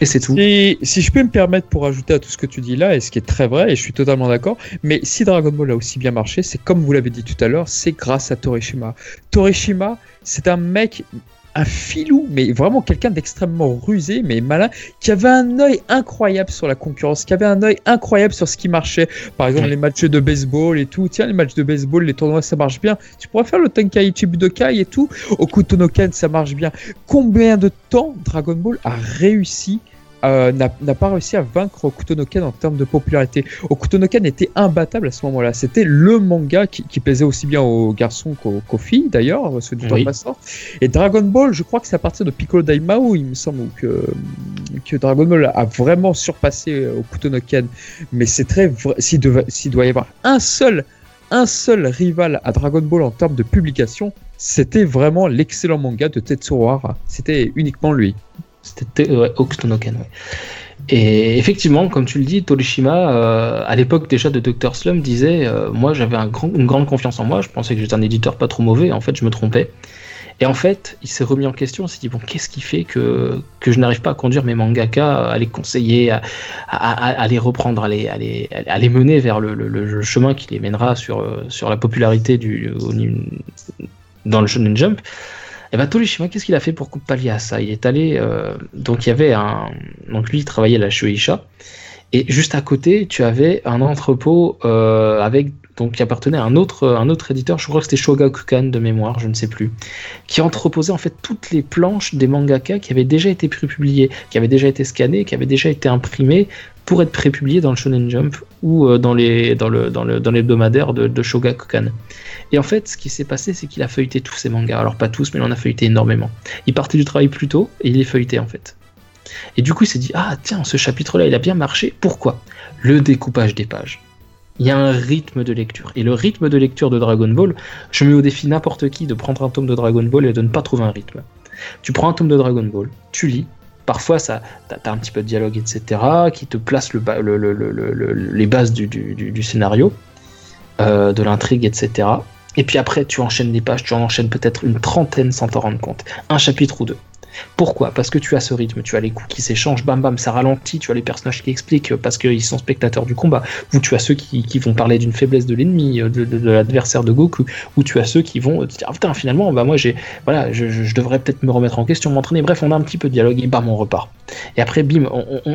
Et c'est tout. Si, si je peux me permettre pour ajouter à tout ce que tu dis là, et ce qui est très vrai, et je suis totalement d'accord, mais si Dragon Ball a aussi bien marché, c'est comme vous l'avez dit tout à l'heure, c'est grâce à Torishima. Torishima, c'est un mec, un filou, mais vraiment quelqu'un d'extrêmement rusé, mais malin, qui avait un œil incroyable sur la concurrence, qui avait un œil incroyable sur ce qui marchait. Par exemple, les matchs de baseball et tout. Tiens, les matchs de baseball, les tournois, ça marche bien. Tu pourrais faire le Tenkaichi Budokai et tout. Okuto no Ken, ça marche bien. Combien de temps Dragon Ball a réussi euh, n'a pas réussi à vaincre Okuto no Ken en termes de popularité. Okuto no Ken était imbattable à ce moment-là. C'était le manga qui, qui plaisait aussi bien aux garçons qu'aux filles d'ailleurs, ce du temps Oui. passant. Et Dragon Ball, je crois que c'est à partir de Piccolo Daimao, il me semble, que, que Dragon Ball a vraiment surpassé euh, Okuto no Ken. Mais c'est très vrai. S'il doit y avoir un seul, un seul rival à Dragon Ball en termes de publication, c'était vraiment l'excellent manga de Tetsuro Hara. C'était uniquement lui. C'était ouais, Okuto no Ken, ouais. Et effectivement, comme tu le dis, Torishima, euh, à l'époque déjà de Dr. Slum, disait euh, Moi, j'avais une grande confiance en moi, je pensais que j'étais un éditeur pas trop mauvais, en fait, je me trompais. Et en fait, il s'est remis en question, il s'est dit Bon, qu'est-ce qui fait que, que je n'arrive pas à conduire mes mangaka, à les conseiller, à, à- les reprendre, à les, à les, à les mener vers le, le- chemin qui les mènera sur, euh, sur la popularité du, dans le Shonen Jump? Et bah Torishima, qu'est-ce qu'il a fait pour pallier ça Il est allé. euh, donc il y avait un. Donc lui, il travaillait à la Shueisha. Et juste à côté, tu avais un entrepôt euh, avec. Donc qui appartenait à un autre, un autre éditeur, je crois que c'était Shogakukan de mémoire, je ne sais plus, qui entreposait en fait toutes les planches des mangaka qui avaient déjà été prépubliées, qui avaient déjà été scannées, qui avaient déjà été imprimées pour être prépubliées dans le Shonen Jump ou euh, dans les dans le dans le dans l'hebdomadaire de, de Shogakukan. Et en fait, ce qui s'est passé, c'est qu'il a feuilleté tous ces mangas. Alors pas tous, mais il en a feuilleté énormément. Il partait du travail plus tôt et il les feuilletait en fait. Et du coup, il s'est dit ah tiens, ce chapitre-là, il a bien marché. Pourquoi? Le découpage des pages. Il y a un rythme de lecture. Et le rythme de lecture de Dragon Ball, je mets au défi n'importe qui de prendre un tome de Dragon Ball et de ne pas trouver un rythme. Tu prends un tome de Dragon Ball, tu lis, Parfois, ça, t'as as un petit peu de dialogue, etc., qui te place le, le, le, le les bases du scénario, euh, de l'intrigue, etc. Et puis après, tu enchaînes des pages, tu en enchaînes peut-être une trentaine sans t'en rendre compte. Un chapitre ou deux. Pourquoi? Parce que tu as ce rythme, tu as les coups qui s'échangent, bam bam, ça ralentit, tu as les personnages qui expliquent parce qu'ils sont spectateurs du combat, ou tu as ceux qui, vont parler d'une faiblesse de l'ennemi, euh, de, l'adversaire de Goku, ou tu as ceux qui vont te dire, ah, putain, finalement, bah moi j'ai, voilà, je, devrais peut-être me remettre en question, m'entraîner, bref, on a un petit peu de dialogue et bam, on repart. Et après, bim,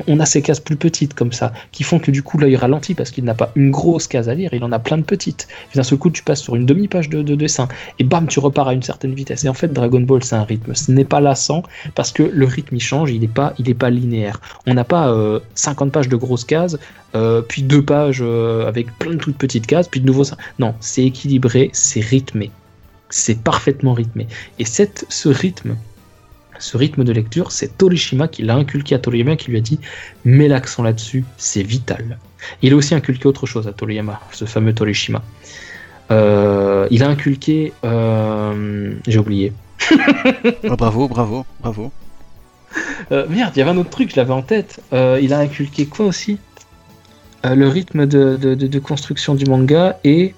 on, a ces cases plus petites comme ça, qui font que du coup l'œil ralentit parce qu'il n'a pas une grosse case à lire, il en a plein de petites. Et d'un seul coup, tu passes sur une demi-page de, de dessin, et bam, tu repars à une certaine vitesse. Et en fait, Dragon Ball, c'est un rythme, ce n'est pas lassant parce que le rythme il change, il n'est pas, pas linéaire. On n'a pas 50 euh, pages de grosses cases, euh, puis deux pages euh, avec plein de toutes petites cases, puis de nouveau ça. Non, c'est équilibré, c'est rythmé, c'est parfaitement rythmé. Et cette, ce rythme, ce rythme de lecture, c'est Torishima qui l'a inculqué à Toriyama, qui lui a dit mets l'accent là-dessus, c'est vital. Il a aussi inculqué autre chose à Toriyama, ce fameux Torishima. il a inculqué, j'ai oublié, Ah, bravo, bravo, bravo. Euh, merde, il y avait un autre truc, je l'avais en tête. Euh, il a inculqué quoi aussi? Euh, Le rythme de, construction du manga et.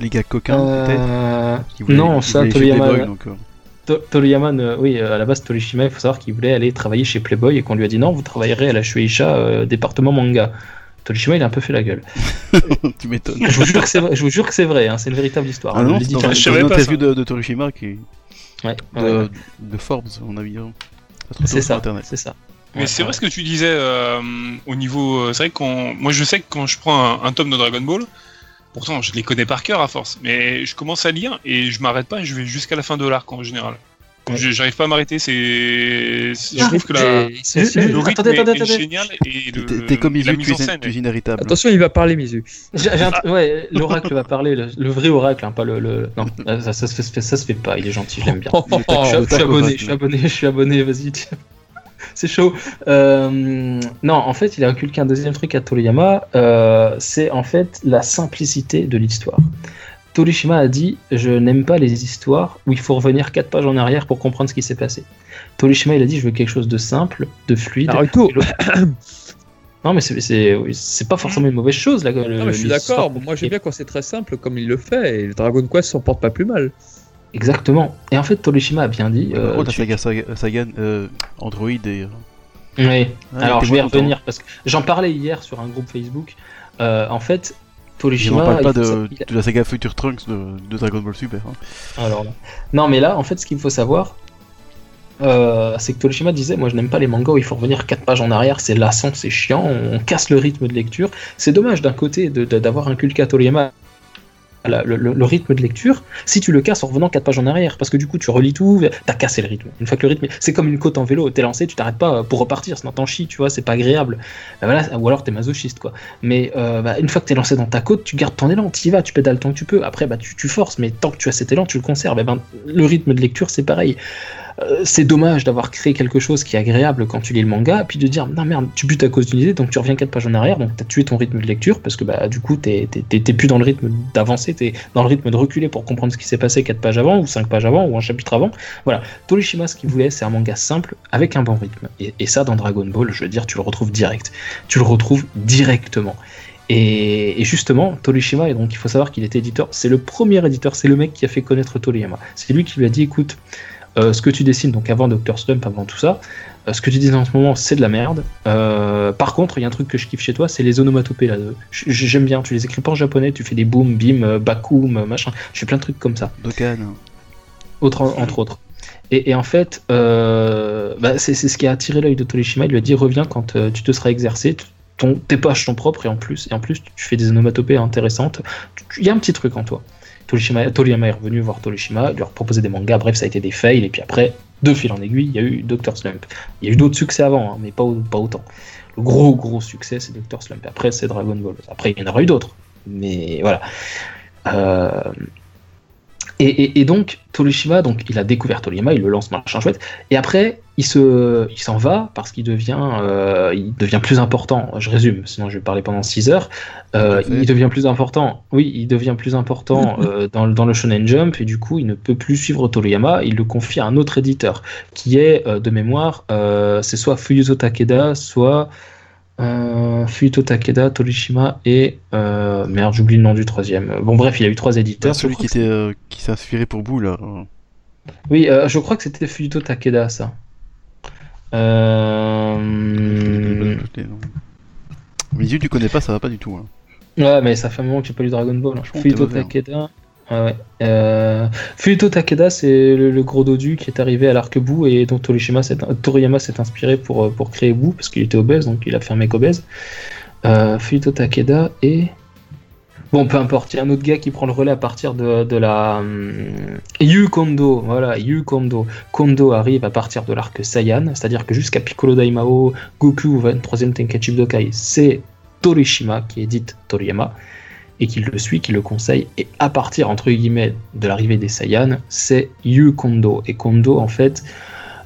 Les gars coquins, peut-être? Non, ça, Toriyama. Toriyama, oui, à la base, Torishima, il faut savoir qu'il voulait aller travailler chez Playboy et qu'on lui a dit non, vous travaillerez à la Shueisha, département manga. Torishima, il a un peu fait la gueule. tu m'étonnes. Je vous jure que c'est vrai, je vous jure que c'est vrai hein, c'est une véritable histoire. Ah non, c'est une interview de, de Torishima qui, Ouais, de, Forbes, on a vu. C'est ça, c'est ça. Mais c'est vrai ce que tu disais euh, au niveau. Euh, c'est vrai qu'on. Moi, je sais que quand je prends un, tome de Dragon Ball, pourtant je les connais par cœur à force, mais je commence à lire et je m'arrête pas, je vais jusqu'à la fin de l'arc en général. J'arrive pas à m'arrêter, c'est. Je trouve que la... le rythme attendez, attendez, est, génial et le... T'es comme Mizu, tu, es inéritable. Attention, il va parler, Mizu. Ouais, l'oracle va parler, le, vrai oracle, hein, pas le. Non, ça, se fait, ça se fait pas, il est gentil, je l'aime bien. je, suis abonné, je suis abonné, je suis abonné, vas-y. c'est chaud. Euh, non, en fait, il a inculqué un deuxième truc à Toriyama, euh, c'est en fait la simplicité de l'histoire. Torishima a dit Je n'aime pas les histoires où il faut revenir 4 pages en arrière pour comprendre ce qui s'est passé. Torishima, il a dit Je veux quelque chose de simple, de fluide. non, mais c'est pas forcément une mauvaise chose. Là, non, mais je suis d'accord. moi, j'aime bien quand c'est très simple, comme il le fait. Et Dragon Quest s'en porte pas plus mal. Exactement. Et en fait, Torishima a bien dit. Euh, tu... saga, saga euh, Android et. Oui. Alors, je vais y revenir parce que j'en parlais hier sur un groupe Facebook. Euh, en fait, je ne parle pas de, la saga Future Trunks de, Dragon Ball Super. Hein. Alors Non, mais là, en fait, ce qu'il faut savoir, euh, c'est que Torishima disait Moi, je n'aime pas les mangas où il faut revenir 4 pages en arrière, c'est lassant, c'est chiant, on casse le rythme de lecture. C'est dommage d'un côté d'avoir inculqué à Toriyama le, rythme de lecture si tu le casses en revenant 4 pages en arrière. Parce que du coup, tu relis tout, t'as cassé le rythme. Une fois que le rythme. C'est comme une côte en vélo, t'es lancé, tu t'arrêtes pas pour repartir, sinon t'en chies, tu vois, c'est pas agréable. Bah ou alors t'es masochiste, quoi. Mais euh, bah, une fois que t'es lancé dans ta côte, tu gardes ton élan, tu y vas, tu pédales tant que tu peux. Après, bah, tu, forces, mais tant que tu as cet élan, tu le conserves. Et ben, le rythme de lecture, c'est pareil. Euh, c'est dommage d'avoir créé quelque chose qui est agréable quand tu lis le manga, puis de dire non merde, tu butes à cause d'une idée, donc tu reviens 4 pages en arrière, donc tu as tué ton rythme de lecture, parce que bah, du coup, t'es plus dans le rythme d'avancer, t'es dans le rythme de reculer pour comprendre ce qui s'est passé 4 pages avant, ou 5 pages avant, ou un chapitre avant. Voilà, Torishima, ce qu'il voulait, c'est un manga simple, avec un bon rythme. Et, ça, dans Dragon Ball, je veux dire, tu le retrouves direct. Tu le retrouves directement. Et, justement, Torishima, et donc il faut savoir qu'il était éditeur, c'est le premier éditeur, c'est le mec qui a fait connaître Toriyama. C'est lui qui lui a dit écoute, euh, ce que tu dessines, donc avant Dr. Slump, avant tout ça, euh, ce que tu dessines en ce moment, c'est de la merde. Euh, par contre, il y a un truc que je kiffe chez toi, c'est les onomatopées là. J'aime bien, tu les écris pas en japonais, tu fais des boom, bim, bakum, machin. Je fais plein de trucs comme ça. Dokan. Autre, entre autres. Et, en fait, bah, c'est ce qui a attiré l'œil de Torishima. Il lui a dit reviens quand tu te seras exercé. Ton, tes pages sont propres et en plus, et en plus, tu fais des onomatopées intéressantes. Il y a un petit truc en toi. Toriyama est revenu voir Torishima, lui a proposé des mangas, bref, ça a été des fails, et puis après, de fil en aiguille, il y a eu Dr. Slump. Il y a eu d'autres succès avant, hein, mais pas, pas autant. Le gros, gros succès, c'est Dr. Slump. Après, c'est Dragon Ball. Après, il y en aura eu d'autres. Mais voilà. Euh, Et, et- et donc, Torishima, donc, il a découvert Toriyama, il le lance machin chouette, et après, il se, il s'en va parce qu'il devient, euh, il devient plus important. Je résume, sinon je vais parler pendant 6 heures. Euh, il devient plus important. Oui, il devient plus important euh, dans, le- dans le Shonen Jump et du coup, il ne peut plus suivre Toriyama. Il le confie à un autre éditeur qui est euh, de mémoire, c'est soit Fuyuto Takeda, soit euh, Fuyuto Takeda, Torishima et euh, merde, j'oublie le nom du troisième. Bon bref, il a eu trois éditeurs. Celui qui était euh, qui s'est inspiré pour Boo là. oui, je crois que c'était Fuyuto Takeda, ça. Euh... Mizu, tu connais pas, ça va pas du tout. hein. Ouais, mais ça fait un moment que j'ai pas lu Dragon Ball. hein. Que t'es mauvais, Takeda. Ah. Euh... Takeda, c'est le, gros dodu qui est arrivé à l'arc Boo et s'est- Toriyama s'est inspiré pour, euh, pour créer Boo parce qu'il était obèse, donc il a fait un mec obèse. Euh, Takeda et. Bon, peu importe, il y a un autre gars qui prend le relais à partir de, la. hum, Yu Kondo, voilà, Yu Kondo. Arrive à partir de l'arc Saiyan, c'est-à-dire que jusqu'à Piccolo Daimao, Goku, 23e Tenkaichi Budokai, c'est Torishima qui édite Toriyama et qui le suit, qui le conseille. Et à partir, entre guillemets, de l'arrivée des Saiyans, c'est Yu Kondo. Et Kondo, en fait,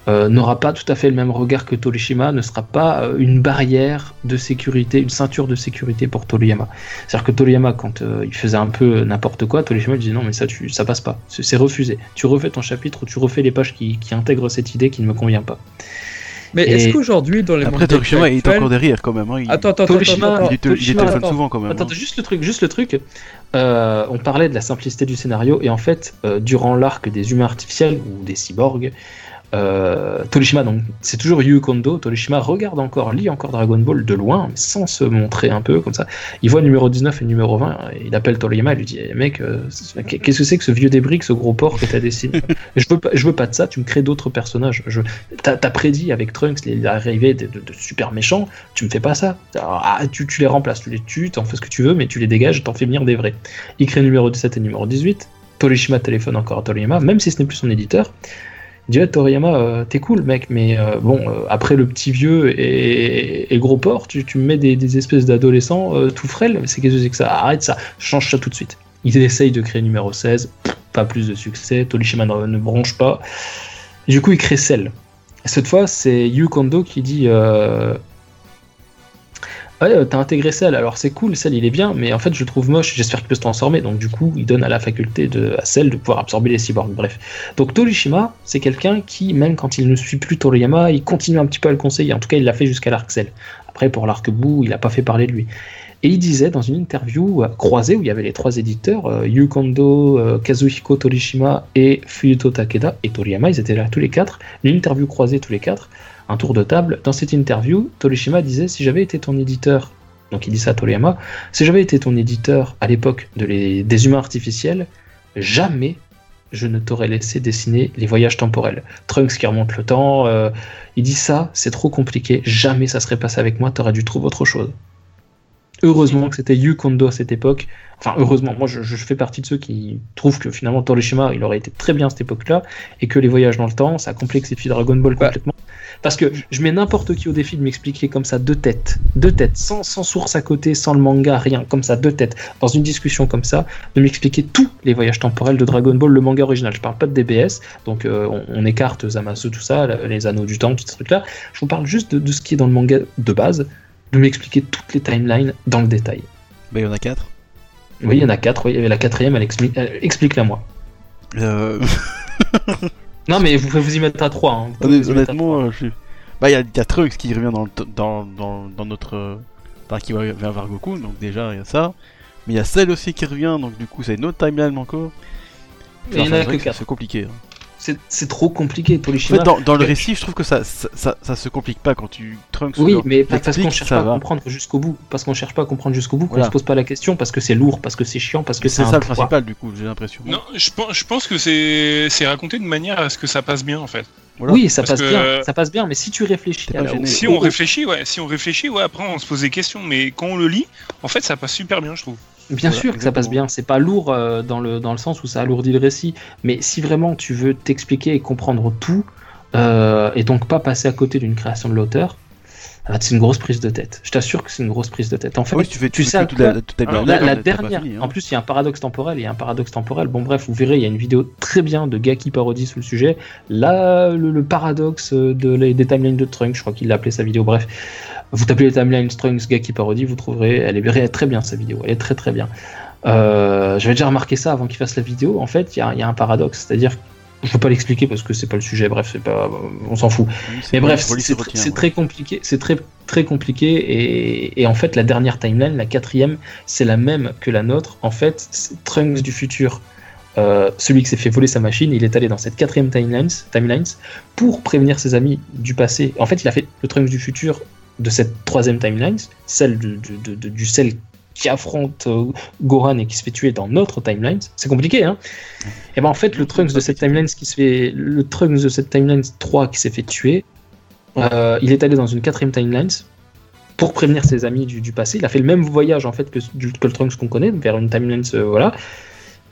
euh, n'aura pas tout à fait le même regard que Torishima, ne sera pas euh, une barrière de sécurité, une ceinture de sécurité pour Toriyama. C'est-à-dire que Toriyama, quand euh, il faisait un peu n'importe quoi, Torishima lui disait non, mais ça, tu, ça passe pas, c'est refusé. Tu refais ton chapitre, tu refais les pages qui intègrent cette idée qui ne me convient pas. Mais Et- est-ce qu'aujourd'hui, dans les Après, Torishima, il est actuels- encore derrière quand même. hein, il- Attends, attends, attends, Torishima, attends, il, attends. te- il téléphone attends. souvent quand même. Attends, hein. juste le truc, juste le truc. Euh, on parlait de la simplicité du scénario et en fait, euh, durant l'arc des humains artificiels ou des cyborgs, euh, Torishima, donc c'est toujours Yu Kondo. Torishima regarde encore, lit encore Dragon Ball de loin, mais sans se montrer un peu comme ça. Il voit numéro 19 et numéro 20, et il appelle Toriyama et lui dit Eh, Mec, euh, qu'est-ce que c'est que ce vieux débris, que ce gros porc que t'as dessiné? Je, veux pas, je veux pas de ça, tu me crées d'autres personnages. Je, t'as, t'as prédit avec Trunks les- l'arrivée de, de- de super méchants, tu me fais pas ça. Ah, tu, tu les remplaces, tu les tues, t'en fais ce que tu veux, mais tu les dégages, t'en fais venir des vrais. Il crée numéro 17 et numéro 18. Torishima téléphone encore à Toriyama, même si ce n'est plus son éditeur. Ouais, Toriyama, euh, t'es cool, mec, mais euh, bon, euh, après le petit vieux et, gros porc, tu, tu me mets des, espèces d'adolescents tout frêles. C'est qu'est-ce que c'est que ça Arrête ça, change ça tout de suite. Il essaye de créer numéro 16, pff, pas plus de succès. Torishima ne, ne bronche pas. Du coup, il crée Cell. Et cette fois, c'est Yu Kondo qui dit Ouais, euh, t'as intégré Cell, alors c'est cool, Cell il est bien, mais en fait je le trouve moche, j'espère qu'il peut se transformer. Donc du coup, il donne à la faculté de, à Cell de pouvoir absorber les cyborgs. Bref. Donc Torishima, c'est quelqu'un qui, même quand il ne suit plus Toriyama, il continue un petit peu à le conseiller. En tout cas, il l'a fait jusqu'à l'arc Cell. Après, pour l'arc Boo, il n'a pas fait parler de lui. Et il disait dans une interview euh, croisée où il y avait les trois éditeurs, euh, euh, Kazuhiko Torishima et Fuyuto Takeda et Toriyama, ils étaient là tous les quatre, une interview croisée tous les quatre, un tour de table. Dans cette interview, Torishima disait si j'avais été ton éditeur, donc il dit ça à Toriyama, si j'avais été ton éditeur à l'époque de des humains artificiels, jamais je ne t'aurais laissé dessiner les voyages temporels. Trunks qui remonte le temps, euh, il dit ça, c'est trop compliqué, jamais ça serait passé avec moi, t'aurais dû trouver autre chose. Heureusement que c'était Yu Kondo à cette époque. Enfin, heureusement, moi je, je fais partie de ceux qui trouvent que finalement Torishima il aurait été très bien à cette époque-là et que les voyages dans le temps ça complexifie Dragon Ball Bah. Parce que je mets n'importe qui au défi de m'expliquer comme ça deux têtes, deux têtes, sans, sans source à côté, sans le manga, rien, comme ça, deux têtes, dans une discussion comme ça, de m'expliquer tous les voyages temporels de Dragon Ball, le manga original. Je parle pas de DBS, donc euh, on, on écarte Zamasu, tout ça, les anneaux du temps, tous ces trucs-là. Je vous parle juste de, de ce qui est dans le manga de base, de m'expliquer toutes les timelines dans le détail. Bah, il y en a 4. Oui, il y en a quatre, oui, la quatrième, elle explique, elle- explique-la moi. Euh... Non, mais vous pouvez vous y mettre à trois. hein. À Honnêtement, euh, je suis. Bah, il y a, il y a Trunks qui revient dans, le dans, dans, dans notre. euh, Enfin, qui va vers vers Goku, donc déjà, il y a ça. Mais il y a celle aussi qui revient, donc du coup, c'est une autre timeline encore. Il y en a que. C'est compliqué. hein. C'est trop compliqué, En Torishima. fait, dans, dans le récit, je trouve que ça, ça, ça, ça se complique pas quand tu Trunks. Oui, mais parce qu'on cherche ça pas à comprendre jusqu'au bout. Parce qu'on cherche pas à comprendre jusqu'au bout, qu'on Voilà. se pose pas la question, parce que c'est lourd, parce que c'est chiant, parce que C'est c'est ça le poids. principal, du coup, j'ai l'impression. Non, je pense, je pense que c'est c'est raconté de manière à ce que ça passe bien en fait. Voilà. Oui, ça Parce passe que- bien, ça passe bien, mais si tu réfléchis à la- Si on réfléchit, ouais, si on réfléchit, ouais, après on se pose des questions, mais quand on le lit, en fait, ça passe super bien, je trouve. Bien Voilà, sûr que ça passe bien, c'est pas lourd euh, dans, le, dans le sens où ça alourdit le récit, mais si vraiment tu veux t'expliquer et comprendre tout, euh, et donc pas passer à côté d'une création de l'auteur, Ah, c'est une grosse prise de tête. Je t'assure que c'est une grosse prise de tête. En fait, oui, tu fais, tu tu sais quoi- la, pas dernière, fini, hein. en plus, il y a un paradoxe temporel. Il y a un paradoxe temporel. Bon, bref, vous verrez, il y a une vidéo très bien de gars qui parodie sur le sujet. Là, le, le paradoxe de, les- des timelines de Trunks, je crois qu'il l'a appelé sa vidéo. Bref, vous tapez les timelines Trunks, gars qui parodie, vous trouverez. Elle est, très bien, sa vidéo. Elle est très très bien. Euh, J'avais déjà remarqué ça avant qu'il fasse la vidéo. En fait, il y a, il y a un paradoxe. C'est-à-dire, je ne peux pas l'expliquer parce que c'est pas le sujet. Bref, c'est pas, on s'en fout. Oui, Mais bref, c'est ouais. très compliqué. C'est très très compliqué et, et en fait la dernière timeline, la quatrième, c'est la même que la nôtre. En fait, Trunks du futur, euh, celui qui s'est fait voler sa machine, il est allé dans cette quatrième timelines, timelines pour prévenir ses amis du passé. En fait, il a fait le Trunks du futur de cette troisième timeline, celle du, celle qui affronte euh, Gohan et qui se fait tuer dans notre timeline. C'est compliqué, hein Et ben en fait, le Trunks de cette timeline qui se fait, le Trunks de cette timeline 3 qui s'est fait tuer, euh, il est allé dans une quatrième timeline pour prévenir ses amis du, du passé. Il a fait le même voyage en fait que, du, que le Trunks qu'on connaît, vers une timeline, euh, voilà.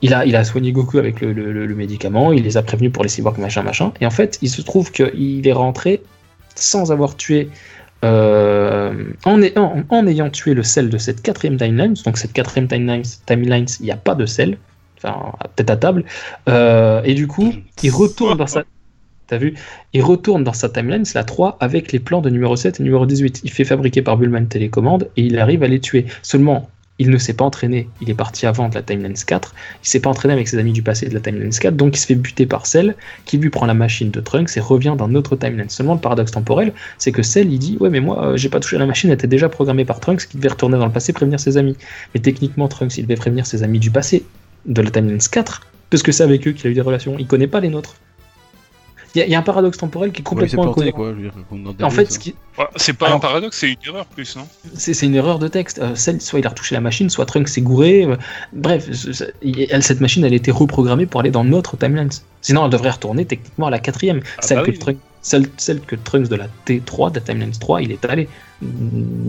Il a, il a soigné Goku avec le, le- le- le médicament, il les a prévenus pour les cyborgs, machin, machin. Et en fait, il se trouve qu'il est rentré sans avoir tué, euh, en, ayant, tué le sel de cette quatrième timeline. Donc cette quatrième timeline, timeline il n'y a pas de sel, enfin peut-être à table. Euh, et du coup, il retourne dans sa... T'as vu Il retourne dans sa timeline, c'est la 3, avec les plans de numéro 7 et numéro 18. Il fait fabriquer par Bullman Télécommande et il arrive à les tuer. Seulement, il ne s'est pas entraîné. Il est parti avant de la timeline 4. Il s'est pas entraîné avec ses amis du passé de la timeline 4, donc il se fait buter par Cell, qui lui prend la machine de Trunks et revient dans notre timeline. Seulement, le paradoxe temporel, c'est que Cell, il dit Ouais, mais moi, euh, j'ai pas touché la machine, elle était déjà programmée par Trunks qui devait retourner dans le passé prévenir ses amis. Mais techniquement, Trunks, il devait prévenir ses amis du passé de la timeline 4, parce que c'est avec eux qu'il a eu des relations. Il connaît pas les nôtres. Il y, a- il y a un paradoxe temporel qui est Ouais, complètement planté, incohérent. quoi. je veux dire, qu'on en fait, ça. ce qui, Ouais, c'est pas Alors- un paradoxe, c'est une erreur plus, non? C'est une erreur de texte. Euh, soit il a retouché la machine, soit Trunks s'est gouré. euh, bref, elle, cette machine, elle a été reprogrammée pour aller dans notre timeline. Sinon, elle devrait retourner techniquement à la quatrième. Ah celle, bah que oui. Trunks, celle, celle que Trunks de la T3, de la timeline 3, il est allé.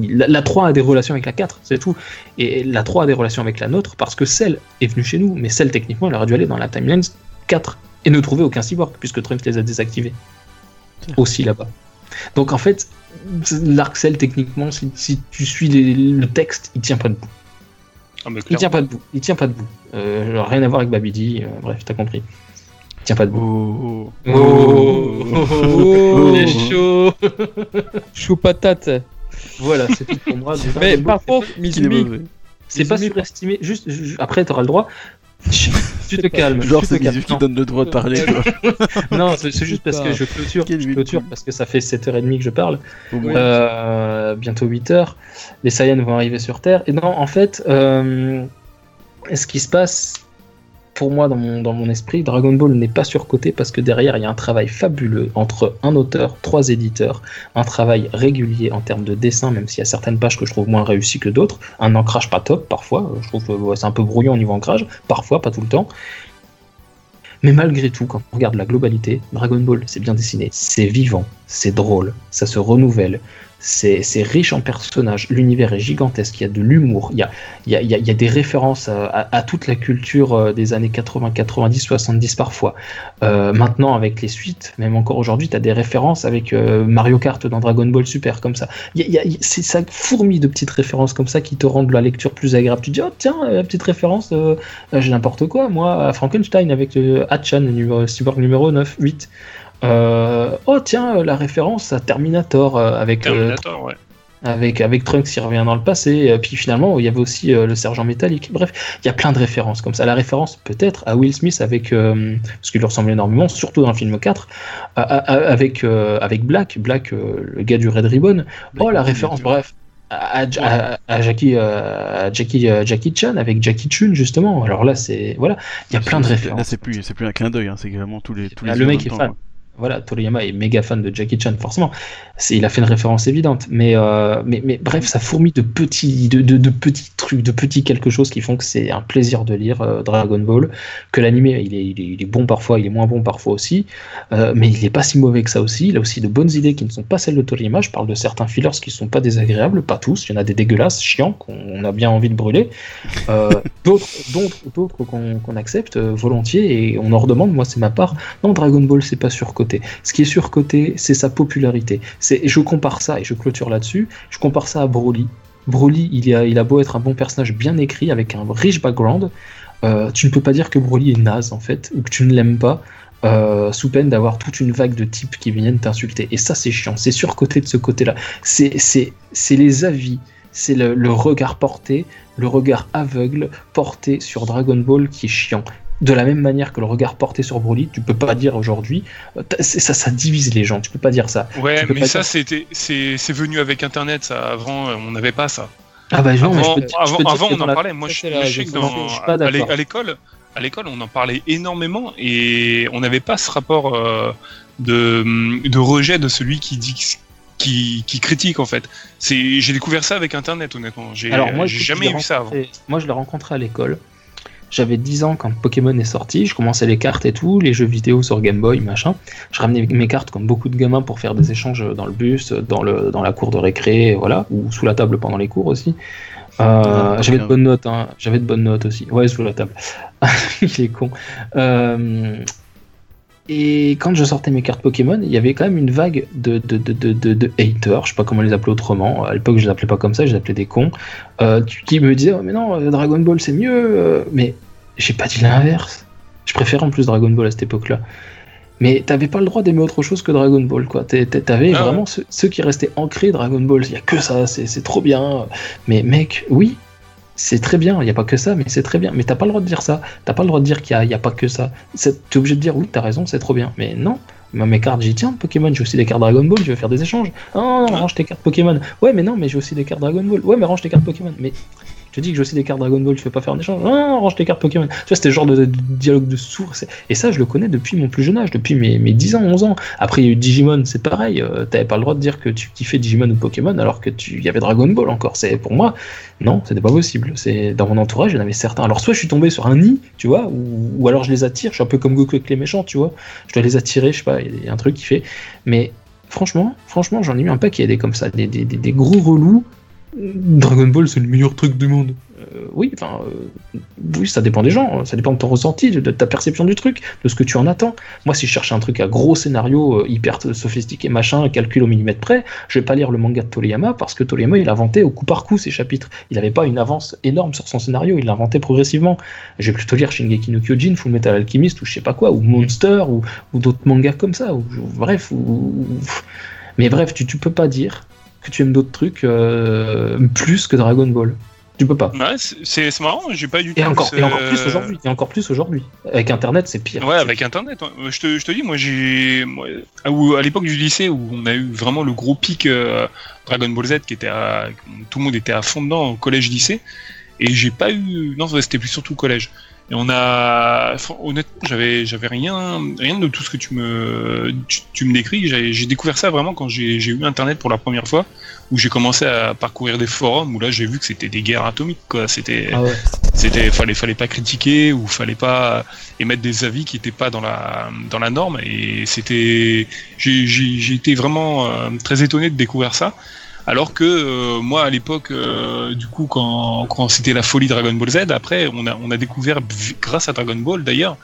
La, la 3 a des relations avec la 4, c'est tout. Et la 3 a des relations avec la nôtre parce que celle est venue chez nous. Mais celle, techniquement, elle aurait dû aller dans la timeline 4 et ne trouver aucun cyborg puisque Trunks les a désactivés. Aussi là-bas. Donc en fait, l'arc Cell, techniquement, si, si tu suis les- le texte, il tient pas debout. Ah, Il tient pas debout. Il tient pas debout. Euh, rien à voir avec Babidi. euh, bref, t'as compris. Il tient pas debout. Oh, Oh, Oh. il est chaud. Chou patate. Voilà, c'est tout pour moi. Mais par contre, Mizumi, c'est pas surestimé. Juste, ju- après, t'auras le droit. Tu te calmes. Genre, c'est. Mizu qui donne le droit de parler, quoi. Non, c'est juste parce que je clôture. Je clôture parce que ça fait 7h30 que je parle. Euh, bientôt 8h. Les Saiyans vont arriver sur Terre. Et non, en fait, euh, ce qui se passe, pour moi, dans mon, dans mon esprit, Dragon Ball n'est pas surcoté parce que derrière, il y a un travail fabuleux entre un auteur, trois éditeurs, un travail régulier en termes de dessin, même s'il y a certaines pages que je trouve moins réussies que d'autres, un ancrage pas top parfois, je trouve que ouais, c'est un peu brouillon au niveau ancrage, parfois, pas tout le temps. Mais malgré tout, quand on regarde la globalité, Dragon Ball, c'est bien dessiné, c'est vivant, c'est drôle, ça se renouvelle, c'est riche en personnages, l'univers est gigantesque, il y a de l'humour, il y a, des références à, toute la culture euh, des années 80, 90, 70 parfois. Euh, maintenant, avec les suites, même encore aujourd'hui, tu as des références avec euh, Mario Kart dans Dragon Ball Super, comme ça. C'est ça fourmi de petites références comme ça qui te rendent la lecture plus agréable. Tu dis, oh tiens, la petite référence, j'ai n'importe quoi, moi, à Frankenstein avec Hatchan, numéro, cyborg numéro 9, 8. Euh, oh tiens, euh, la référence à Terminator euh, avec, Terminator, ouais. avec, avec Trunks qui revient dans le passé. Et puis finalement, il y avait aussi le sergent métallique. Bref, il y a plein de références comme ça. La référence peut-être à Will Smith avec, parce qu'il lui ressemble énormément, surtout dans le film 4, à- à- à- avec, avec Black, Black, le gars du Red Ribbon. Oh, la référence, bref. À, à- à Jackie, à Jackie, Jackie Chan avec Jackie Chun justement. Alors là, c'est voilà, il y a plein de Là, références. c'est plus, c'est plus un clin d'œil, hein, c'est vraiment tous les, tous les Ah, le mec est temps, fan. quoi. Voilà, Toriyama est méga fan de Jackie Chan, forcément. Il a fait une référence évidente. Mais, euh, mais, mais bref, ça fourmille de petits, de, de, petits trucs, de petits quelque chose qui font que c'est un plaisir de lire euh, Dragon Ball. Que l'animé, il est, il, est, bon parfois, il est moins bon parfois aussi. Euh, mais il est pas si mauvais que ça aussi. Il a aussi de bonnes idées qui ne sont pas celles de Toriyama. Je parle de certains fillers qui sont pas désagréables, pas tous. Il y en a des dégueulasses, chiants, qu'on a bien envie de brûler. D'autres, qu'on, qu'on accepte euh, volontiers et on en redemande. Moi, c'est ma part. Non, Dragon Ball, c'est pas surcoté. Ce qui est surcoté, c'est sa popularité. C'est, je compare ça, et je clôture là-dessus, je compare ça à Broly. Broly, il a, beau être un bon personnage bien écrit, avec un riche background, euh, tu ne peux pas dire que Broly est naze, en fait, ou que tu ne l'aimes pas, euh, sous peine d'avoir toute une vague de types qui viennent t'insulter. Et ça, c'est chiant. C'est surcoté de ce côté-là. C'est, les avis, c'est le regard porté, le regard aveugle porté sur Dragon Ball qui est chiant. De la même manière que le regard porté sur Broly, tu peux pas dire aujourd'hui, euh, ça, ça divise les gens. Tu peux pas dire ça. Ouais, mais ça, c'était, c'est, c'est venu avec Internet. Ça, avant, euh, on n'avait pas ça. Ah bah non, mais je Avant, peux je peux on en la- parlait. Moi, Ça, je, sais que dans, Je suis pas à l'école, à l'école, on en parlait énormément et on n'avait pas ce rapport euh, de, de rejet de celui qui dit qui, qui critique en fait. C'est, j'ai découvert ça avec Internet, honnêtement. J'ai, Alors moi, j'ai jamais vu ça avant. Moi, je l'ai rencontré à l'école. J'avais 10 ans quand Pokémon est sorti. Je commençais les cartes et tout, les jeux vidéo sur Game Boy, machin. Je ramenais mes cartes comme beaucoup de gamins pour faire des échanges dans le bus, dans, le, dans la cour de récré, voilà, ou sous la table pendant les cours aussi. Euh, Ah, j'avais de bonnes notes, hein. j'avais de bonnes notes aussi. Ouais, sous la table. Il est con. Euh, Et quand je sortais mes cartes Pokémon, il y avait quand même une vague de, de, de, de, de- haters, je sais pas comment les appeler autrement. À l'époque, je les appelais pas comme ça, je les appelais des cons, euh, qui me disaient Oh, Mais non, euh, Dragon Ball c'est mieux. euh. Mais j'ai pas dit l'inverse. Je préfère en plus Dragon Ball à cette époque-là. Mais t'avais pas le droit d'aimer autre chose que Dragon Ball, quoi. T'avais Ah vraiment ceux, ceux qui restaient ancrés Dragon Ball. Il y a que ça, c'est c'est trop bien. Mais mec, oui, c'est très bien. Il y a pas que ça, mais c'est très bien. Mais t'as pas le droit de dire ça. T'as pas le droit de dire qu'il y a, pas que ça. T'es obligé de dire oui, t'as raison, c'est trop bien. Mais non. Moi, mes cartes, j'y tiens, Pokémon, j'ai aussi des cartes Dragon Ball, je veux faire des échanges. Oh, non, non, range tes cartes Pokémon. Ouais, mais non, mais j'ai aussi des cartes Dragon Ball. Ouais, mais range tes cartes Pokémon. Mais je te dis que j'ai aussi des cartes Dragon Ball, tu veux pas faire un échange Non, range tes cartes Pokémon. Tu vois, c'était le genre de, dialogue de sourds. Et ça, je le connais depuis mon plus jeune âge, depuis mes, mes 10 ans, 11 ans. Après, il y a eu Digimon, c'est pareil. euh, T'avais pas le droit de dire que tu kiffais Digimon ou Pokémon alors que tu y avait Dragon Ball encore. C'est pour moi, non, c'était pas possible. C'est dans mon entourage, il y en avait certains. Alors soit je suis tombé sur un nid, tu vois, ou, ou alors je les attire. Je suis un peu comme Goku avec les méchants, tu vois. Je dois les attirer, je sais pas, il y a un truc qui fait. Mais franchement, franchement, j'en ai eu un paquet des comme ça, des, des, des- des gros relous. Dragon Ball, c'est le meilleur truc du monde. Euh, oui, enfin, euh, oui, ça dépend des gens, ça dépend de ton ressenti, de, ta perception du truc, de ce que tu en attends. Moi, si je cherche un truc à gros scénario, euh, hyper sophistiqué, machin, calcul au millimètre près, je vais pas lire le manga de Toriyama parce que Toriyama, il a inventé au coup par coup ses chapitres. Il n'avait pas une avance énorme sur son scénario, il l'a inventé progressivement. Je vais plutôt lire Shingeki no Kyojin, Full Metal Alchemist ou je sais pas quoi, ou Monster ou, d'autres mangas comme ça, ou, bref, ou- mais bref, tu, tu peux pas dire que tu aimes d'autres trucs euh, plus que Dragon Ball. Tu peux pas. Ouais, c'est- marrant, j'ai pas du tout. Et encore, ce- et encore plus aujourd'hui. Et encore plus aujourd'hui. Avec Internet, c'est pire. Ouais, avec Internet. ouais. Je te, je te dis, moi, j'ai. à, l'époque du lycée, où on a eu vraiment le gros pic euh, Dragon Ball Z, qui était à. Tout le monde était à fond dedans, au collège-lycée. Et j'ai pas eu. Non, c'était plus surtout collège. Et on a. honnêtement, j'avais, j'avais rien, rien de tout ce que tu me, tu, tu me décris. J'ai, découvert ça vraiment quand j'ai, j'ai eu Internet pour la première fois, où j'ai commencé à parcourir des forums, où là, j'ai vu que c'était des guerres atomiques, quoi. C'était. Ah ouais. C'était fallait fallait pas critiquer ou fallait pas émettre des avis qui étaient pas dans la dans la norme et c'était j'ai été vraiment euh, très étonné de découvrir ça alors que euh, moi à l'époque euh, du coup quand c'était la folie Dragon Ball Z après on a découvert grâce à Dragon Ball d'ailleurs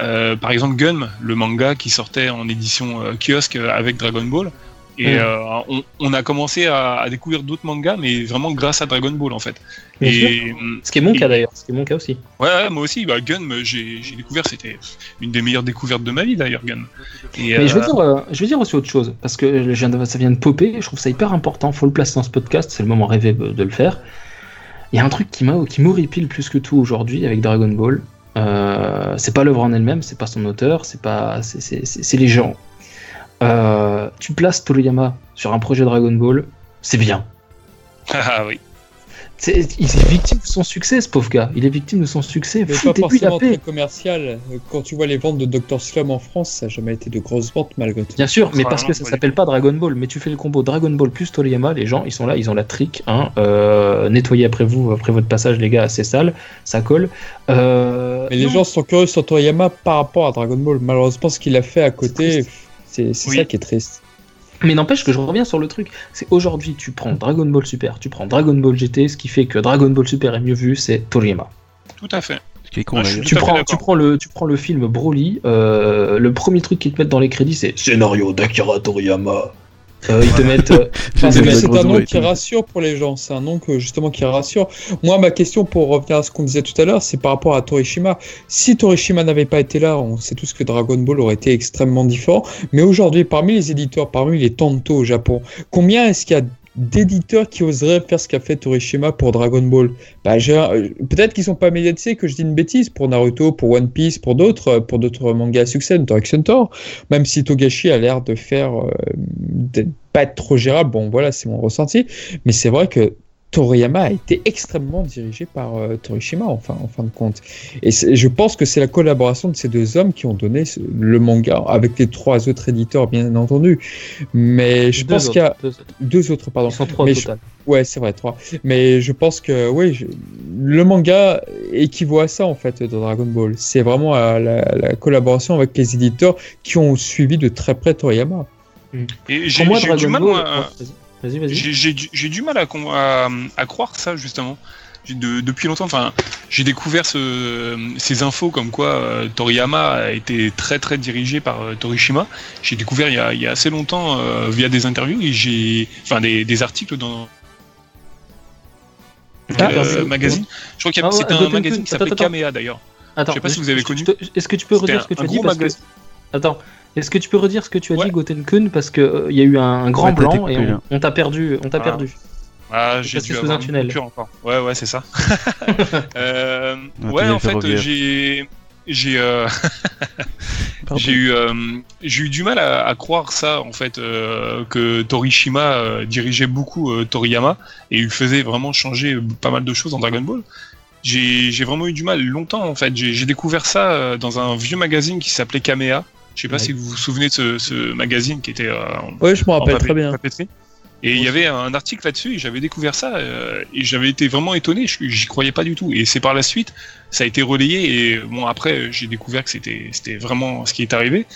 euh, par exemple Gun le manga qui sortait en édition kiosque avec Dragon Ball et Mm. euh, on, on a commencé à, à découvrir d'autres mangas mais vraiment grâce à Dragon Ball en fait Bien et hum, Ce qui est mon Et- cas d'ailleurs. Ce qui est mon cas aussi. Ouais, ouais, moi aussi, bah, Gun, j'ai découvert, c'était une des meilleures découvertes de ma vie d'ailleurs, Gun. Et, Mais je veux euh, dire, euh, je veux dire aussi autre chose parce que ça vient de popper. Je trouve ça hyper important. Faut le placer dans ce podcast. C'est le moment rêvé de le faire. Il y a un truc qui m'horripile plus que tout aujourd'hui avec Dragon Ball. Euh, c'est pas l'œuvre en elle-même, c'est pas son auteur, c'est pas, c'est les gens. Euh, tu places Toriyama sur un projet Dragon Ball, c'est bien. ah oui. C'est- il est victime de son succès, ce pauvre gars. Il est victime de son succès. Mais pas forcément paix. très commercial. Quand tu vois les ventes de Dr. Slum en France, ça n'a jamais été de grosses ventes malgré tout. Bien sûr, mais Ah, parce que ça du s'appelle pas Dragon Ball, mais tu fais le combo Dragon Ball plus Toriyama, les gens ils sont là, ils ont la trick, hein, euh, nettoyez après vous, après votre passage les gars, c'est sale, ça colle. Euh, Mais les non. gens sont curieux sur Toriyama par rapport à Dragon Ball. Malheureusement, ce qu'il a fait à côté, c'est Oui. ça qui est triste. Mais n'empêche que je reviens sur le truc, c'est aujourd'hui tu prends Dragon Ball Super, tu prends Dragon Ball GT, ce qui fait que Dragon Ball Super est mieux vu, c'est Toriyama. Tout à fait. Qui est con prends, prends le, tu prends le film Broly, euh, le premier truc qu'ils te mettent dans les crédits, c'est scénario d'Akira Toriyama. Euh, ils te mettent. euh, Ah, c'est un nom qui rassure pour les gens, c'est un nom que justement qui rassure. Moi, ma question pour revenir à ce qu'on disait tout à l'heure, c'est par rapport à Torishima. Si Torishima n'avait pas été là, on sait tous que Dragon Ball aurait été extrêmement différent. Mais aujourd'hui, parmi les éditeurs, parmi les tantos au Japon, combien est-ce qu'il y a d'éditeurs qui oseraient faire ce qu'a fait Torishima pour Dragon Ball. Bah, euh, Peut-être qu'ils sont pas médiatisés, que je dis une bêtise, pour Naruto, pour One Piece, pour d'autres, euh, pour d'autres mangas à succès, notamment même si Togashi a l'air de faire, euh, pas être trop gérable, bon voilà, c'est mon ressenti, mais c'est vrai que Toriyama a été extrêmement dirigé par euh, Torishima, en fin de compte. Et je pense que c'est la collaboration de ces deux hommes qui ont donné ce- le manga, avec les trois autres éditeurs, bien entendu. Mais je deux pense qu'il y a deux autres. deux autres, pardon. Ils sont trois au je- total. Ouais, c'est vrai, trois. Mais je pense que, oui, je- le manga équivaut à ça, en fait, dans Dragon Ball. C'est vraiment à la, la collaboration avec les éditeurs qui ont suivi de très près Toriyama. Et j'ai Pour moi, j'ai Dragon du mal, Ball. moi, ouais, à- Vas-y, vas-y. j'ai- du- mal à, con- à, à croire ça, justement. De- depuis longtemps, enfin, j'ai découvert ce- ces infos comme quoi euh, Toriyama a été très très dirigé par euh, Torishima. J'ai découvert il y, a, il y a assez longtemps euh, via des interviews et j'ai, enfin, des, des articles dans Ah, merci. magazine. Je crois qu'il y a Ah ouais, un magazine qui s'appelait. Kamea d'ailleurs. Attends, Je sais pas si vous avez connu. Est-ce que tu peux redire ce que tu as dit parce que... Attends, est-ce que tu peux redire ce que tu as Ouais. dit, Goten Kun Parce qu'il il y a eu un grand Ouais, blanc et on, t'a perdu. On t'a Ah. perdu. Ah, j'ai dû avoir un tunnel. encore. Ouais, ouais, c'est ça. Euh, ouais, en fait, j'ai, j'ai, euh, j'ai eu, euh, j'ai eu du mal à, à croire ça, en fait, euh, que Torishima euh, dirigeait beaucoup euh, Toriyama et il faisait vraiment changer pas mal de choses dans Dragon Ball. J'ai, j'ai vraiment eu du mal longtemps, en fait. J'ai, découvert ça euh, dans un vieux magazine qui s'appelait Kamea. Je sais pas Ouais. si vous vous souvenez de ce, ce magazine qui était euh, en Oui, je me rappelle très bien. papeterie. Et il y avait un article là-dessus et j'avais découvert ça euh, et j'avais été vraiment étonné, je- j'y croyais pas du tout. Et c'est par la suite, ça a été relayé et bon après j'ai découvert que c'était c'était vraiment ce qui est arrivé.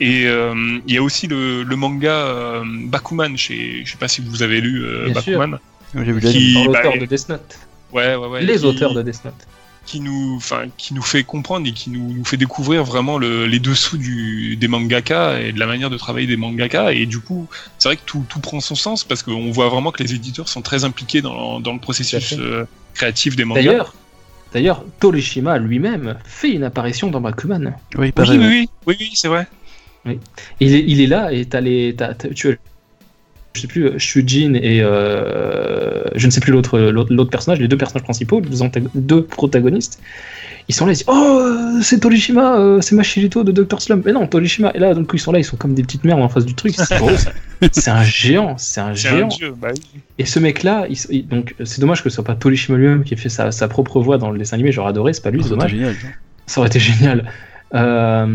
Et euh, il y a aussi le, le manga euh, Bakuman, je sais pas si vous avez lu euh, Bien sûr. Bakuman. J'ai vu Qui- bah, de Death Note. Ouais, ouais, ouais. Les qui- auteurs de Death Note. Qui nous, enfin, qui nous fait comprendre et qui nous, nous fait découvrir vraiment le- les dessous du, des mangaka et de la manière de travailler des mangaka. Et du coup, c'est vrai que tout, tout prend son sens parce qu'on voit vraiment que les éditeurs sont très impliqués dans, dans le processus euh, créatif des mangas. D'ailleurs, d'ailleurs, Torishima lui-même fait une apparition dans Bakuman. Oui, oui, oui, oui, c'est vrai. Il est, il est là et t'as les, t'as- t'as- tu as, je sais plus, Shujin et euh, je ne sais plus l'autre, l'autre personnage, les deux personnages principaux, les deux, protagonistes. Ils sont là, ils disent Oh, euh, c'est Torishima, euh, c'est Machirito de Dr. Slump. Mais non, Torishima. Et là, donc, ils sont là, ils sont comme des petites merdes en face du truc. C'est un géant, c'est un C'est un géant. dieu. Bah, oui. Et ce mec-là, il- donc c'est dommage que ce soit pas Torishima lui-même qui ait fait sa, sa propre voix dans le dessin animé. J'aurais adoré, c'est pas lui, c'est dommage. génial. Ça aurait été génial. Euh,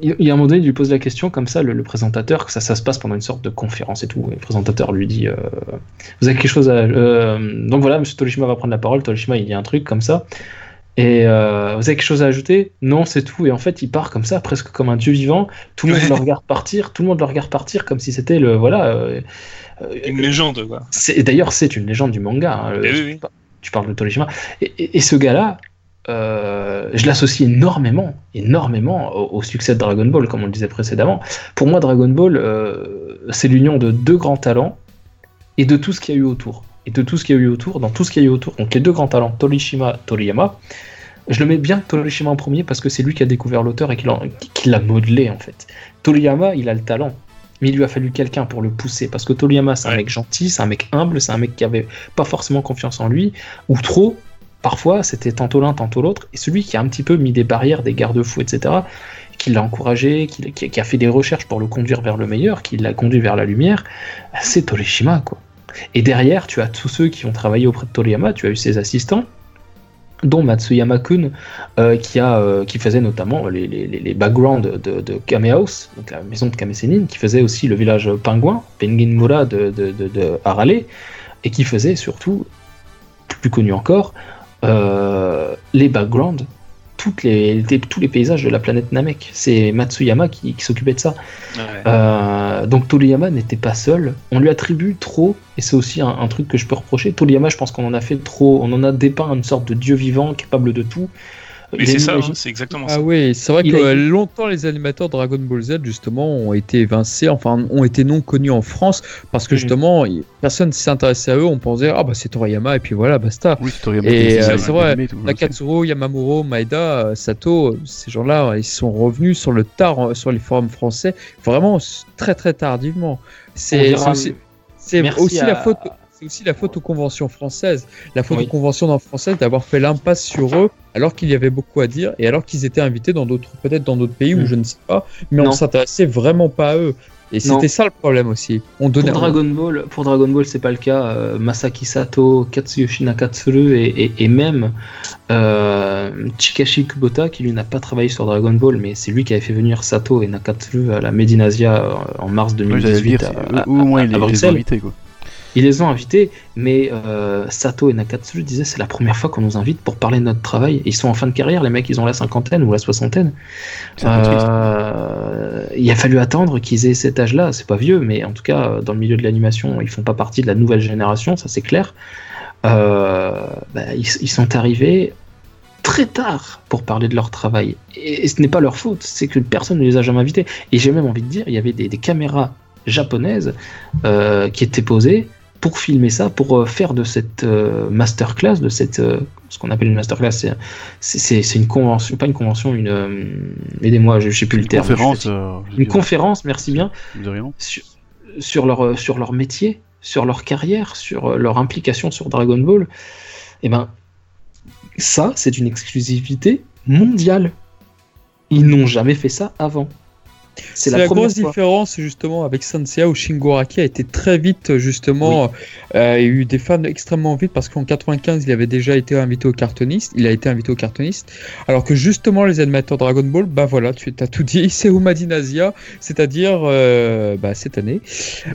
il, y a un moment donné, il lui pose la question comme ça, le, le présentateur, que ça, ça se passe pendant une sorte de conférence et tout. Et le présentateur lui dit euh, Vous avez quelque chose à. euh, donc voilà, monsieur Torishima va prendre la parole. Torishima, il dit un truc comme ça. Et euh, vous avez quelque chose à ajouter? Non, c'est tout. Et en fait, il part comme ça, presque comme un dieu vivant. Tout le monde Ouais. le regarde partir. Tout le monde le regarde partir comme si c'était le. Voilà. Une légende, quoi. et D'ailleurs, c'est une légende du manga. hein, le- Eh oui, oui. Tu parles de. Et, et- et ce gars-là, euh, je l'associe énormément, énormément au, au succès de Dragon Ball, comme on le disait précédemment. Pour moi, Dragon Ball, euh, c'est l'union de deux grands talents et de tout ce qu'il y a eu autour. Et de tout ce qu'il y a eu autour, dans tout ce qu'il y a eu autour, donc les deux grands talents, Torishima, Toriyama, je le mets bien Torishima en premier parce que c'est lui qui a découvert l'auteur et qui l'a- qui l'a modelé en fait. Toriyama, il a le talent, mais il lui a fallu quelqu'un pour le pousser parce que Toriyama, c'est un Ouais. mec gentil, c'est un mec humble, c'est un mec qui avait pas forcément confiance en lui, ou trop. Parfois, c'était tantôt l'un, tantôt l'autre, et celui qui a un petit peu mis des barrières, des garde-fous, etc., qui l'a encouragé, qui, a fait des recherches pour le conduire vers le meilleur, qui l'a conduit vers la lumière, c'est Torishima, quoi. Et derrière, tu as tous ceux qui ont travaillé auprès de Toriyama, tu as eu ses assistants, dont Matsuyama Kun, euh, qui, a, euh, qui faisait notamment les, les, les- backgrounds de, de Kame House, donc la maison de Kame qui faisait aussi le village pingouin, Penguin Mura de, de, de, de Harale, et qui faisait surtout, plus connu encore, les backgrounds, toutes les, tous les paysages de la planète Namek. C'est Matsuyama qui, qui s'occupait de ça. Euh, donc Toriyama n'était pas seul. On lui attribue trop, et c'est aussi un, un truc que je peux reprocher. Toriyama, je pense qu'on en a fait trop, on en a dépeint une sorte de dieu vivant capable de tout. Mais c'est ça, hein, c'est exactement Ah ça. oui, c'est vrai Il que a- euh, longtemps les animateurs Dragon Ball Z justement ont été évincés, enfin ont été non connus en France parce que Mhm. justement personne ne s'est intéressé à eux, on pensait ah bah c'est Toriyama et puis voilà basta. Oui, c'est Toriyama Et, euh, c'est vrai. Nakatsuro, Yamamuro, Maeda, euh, Sato, ces gens-là, ils sont revenus sur le tard sur les forums français, vraiment très très tardivement. C'est aussi, aussi à- la faute. C'est aussi la faute aux conventions françaises. La faute Oui. aux conventions dans- françaises d'avoir fait l'impasse sur eux alors qu'il y avait beaucoup à dire et alors qu'ils étaient invités dans d'autres, peut-être dans d'autres pays Mm. où je ne sais pas, mais Non. on s'intéressait vraiment pas à eux. Et c'était ça le problème aussi. On donnait Pour Dragon Ball, pour Dragon Ball, c'est pas le cas. Euh, Masaki Sato, Katsuyoshi Nakatsuru et, et- et même euh, Chikashi Kubota, qui lui n'a pas travaillé sur Dragon Ball, mais c'est lui qui avait fait venir Sato et Nakatsuru à la Medinasia euh, en mars Ouais, j'allais 2018 dire, à- c'est- ou au moins à- il à les- les a Bruxelles. invités, quoi. Ils les ont invités, mais euh, Sato et Nakatsuru disaient c'est la première fois qu'on nous invite pour parler de notre travail. Ils sont en fin de carrière, les mecs, ils ont la cinquantaine ou la soixantaine. Euh, il a fallu attendre qu'ils aient cet âge-là. C'est pas vieux, mais en tout cas, dans le milieu de l'animation, ils font pas partie de la nouvelle génération, ça c'est clair. Euh, bah, ils, ils sont arrivés très tard pour parler de leur travail. Et, et ce n'est pas leur faute, c'est que personne ne les a jamais invités. Et j'ai même envie de dire, il y avait des, des caméras japonaises euh, qui étaient posées pour filmer ça, pour euh, faire de cette euh, masterclass, de cette euh, ce qu'on appelle une masterclass, c'est- une convention, pas une convention, une aidez-moi, je, je sais plus le Une terme. conférence. une conférence, merci bien, de rien. sur, sur leur, sur leur métier, sur leur carrière, sur leur implication sur Dragon Ball, et ben ça, c'est une exclusivité mondiale. Ils n'ont jamais fait ça avant. C'est la, grosse fois. différence justement avec Senseiya où Shingo Araki a été très vite justement. euh, il y a eu des fans extrêmement vite parce qu'en 95 il avait déjà été invité au cartooniste. Il a été invité au cartooniste. Alors que justement les animateurs Dragon Ball, bah voilà, tu as tout dit. C'est Umadi Nazia, c'est-à-dire euh, bah, cette année.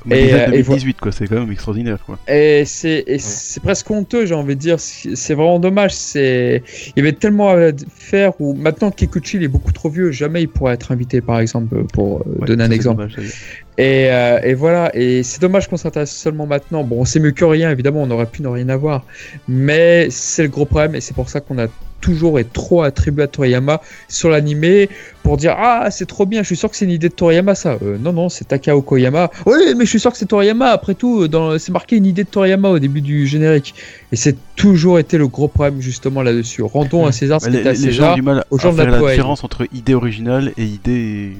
Mais Et, déjà, euh, et 2018, quoi, c'est quand même extraordinaire, quoi. Et c'est c'est presque honteux, j'ai envie de dire. C'est c'est vraiment dommage. C'est il y avait tellement à faire où maintenant Kikuchi il est beaucoup trop vieux. Jamais il pourrait être invité, par exemple, pour euh, Ouais, donner un exemple. dommage, d'ailleurs. Et, euh, et voilà, et c'est dommage qu'on s'intéresse seulement maintenant. Bon, c'est mieux que rien, évidemment, on aurait pu ne rien avoir. Mais c'est le gros problème, et c'est pour ça qu'on a toujours et trop attribué à Toriyama sur l'animé pour dire Ah, c'est trop bien, je suis sûr que c'est une idée de Toriyama, ça. Euh, non, non, c'est Takao Koyama. Oui, mais je suis sûr que c'est Toriyama, après tout, dans... c'est marqué une idée de Toriyama au début du générique. Et c'est toujours été le gros problème, justement, là-dessus. Rendons à César ce qui est à les gens ont César. du mal à faire la différence entre idée originale et idée.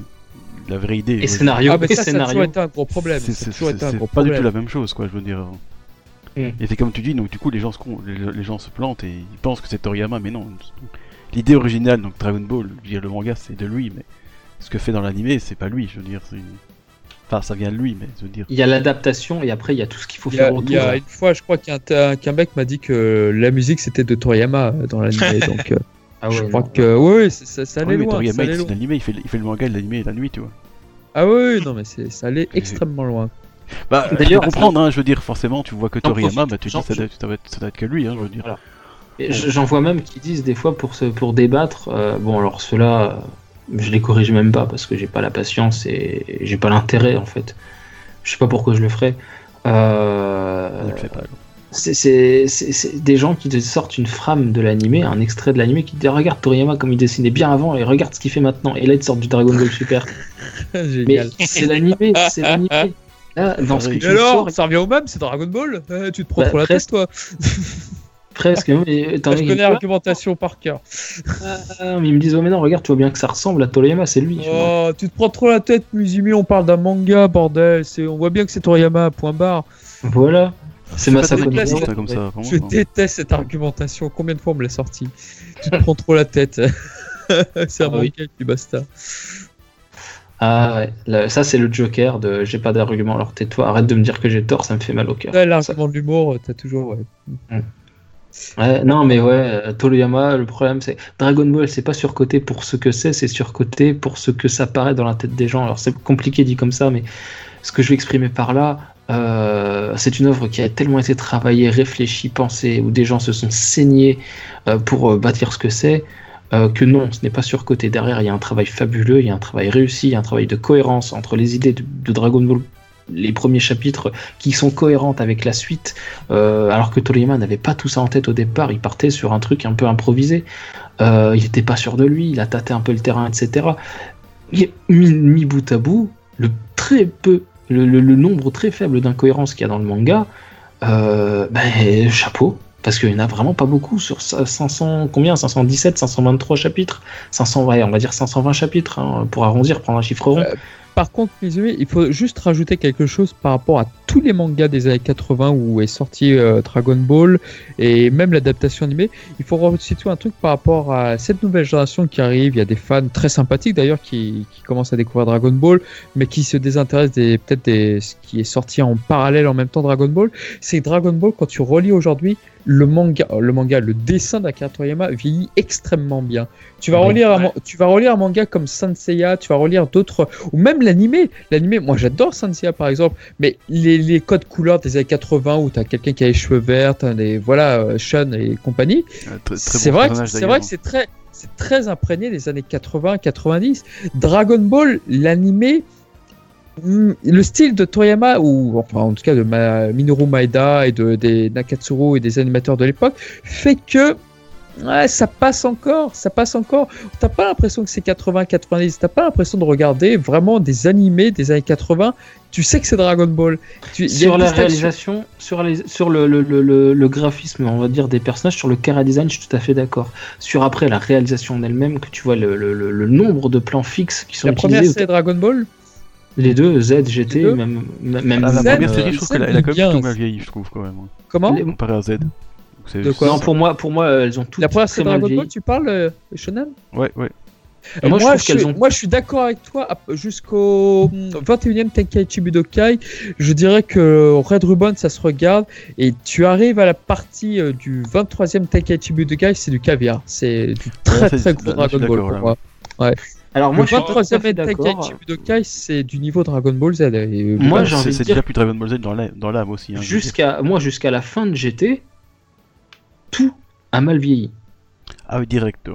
La vraie idée. Et ouais. scénario, Ah, mais et ça, ça a toujours scénario. été un gros problème. C'est Ça a c'est- toujours été un c'est gros pas du tout la même chose, quoi, je veux dire. Mm. Et c'est comme tu dis, donc du coup, les gens se, con- les, les gens se plantent et ils pensent que c'est Toriyama, mais non. L'idée originale, donc Dragon Ball, je veux dire, le manga, c'est de lui, mais ce que fait dans l'animé, c'est pas lui, je veux dire. c'est- Enfin, ça vient de lui, mais je veux dire. Il y a l'adaptation et après il y a tout ce qu'il faut Il y, a, faire il y autour. a une fois, je crois qu'un qu'un mec m'a dit que la musique c'était de Toriyama euh, dans l'anime. donc euh, Ah ouais, je crois non. que c'est- ça, ça allait Oui, mais loin. Toriyama, c'est il fait, il fait le manga, et la nuit, tu vois. Ah oui, non mais c'est- ça allait extrêmement loin. Bah, D'ailleurs, comprendre, hein, je veux dire, forcément, tu vois que Toriyama, bah tu dis ça doit, être- ça, doit être, ça doit être que lui, hein, je veux dire. Voilà. Et j- J'en vois même qui disent des fois pour, se, pour débattre, euh, bon alors ceux-là, euh, je les corrige même pas parce que j'ai pas la patience et j'ai pas l'intérêt en fait. Je sais pas pourquoi je le ferais. Euh, Ne le fais pas, alors. C'est- des gens qui te sortent une frame de l'animé, un extrait de l'animé qui te regarde Toriyama comme il dessinait bien avant et regarde ce qu'il fait maintenant. Et là ils te sortent du Dragon Ball Super. Mais Génial. c'est l'animé, c'est l'animé. Là, dans ce que Et tu Et me alors, sors, ça revient au même, c'est Dragon Ball Euh, Tu te prends Bah, trop la tête, toi presque, mais, étant Je connais l'argumentation par cœur. Ah, mais ils me disent, oh mais non, regarde, tu vois bien que ça ressemble à Toriyama, c'est lui. Oh, tu te prends trop la tête, Musumi, on parle d'un manga, bordel. On voit bien que c'est Toriyama, point barre. Voilà. C'est comme ça, vraiment, Je hein. déteste cette argumentation. Combien de fois on me l'a sorti Tu te prends trop la tête. c'est un Ah oui. et puis basta. Ah ouais, le- ça c'est le Joker de j'ai pas d'argument, alors tais-toi, arrête de me dire que j'ai tort, ça me fait mal au cœur. Ouais, L'argument de l'humour, t'as toujours. ouais. Ouais, non mais ouais, euh, Toriyama, le problème c'est Dragon Ball, c'est pas surcoté pour ce que c'est, c'est surcoté pour ce que ça paraît dans la tête des gens. Alors c'est compliqué dit comme ça, mais ce que je vais exprimer par là, euh, c'est une œuvre qui a tellement été travaillée, réfléchie, pensée, où des gens se sont saignés euh, pour euh, bâtir ce que c'est, que non, ce n'est pas surcoté. Derrière, il y a un travail fabuleux, il y a un travail réussi, il y a un travail de cohérence entre les idées de, Dragon Ball les premiers chapitres qui sont cohérentes avec la suite, alors que Toriyama n'avait pas tout ça en tête au départ, il partait sur un truc un peu improvisé. Il n'était pas sûr de lui, il a tâté un peu le terrain, etc. Et mis, mis bout à bout, le très peu, le, nombre très faible d'incohérences qu'il y a dans le manga, euh, ben, chapeau, parce qu'il n'y en a vraiment pas beaucoup sur 500, combien? 517, 523 chapitres? 500, ouais, on va dire 520 chapitres, hein, pour arrondir, prendre un chiffre rond. Euh, Par contre, il faut juste rajouter quelque chose par rapport à tous les mangas des années 80 où est sorti euh, Dragon Ball et même l'adaptation animée. Il faut resituer un truc par rapport à cette nouvelle génération qui arrive. Il y a des fans très sympathiques d'ailleurs qui, commencent à découvrir Dragon Ball, mais qui se désintéressent des peut-être des ce qui est sorti en parallèle en même temps Dragon Ball. C'est Dragon Ball quand tu relis aujourd'hui le manga, le manga, le dessin d'Akira Toriyama vieillit extrêmement bien. Tu vas Oui. relire, un, tu vas relire un manga comme Sanseiya, tu vas relire d'autres, ou même l'animé. L'animé, moi j'adore Sanseiya par exemple, mais les, les codes couleurs des années 80 où tu as quelqu'un qui a les cheveux verts, t'as des voilà, euh, Sean et compagnie. Euh, très- très C'est bon vrai, c'est vrai que c'est très, c'est très imprégné des années 80-90. Dragon Ball, l'animé, le style de Toriyama, ou enfin en tout cas de Ma- Minoru Maeda et de, des Nakatsuru et des animateurs de l'époque, fait que ouais, ça passe encore, ça passe encore. T'as pas l'impression que c'est 80-90, t'as pas l'impression de regarder vraiment des animés des années 80. Tu sais que c'est Dragon Ball. Tu, Sur la réalisation, sur, les, sur le, le, le- graphisme, on va dire, des personnages, sur le cara design, je suis tout à fait d'accord. Sur après la réalisation en elle-même, que tu vois le, nombre de plans fixes qui sont La première utilisés, c'est Dragon Ball. Les deux, Z, GT, deux même, même Ah, la Z, première euh, série, je trouve qu'elle a, quand bien, même mal vieilli, je trouve, quand même. Comment Les- Comparé à Z. Donc, c'est- De quoi Non, pour moi, pour moi, elles ont toutes La première mal Dragon. Ball, tu parles, euh, Shonen Ouais, ouais. Et moi, je trouve qu'elles suis, ont- moi, je suis d'accord avec toi. Jusqu'au hum, 21e Tenkaichi Budokai, je dirais que Red Ribbon, ça se regarde. Et tu arrives à la partie euh, du 23e Tenkaichi Budokai, c'est du caviar. C'est du très très gros je Dragon Ball pour là. moi. Alors moi, le je suis pas tout à 23e fait d'accord. C'est du niveau Dragon Ball Z. Et, euh, Moi, j'ai envie C'est de c'est dire- déjà plus Dragon Ball Z dans l'âme aussi. hein. Jusqu'à moi, jusqu'à la fin de GT, tout a mal vieilli. Ah oui, direct.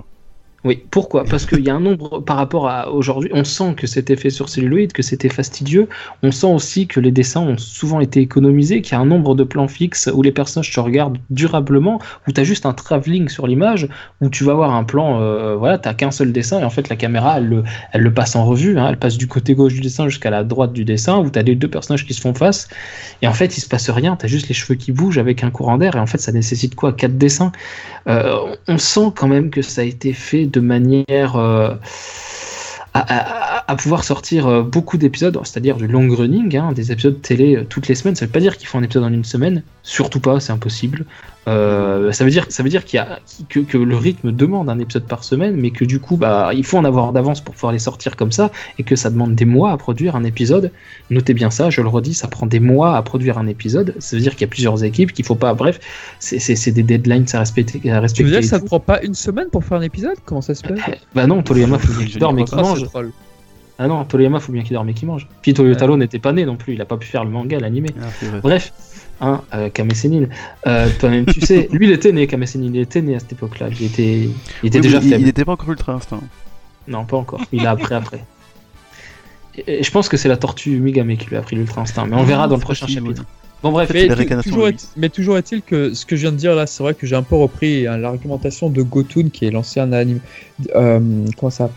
Oui, pourquoi? Parce qu'il y a un nombre par rapport à aujourd'hui, on sent que c'était fait sur celluloïd, que c'était fastidieux. On sent aussi que les dessins ont souvent été économisés, qu'il y a un nombre de plans fixes où les personnages te regardent durablement, où tu as juste un travelling sur l'image, où tu vas avoir un plan, euh, voilà, tu qu'un seul dessin et en fait la caméra elle le, elle le passe en revue, hein, elle passe du côté gauche du dessin jusqu'à la droite du dessin, où tu as les deux personnages qui se font face. Et en fait il se passe rien, tu as juste les cheveux qui bougent avec un courant d'air et en fait ça nécessite quoi? Quatre dessins. Euh, on sent quand même que ça a été fait de manière euh, à, pouvoir sortir euh, beaucoup d'épisodes, c'est-à-dire du long running, hein, des épisodes télé euh, toutes les semaines. Ça veut pas dire qu'ils font un épisode en une semaine, surtout pas, c'est impossible. Euh, ça veut dire, ça veut dire qu'il y a, que, que le rythme demande un épisode par semaine, mais que du coup, bah, il faut en avoir d'avance pour pouvoir les sortir comme ça, et que ça demande des mois à produire un épisode. Notez bien ça, je le redis, ça prend des mois à produire un épisode. Ça veut dire qu'il y a plusieurs équipes, qu'il faut pas. Bref, c'est- des deadlines à respecter. À Tu veux dire que ça te prend pas une semaine pour faire un épisode? Comment ça se fait Bah non, Toriyama faut bien qu'il dorme et qu'il mange. Ah non, Toriyama faut bien qu'il dorme et qu'il mange. Puis Toyotaro n'était pas né non plus, il a pas pu faire le manga, l'animé. Ah. Bref, hein, euh. Euh, toi-même tu sais, lui il était né, Kame Sennin, il était né à cette époque-là. Il était, il était Oui, déjà il- faible. Il n'était pas encore ultra instinct. Non, pas encore. Il a appris après. Et, et je pense que c'est la tortue Migame qui lui a appris l'ultra instinct, mais on verra dans le prochain possible, chapitre. Bon bref, fait, Mais, toujours est, mais toujours est-il que ce que je viens de dire là, c'est vrai que j'ai un peu repris hein, l'argumentation de Gotun, qui est l'ancien anime, euh, comment ça,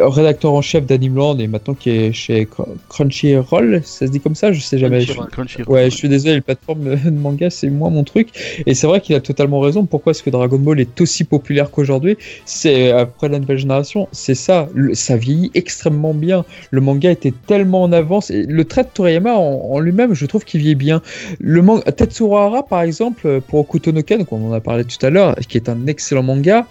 rédacteur en chef d'Animeland et maintenant qui est chez Cr- Crunchyroll, ça se dit comme ça, je sais jamais. Crunchyroll. Crunchyroll. Ouais, je suis désolé, les plateformes de manga, c'est moins mon truc. Et c'est vrai qu'il a totalement raison. Pourquoi est-ce que Dragon Ball est aussi populaire qu'aujourd'hui? C'est après la nouvelle génération, c'est ça. Le- ça vieillit extrêmement bien. Le manga était tellement en avance. Et le trait de Toriyama en, en lui-même, je trouve qu'il vieillit bien. Le manga Tetsuro Hara, par exemple, pour Okuto no Ken, qu'on en a parlé tout à l'heure, qui est un excellent manga.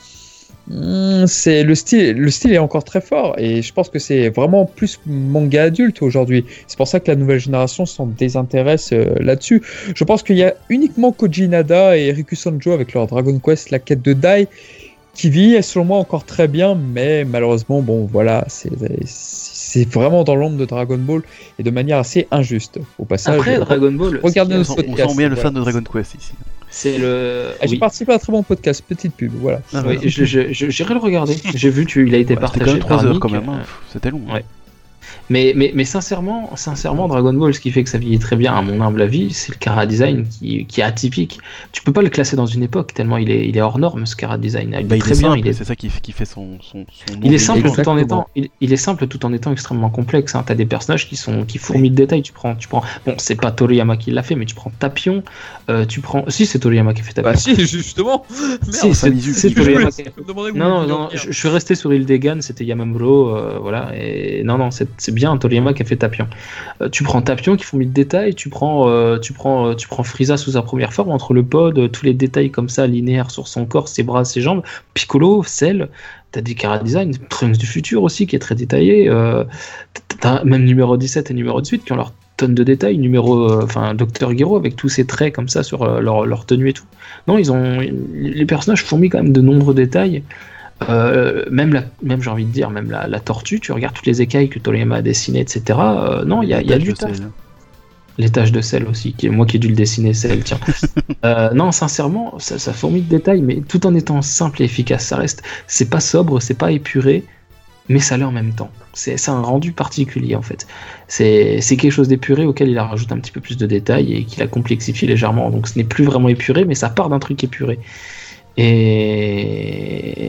Hmm, C'est le style, le style est encore très fort et je pense que c'est vraiment plus manga adulte aujourd'hui. C'est pour ça que la nouvelle génération s'en désintéresse euh, là-dessus. Je pense qu'il y a uniquement Koji Nada et Riku Sanjo avec leur Dragon Quest, la quête de Dai, qui vit selon moi encore très bien, mais malheureusement, bon voilà, c'est vraiment dans l'ombre de Dragon Ball et de manière assez injuste. Au passage, après Dragon Ball, Regardez nos On sent bien le fan de Dragon Quest ici. C'est le. Ah, J'ai oui. participé à un très bon podcast, petite pub, voilà. Ah, Oui, voilà. j'irai le regarder. J'ai vu qu'il a été Ouais, C'était partagé même 3 par heures quand même. hein. C'était long. hein. ouais. Mais, mais, mais sincèrement, sincèrement, Dragon Ball, ce qui fait que ça vieillit très bien, à mon humble avis, c'est le Kara Design qui, qui est atypique. Tu peux pas le classer dans une époque, tellement il est, il est hors norme, ce Kara Design. Il Bah, est il très est bien. simple, Il est, c'est ça qui, qui fait son, son, il est simple tout en étant, il, il est simple tout en étant extrêmement complexe. Hein. T'as des personnages qui sont qui fourmillent de détails. Tu prends, tu prends. Bon, c'est pas Toriyama qui l'a fait, mais tu prends Tapion. euh, tu prends. Si c'est Toriyama qui a fait Tapion. Bah si, justement. Si, Merde. c'est Toriyama Je qui Non, non, non, je suis resté sur Ildegan, c'était Yamamuro, euh, voilà, et non, non, c'est bien Toriyama qui a fait Tapion. Euh, tu prends Tapion qui font de détails, tu prends, euh, tu prends, euh, tu prends Frieza sous sa première forme, entre le pod, euh, tous les détails comme ça, linéaires sur son corps, ses bras, ses jambes, Piccolo, Cell, t'as des Kara Design, Trunks du futur aussi qui est très détaillé, t'as même numéro 17 et numéro 18 qui ont leur tonne de détails, numéro, enfin, Docteur Gero avec tous ses traits comme ça sur leur, leur tenue et tout. Non, ils ont, les personnages fourmillent quand même de nombreux détails. Euh, même, la, même j'ai envie de dire, même la, la tortue, tu regardes toutes les écailles que Toriyama a dessinées, etc. euh, non, il y a, il y a du taf. Les taches de sel aussi, qui moi qui ai dû le dessiner, sel, tiens. Euh, non, sincèrement, ça, ça fourmille de détails, mais tout en étant simple et efficace. Ça reste, c'est pas sobre, c'est pas épuré, mais ça l'est en même temps. C'est un rendu particulier en fait. C'est c'est quelque chose d'épuré auquel il a rajouté un petit peu plus de détails et qu'il a complexifié légèrement. Donc ce n'est plus vraiment épuré, mais ça part d'un truc épuré. Et,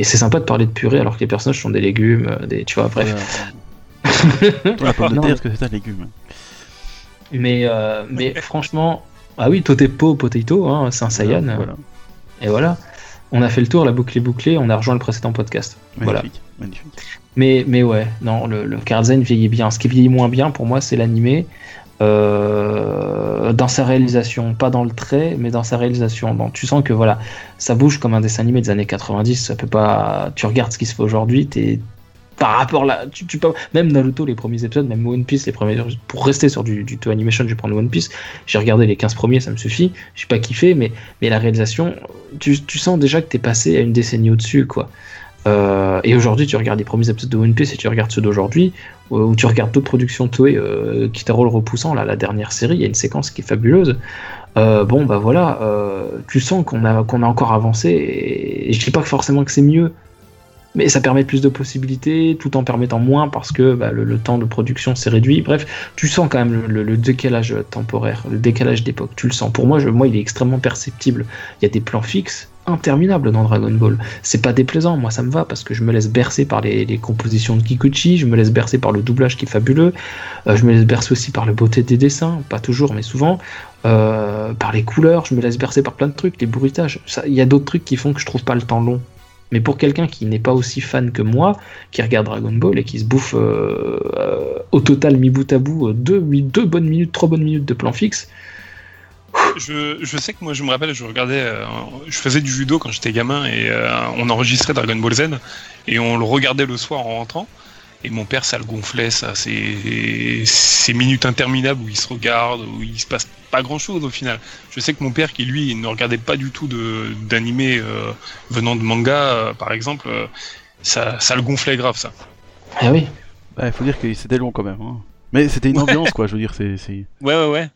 et c'est sympa de parler de purée alors que les personnages sont des légumes, euh, des, tu vois, bref. La pomme de terre, est-ce que c'est un légume Mais, euh, mais franchement, ah oui, Totepo Potato, hein, c'est un Saiyan. Voilà. Et voilà. On a fait le tour, la boucle est bouclée, on a rejoint le précédent podcast. Voilà. Magnifique, magnifique. Mais, mais ouais, non, le, le Karzan vieillit bien. Ce qui vieillit moins bien pour moi, c'est l'animé. Euh, dans sa réalisation, pas dans le trait, mais dans sa réalisation. Donc, tu sens que voilà, ça bouge comme un dessin animé des années 90. Ça peut pas. Tu regardes ce qui se fait aujourd'hui, t'es par rapport là, tu, peux même Naruto les premiers épisodes, même One Piece les premiers. Pour rester sur du, du animation, je vais prendre One Piece. J'ai regardé les 15 premiers, ça me suffit. J'ai pas kiffé, mais mais la réalisation, tu, tu sens déjà que t'es passé à une décennie au-dessus, quoi. Euh, et aujourd'hui, tu regardes les premiers épisodes de One Piece et tu regardes ceux d'aujourd'hui, ou tu regardes d'autres productions Toei, euh, Kitaro le repoussant, là, la dernière série, il y a une séquence qui est fabuleuse. Euh, bon, bah voilà, euh, tu sens qu'on a, encore avancé, et, et je dis pas forcément que c'est mieux, mais ça permet plus de possibilités, tout en permettant moins parce que bah, le, temps de production s'est réduit. Bref, tu sens quand même le, décalage temporaire, le décalage d'époque, tu le sens. Pour moi, moi, il est extrêmement perceptible. Il y a des plans fixes interminables dans Dragon Ball. C'est pas déplaisant, moi ça me va parce que je me laisse bercer par les, compositions de Kikuchi, je me laisse bercer par le doublage qui est fabuleux, euh, je me laisse bercer aussi par la beauté des dessins, pas toujours mais souvent, euh, par les couleurs, je me laisse bercer par plein de trucs, les bruitages. Il y a d'autres trucs qui font que je trouve pas le temps long. Mais pour quelqu'un qui n'est pas aussi fan que moi, qui regarde Dragon Ball et qui se bouffe euh, euh, au total mi bout à bout euh, deux, bonnes minutes, trois bonnes minutes de plan fixe, Je, sais que moi, je me rappelle, je regardais, je faisais du judo quand j'étais gamin et on enregistrait Dragon Ball Z et on le regardait le soir en rentrant. Et mon père, ça le gonflait, ça, ces, ces minutes interminables où il se regarde, où il se passe pas grand chose au final. Je sais que mon père, qui lui ne regardait pas du tout de- d'animé euh, venant de manga, euh, par exemple, euh, ça, ça le gonflait grave, ça. ah oui, Bah, il faut dire que c'était long quand même. hein. Mais c'était une ambiance, quoi, je veux dire, c'est- Ouais, ouais, ouais.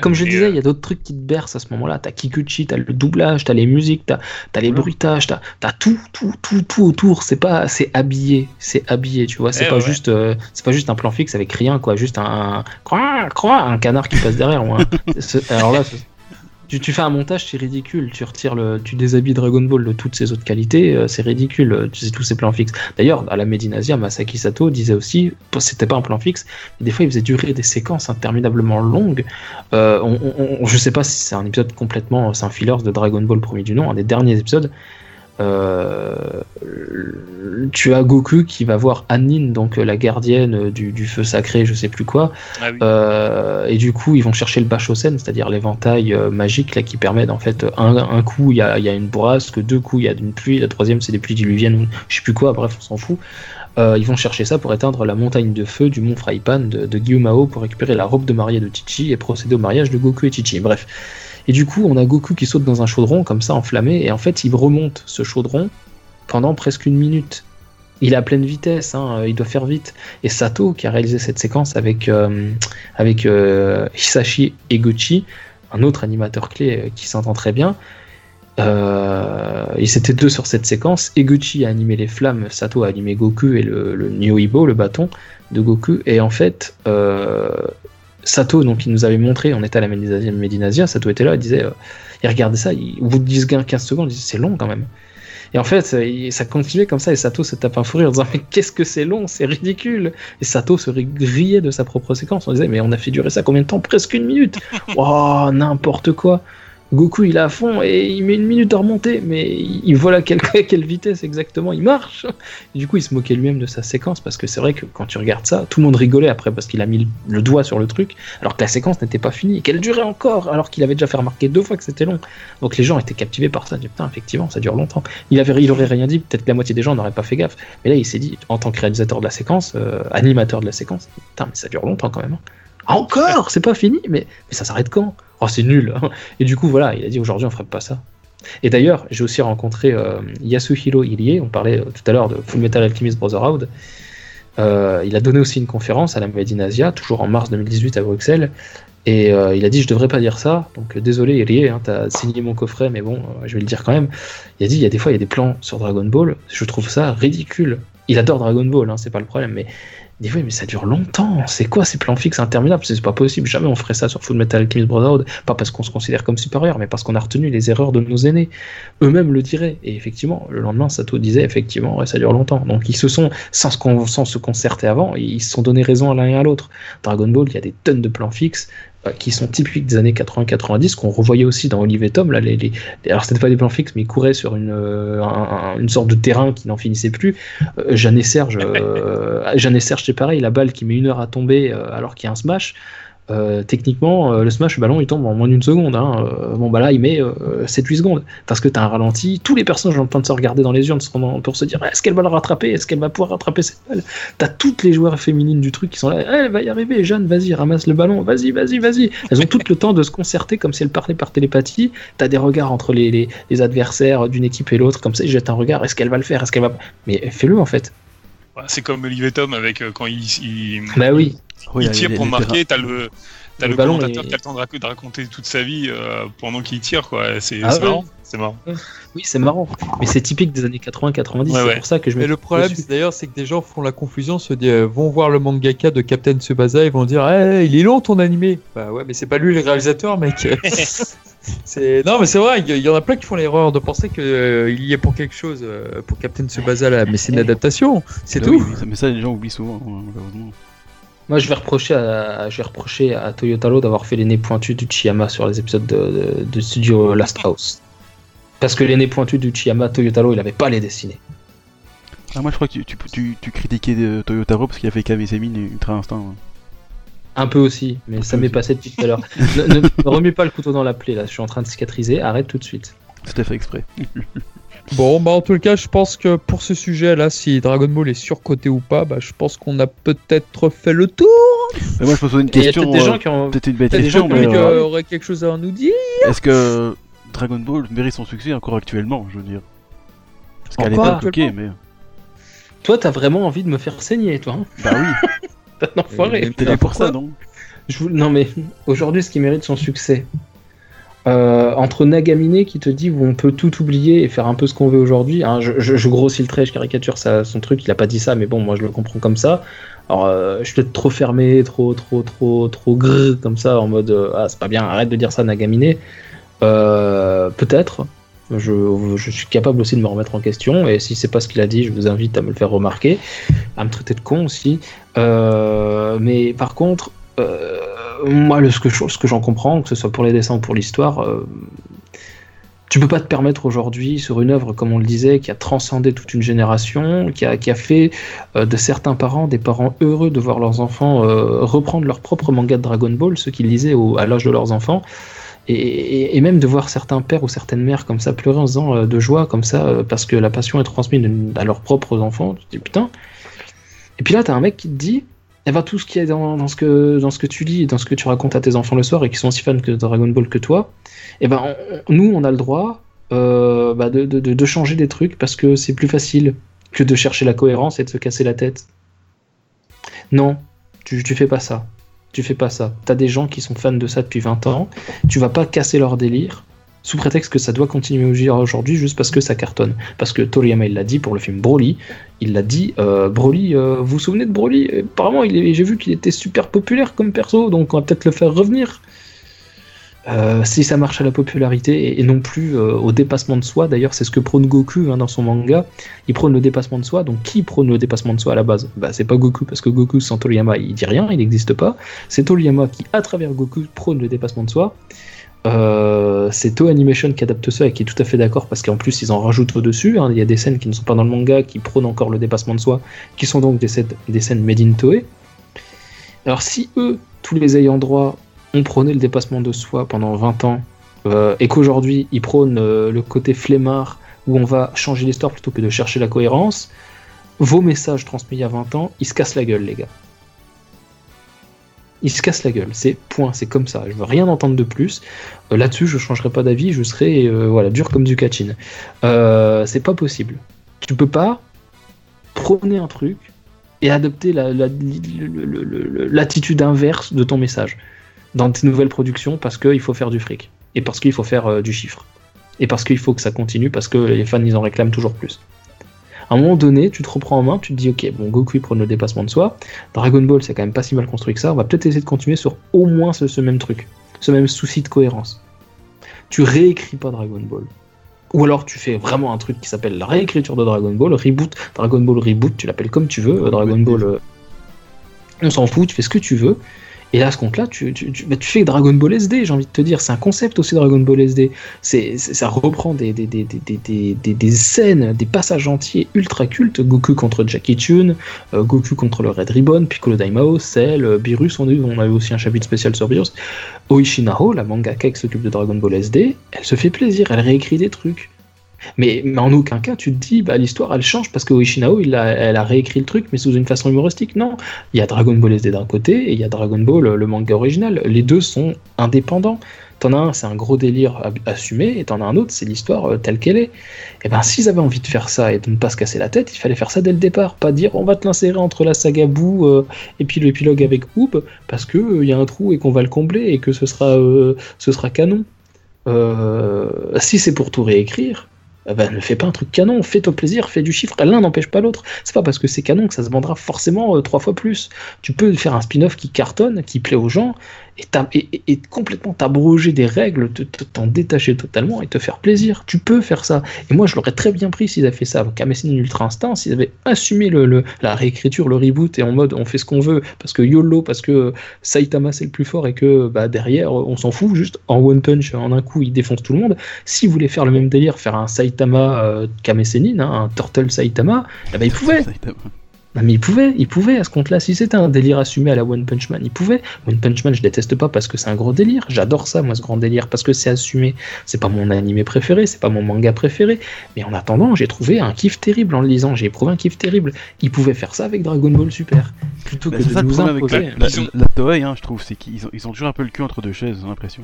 Comme je Et, disais, euh, il y a d'autres trucs qui te bercent à ce moment-là. T'as Kikuchi, t'as le doublage, t'as les musiques, t'as as les Voilà. bruitages, t'as as tout, tout, tout, tout autour. C'est pas, c'est habillé, c'est habillé, tu vois. C'est Eh pas ouais. juste, euh, c'est pas juste un plan fixe avec rien, quoi. Juste un, croix, un canard qui passe derrière. un- c'est- Alors là, c'est- tu, tu fais un montage, c'est ridicule. Tu retires le, tu déshabilles Dragon Ball de toutes ses autres qualités, euh, c'est ridicule. euh, C'est tous ces plans fixes. D'ailleurs, à la Medinasia, Masaki Sato disait aussi, c'était pas un plan fixe, mais des fois il faisait durer des séquences interminablement longues. Euh, on, on- on- je sais pas si c'est un épisode complètement, c'est un filler de Dragon Ball premier du nom, un des derniers épisodes. Euh, tu as Goku qui va voir Annin, donc euh, la gardienne du, du feu sacré, je sais plus quoi, Ah oui. euh, et du coup, ils vont chercher le Bachosen, c'est-à-dire l'éventail euh, magique là, qui permet en fait, un, un coup il y a, il y a une bourrasque, deux coups il y a une pluie, la troisième c'est des pluies diluviennes ou je sais plus quoi, bref, on s'en fout. Euh, ils vont chercher ça pour éteindre la montagne de feu du mont Fraipan de, de Gyumao pour récupérer la robe de mariée de Chichi et procéder au mariage de Goku et Chichi. Bref. Et du coup, on a Goku qui saute dans un chaudron comme ça, enflammé, et en fait, il remonte ce chaudron pendant presque une minute. Il est à pleine vitesse, hein, il doit faire vite. Et Sato, qui a réalisé cette séquence avec, euh, avec euh, Hisashi Eguchi, un autre animateur clé euh, qui s'entend très bien, Euh, ils étaient deux sur cette séquence. Eguchi a animé les flammes, Sato a animé Goku et le, le Nyoibo, le bâton de Goku. Et en fait, euh, Sato, donc il nous avait montré, on était à la Médinasia, Sato était là, il disait, euh, il regardait ça, il- au bout de 10-15 secondes, il disait c'est long quand même. Et en fait, il- ça continuait comme ça, et Sato se tape un fou rire en disant Mais qu'est-ce que c'est long, c'est ridicule Et Sato se ri- riait de sa propre séquence. On disait Mais on a fait durer ça combien de temps? Presque une minute Oh, n'importe quoi Goku il est à fond et il met une minute à remonter, mais il vole à quelle, vitesse exactement Il marche du coup, il se moquait lui-même de sa séquence parce que c'est vrai que quand tu regardes ça, tout le monde rigolait après parce qu'il a mis le- doigt sur le truc alors que la séquence n'était pas finie et qu'elle durait encore alors qu'il avait déjà fait remarquer deux fois que c'était long. Donc les gens étaient captivés par ça. Disaient, Putain, effectivement, ça dure longtemps. Il, avait, il aurait rien dit, peut-être que la moitié des gens n'auraient pas fait gaffe. Mais là, il s'est dit, en tant que réalisateur de la séquence, euh, animateur de la séquence, putain, mais ça dure longtemps quand même. hein. Encore? C'est pas fini? Mais, ça s'arrête quand? Oh, c'est nul Et du coup, voilà, il a dit aujourd'hui, on ferait pas ça. Et d'ailleurs, j'ai aussi rencontré euh, Yasuhiro Irie, on parlait euh, tout à l'heure de Full Metal Alchemist Brotherhood. Euh, il a donné aussi une conférence à la Made in Asia, toujours en mars 2018 à Bruxelles. Et il a dit Je devrais pas dire ça. Donc désolé, Irie, hein, t'as signé mon coffret, mais bon, je vais le dire quand même. Il a dit Il y a des fois, il y a des plans sur Dragon Ball, je trouve ça ridicule. Il adore Dragon Ball, hein, c'est pas le problème, mais des fois, mais ça dure longtemps. C'est quoi ces plans fixes interminables? C'est pas possible. Jamais on ferait ça sur Full Metal Alchemist Brotherhood. Pas parce qu'on se considère comme supérieur, mais parce qu'on a retenu les erreurs de nos aînés. Eux-mêmes le diraient. Et effectivement, le lendemain, Sato disait effectivement, ça dure longtemps. Donc ils se sont, sans se, sans se concerter avant, ils se sont donné raison à l'un et à l'autre. Dragon Ball, il y a des tonnes de plans fixes qui sont typiques des années 80-90, qu'on revoyait aussi dans Olive et Tom. Là, les, les- alors, c'était pas des plans fixes, mais ils couraient sur une, euh, un- un- une sorte de terrain qui n'en finissait plus. Euh, Jeanne et Serge, euh, Jeanne et Serge, c'est pareil, la balle qui met une heure à tomber euh, alors qu'il y a un smash. Euh, techniquement, euh, le smash, le ballon, il tombe en moins d'une seconde. hein. Euh, bon, bah là, il met euh, 7-8 secondes. Parce que tu as un ralenti. Tous les personnages sont en train de se regarder dans les urnes sont- pour se dire est-ce qu'elle va le rattraper? Est-ce qu'elle va pouvoir rattraper cette balle? T'as toutes les joueurs féminines du truc qui sont là. Eh, elle va y arriver, Jeanne, vas-y, ramasse le ballon. Vas-y, vas-y, vas-y. Elles ont tout le temps de se concerter comme si elles parlaient par télépathie. T'as des regards entre les, les- les adversaires d'une équipe et l'autre. Comme ça, ils jettent un regard. Est-ce qu'elle va le faire? Est-ce qu'elle va. Mais fais-le en fait. C'est comme Olivier Tom avec euh, quand il, il, Bah oui. Oui, il tire les- pour les marquer, t'as le, t'as Le le, ballon commentateur est- qui a le temps de, rac- de raconter toute sa vie euh, pendant qu'il tire, quoi. C'est Ah ouais. marrant. C'est marrant. Oui, c'est marrant. Mais c'est typique des années 80-90. Ouais, c'est ouais. pour ça que je me Mais le problème, d'ailleurs, c'est que des gens font la confusion, se disent, euh, vont voir le mangaka de Captain Tsubasa et vont dire, Eh, il est long ton animé. Bah ouais, mais c'est pas lui le réalisateur, mec. non, mais c'est vrai, il y, en a plein qui font l'erreur de penser que euh, y est pour quelque chose euh, pour Captain Tsubasa là, mais c'est une adaptation, c'est tout. oui, mais ça, les gens oublient souvent, hein, malheureusement. Moi, je vais reprocher à, je vais reprocher à Toyotaro d'avoir fait les nez pointus du Chiyama sur les épisodes de, de- de studio Last House. Parce que les nez pointus du Chiyama, Toyotaro, il avait pas les dessiner. Ah, moi, je crois que tu, tu, tu, tu critiquais de Toyotaro parce qu'il a fait Semin et Ultra Instinct. ouais. Un peu aussi, mais Un ça m'est passé depuis tout à l'heure. ne, ne- ne remets pas le couteau dans la plaie, là. Je suis en train de cicatriser. Arrête tout de suite. C'était fait exprès. Bon, bah en tout cas, je pense que pour ce sujet-là, si Dragon Ball est surcoté ou pas, bah je pense qu'on a peut-être fait le tour. Mais moi, je me pose une Et il y a question. peut-être des euh, gens qui ont. Peut-être une bête Peut-être des question, gens mais qui euh, auraient quelque chose à nous dire. est-ce que Dragon Ball mérite son succès encore actuellement, je veux dire? Parce qu'à l'époque, ok, mais. Toi, t'as vraiment envie de me faire saigner, toi. Hein? Bah oui, T'as un enfoiré. Et- t'es là pour ça, non? Je vous- Non mais aujourd'hui ce qui mérite son succès, euh, entre Nagamine qui te dit on peut tout oublier et faire un peu ce qu'on veut aujourd'hui, hein, je, je- je grossis le trait, je caricature ça, son truc, il a pas dit ça, mais bon moi je le comprends comme ça. Alors euh, je suis peut-être trop fermé, trop trop trop trop grrr comme ça en mode euh, ah c'est pas bien, arrête de dire ça Nagamine. Peut-être. Je, suis capable aussi de me remettre en question et si c'est pas ce qu'il a dit, je vous invite à me le faire remarquer, à me traiter de con aussi. Mais par contre, moi, ce que, j'en comprends, que ce soit pour les dessins ou pour l'histoire, euh, tu peux pas te permettre aujourd'hui, sur une œuvre, comme on le disait, qui a transcendé toute une génération, qui a, qui a fait euh, de certains parents des parents heureux de voir leurs enfants euh, reprendre leur propre manga de Dragon Ball, ceux qu'ils lisaient au- à l'âge de leurs enfants. Et, et- même de voir certains pères ou certaines mères comme ça pleurer en se disant euh, de joie comme ça parce que la passion est transmise à leurs propres enfants, tu te dis putain. Et puis là, t'as un mec qui te dit eh ben, tout ce qui est dans, dans ce que, dans ce que tu lis dans ce que tu racontes à tes enfants le soir et qui sont aussi fans de Dragon Ball que toi, eh ben, nous, on a le droit euh, bah, de changer des trucs parce que c'est plus facile que de chercher la cohérence et de se casser la tête. Non, tu, tu fais pas ça. Tu fais pas ça. T'as des gens qui sont fans de ça depuis 20 ans. Tu vas pas casser leur délire sous prétexte que ça doit continuer aujourd'hui juste parce que ça cartonne. Parce que Toriyama il l'a dit pour le film Broly, il l'a dit, euh, Broly, euh, vous vous souvenez de Broly? Apparemment j'ai vu qu'il était super populaire comme perso, donc on va peut-être le faire revenir. Euh, si ça marche à la popularité et, non plus euh, au dépassement de soi, d'ailleurs c'est ce que prône Goku hein, dans son manga, il prône le dépassement de soi, donc qui prône le dépassement de soi à la base? Bah, C'est pas Goku, parce que Goku sans Toriyama il dit rien, il n'existe pas, c'est Toriyama qui à travers Goku prône le dépassement de soi, euh, c'est Toho Animation qui adapte ça et qui est tout à fait d'accord parce qu'en plus ils en rajoutent au-dessus, hein. il y a des scènes qui ne sont pas dans le manga qui prônent encore le dépassement de soi, qui sont donc des, scènes, made in Toei. Alors si eux, tous les ayants droit, on prônait le dépassement de soi pendant 20 ans euh, et qu'aujourd'hui ils prônent euh, le côté flemmard où on va changer l'histoire plutôt que de chercher la cohérence, vos messages transmis il y a 20 ans, ils se cassent la gueule, les gars. Ils se cassent la gueule, c'est point, c'est comme ça. Je veux rien entendre de plus. Euh, là-dessus, je changerai pas d'avis, je serai voilà dur comme du catching. c'est pas possible. Tu peux pas prôner un truc et adopter l'attitude inverse de ton message dans tes nouvelles productions parce qu'il faut faire du fric et parce qu'il faut faire euh, du chiffre et parce qu'il faut que ça continue parce que les fans ils en réclament toujours plus. À un moment donné, tu te reprends en main, tu te dis ok, bon Goku prend le dépassement de soi, Dragon Ball c'est quand même pas si mal construit que ça, on va peut-être essayer de continuer sur au moins ce, même truc, ce même souci de cohérence. Tu réécris pas Dragon Ball. Ou alors tu fais vraiment un truc qui s'appelle la réécriture de Dragon Ball, reboot, Dragon Ball reboot, tu l'appelles comme tu veux, Dragon Ball, euh, on s'en fout, tu fais ce que tu veux, et à ce compte-là, tu, bah, tu, fais Dragon Ball SD, j'ai envie de te dire. C'est un concept aussi, Dragon Ball SD. C'est, ça reprend des, scènes, des passages entiers ultra cultes. Goku contre Jackie Chun, euh, Goku contre le Red Ribbon, Piccolo Daimao, Cell, euh, Beerus, on, on avait aussi un chapitre spécial sur Beerus. Oishinaho, la mangaka qui s'occupe de Dragon Ball SD, elle se fait plaisir, elle réécrit des trucs. Mais, en aucun cas, tu te dis, bah, l'histoire, elle change parce que Oishinao, elle a réécrit le truc, mais sous une façon humoristique. Non, il y a Dragon Ball SD d'un côté et il y a Dragon Ball, le manga original. Les deux sont indépendants. T'en as un, c'est un gros délire assumé, et t'en as un autre, c'est l'histoire euh, telle qu'elle est. Et eh ben, s'ils avaient envie de faire ça et de ne pas se casser la tête, il fallait faire ça dès le départ, pas dire on va te l'insérer entre la saga Boo euh, et puis l'épilogue avec Hoop, parce qu'il il euh, y a un trou et qu'on va le combler et que ce sera, ce sera canon. si c'est pour tout réécrire, ben, ne fais pas un truc canon, fais-toi plaisir, fais du chiffre, l'un n'empêche pas l'autre. C'est pas parce que c'est canon que ça se vendra forcément euh, trois fois plus. Tu peux faire un spin-off qui cartonne, qui plaît aux gens, et, complètement t'abroger des règles, t'en détacher totalement et te faire plaisir. Tu peux faire ça. Et moi, je l'aurais très bien pris s'ils avaient fait ça avec Amazing Ultra Instinct, s'ils avaient assumé le, la réécriture, le reboot, et en mode on fait ce qu'on veut, parce que YOLO, parce que Saitama c'est le plus fort, et que bah, derrière, on s'en fout, juste en one punch, en un coup, il défonce tout le monde. Si vous voulez faire le même délire, faire un Saitama euh, hein, un Turtle Saitama, eh ben, il pouvait mais il pouvait, il pouvait à ce compte-là. Si c'était un délire assumé à la One Punch Man, il pouvait. One Punch Man, je déteste pas parce que c'est un gros délire. J'adore ça, moi, ce grand délire, parce que c'est assumé. C'est pas mon animé préféré, c'est pas mon manga préféré. Mais en attendant, j'ai trouvé un kiff terrible en le lisant. J'ai éprouvé un kiff terrible. Il pouvait faire ça avec Dragon Ball Super. Plutôt que de nous imposer. La, la, Toei, hein, je trouve, c'est qu'ils ont, ils ont toujours un peu le cul entre deux chaises, j'ai l'impression.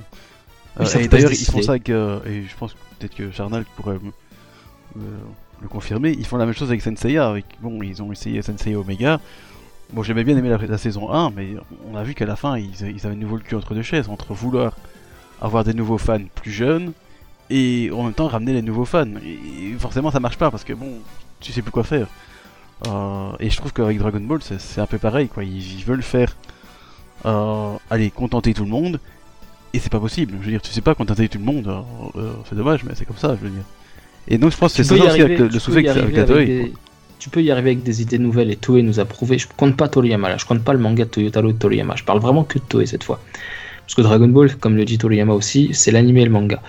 Euh, et d'ailleurs, ils font ça avec. Euh, et je pense peut-être que Charnal pourrait. Euh, le confirmer. Ils font la même chose avec Senseiya. Avec, bon, ils ont essayé Senseiya Omega. Bon, j'aimais bien aimer la, saison 1, mais on a vu qu'à la fin, ils, avaient nouveau le cul entre deux chaises, entre vouloir avoir des nouveaux fans plus jeunes et en même temps ramener les nouveaux fans. Forcément, ça marche pas parce que bon, tu sais plus quoi faire. Euh, et je trouve qu'avec Dragon Ball, c'est un peu pareil, quoi. Ils, veulent faire, euh, aller contenter tout le monde, et c'est pas possible. Je veux dire, tu sais pas contenter tout le monde, euh, c'est dommage, mais c'est comme ça, je veux dire. Et donc je pense que c'est ça aussi avec le, souci avec la Toei. Tu peux y arriver avec des idées nouvelles et Toei nous a prouvé. Je compte pas Toriyama là, je compte pas le manga de Toyotaro de Toriyama. Je parle vraiment que de Toei cette fois. Parce que Dragon Ball, comme le dit Toriyama aussi, c'est l'animé et le manga.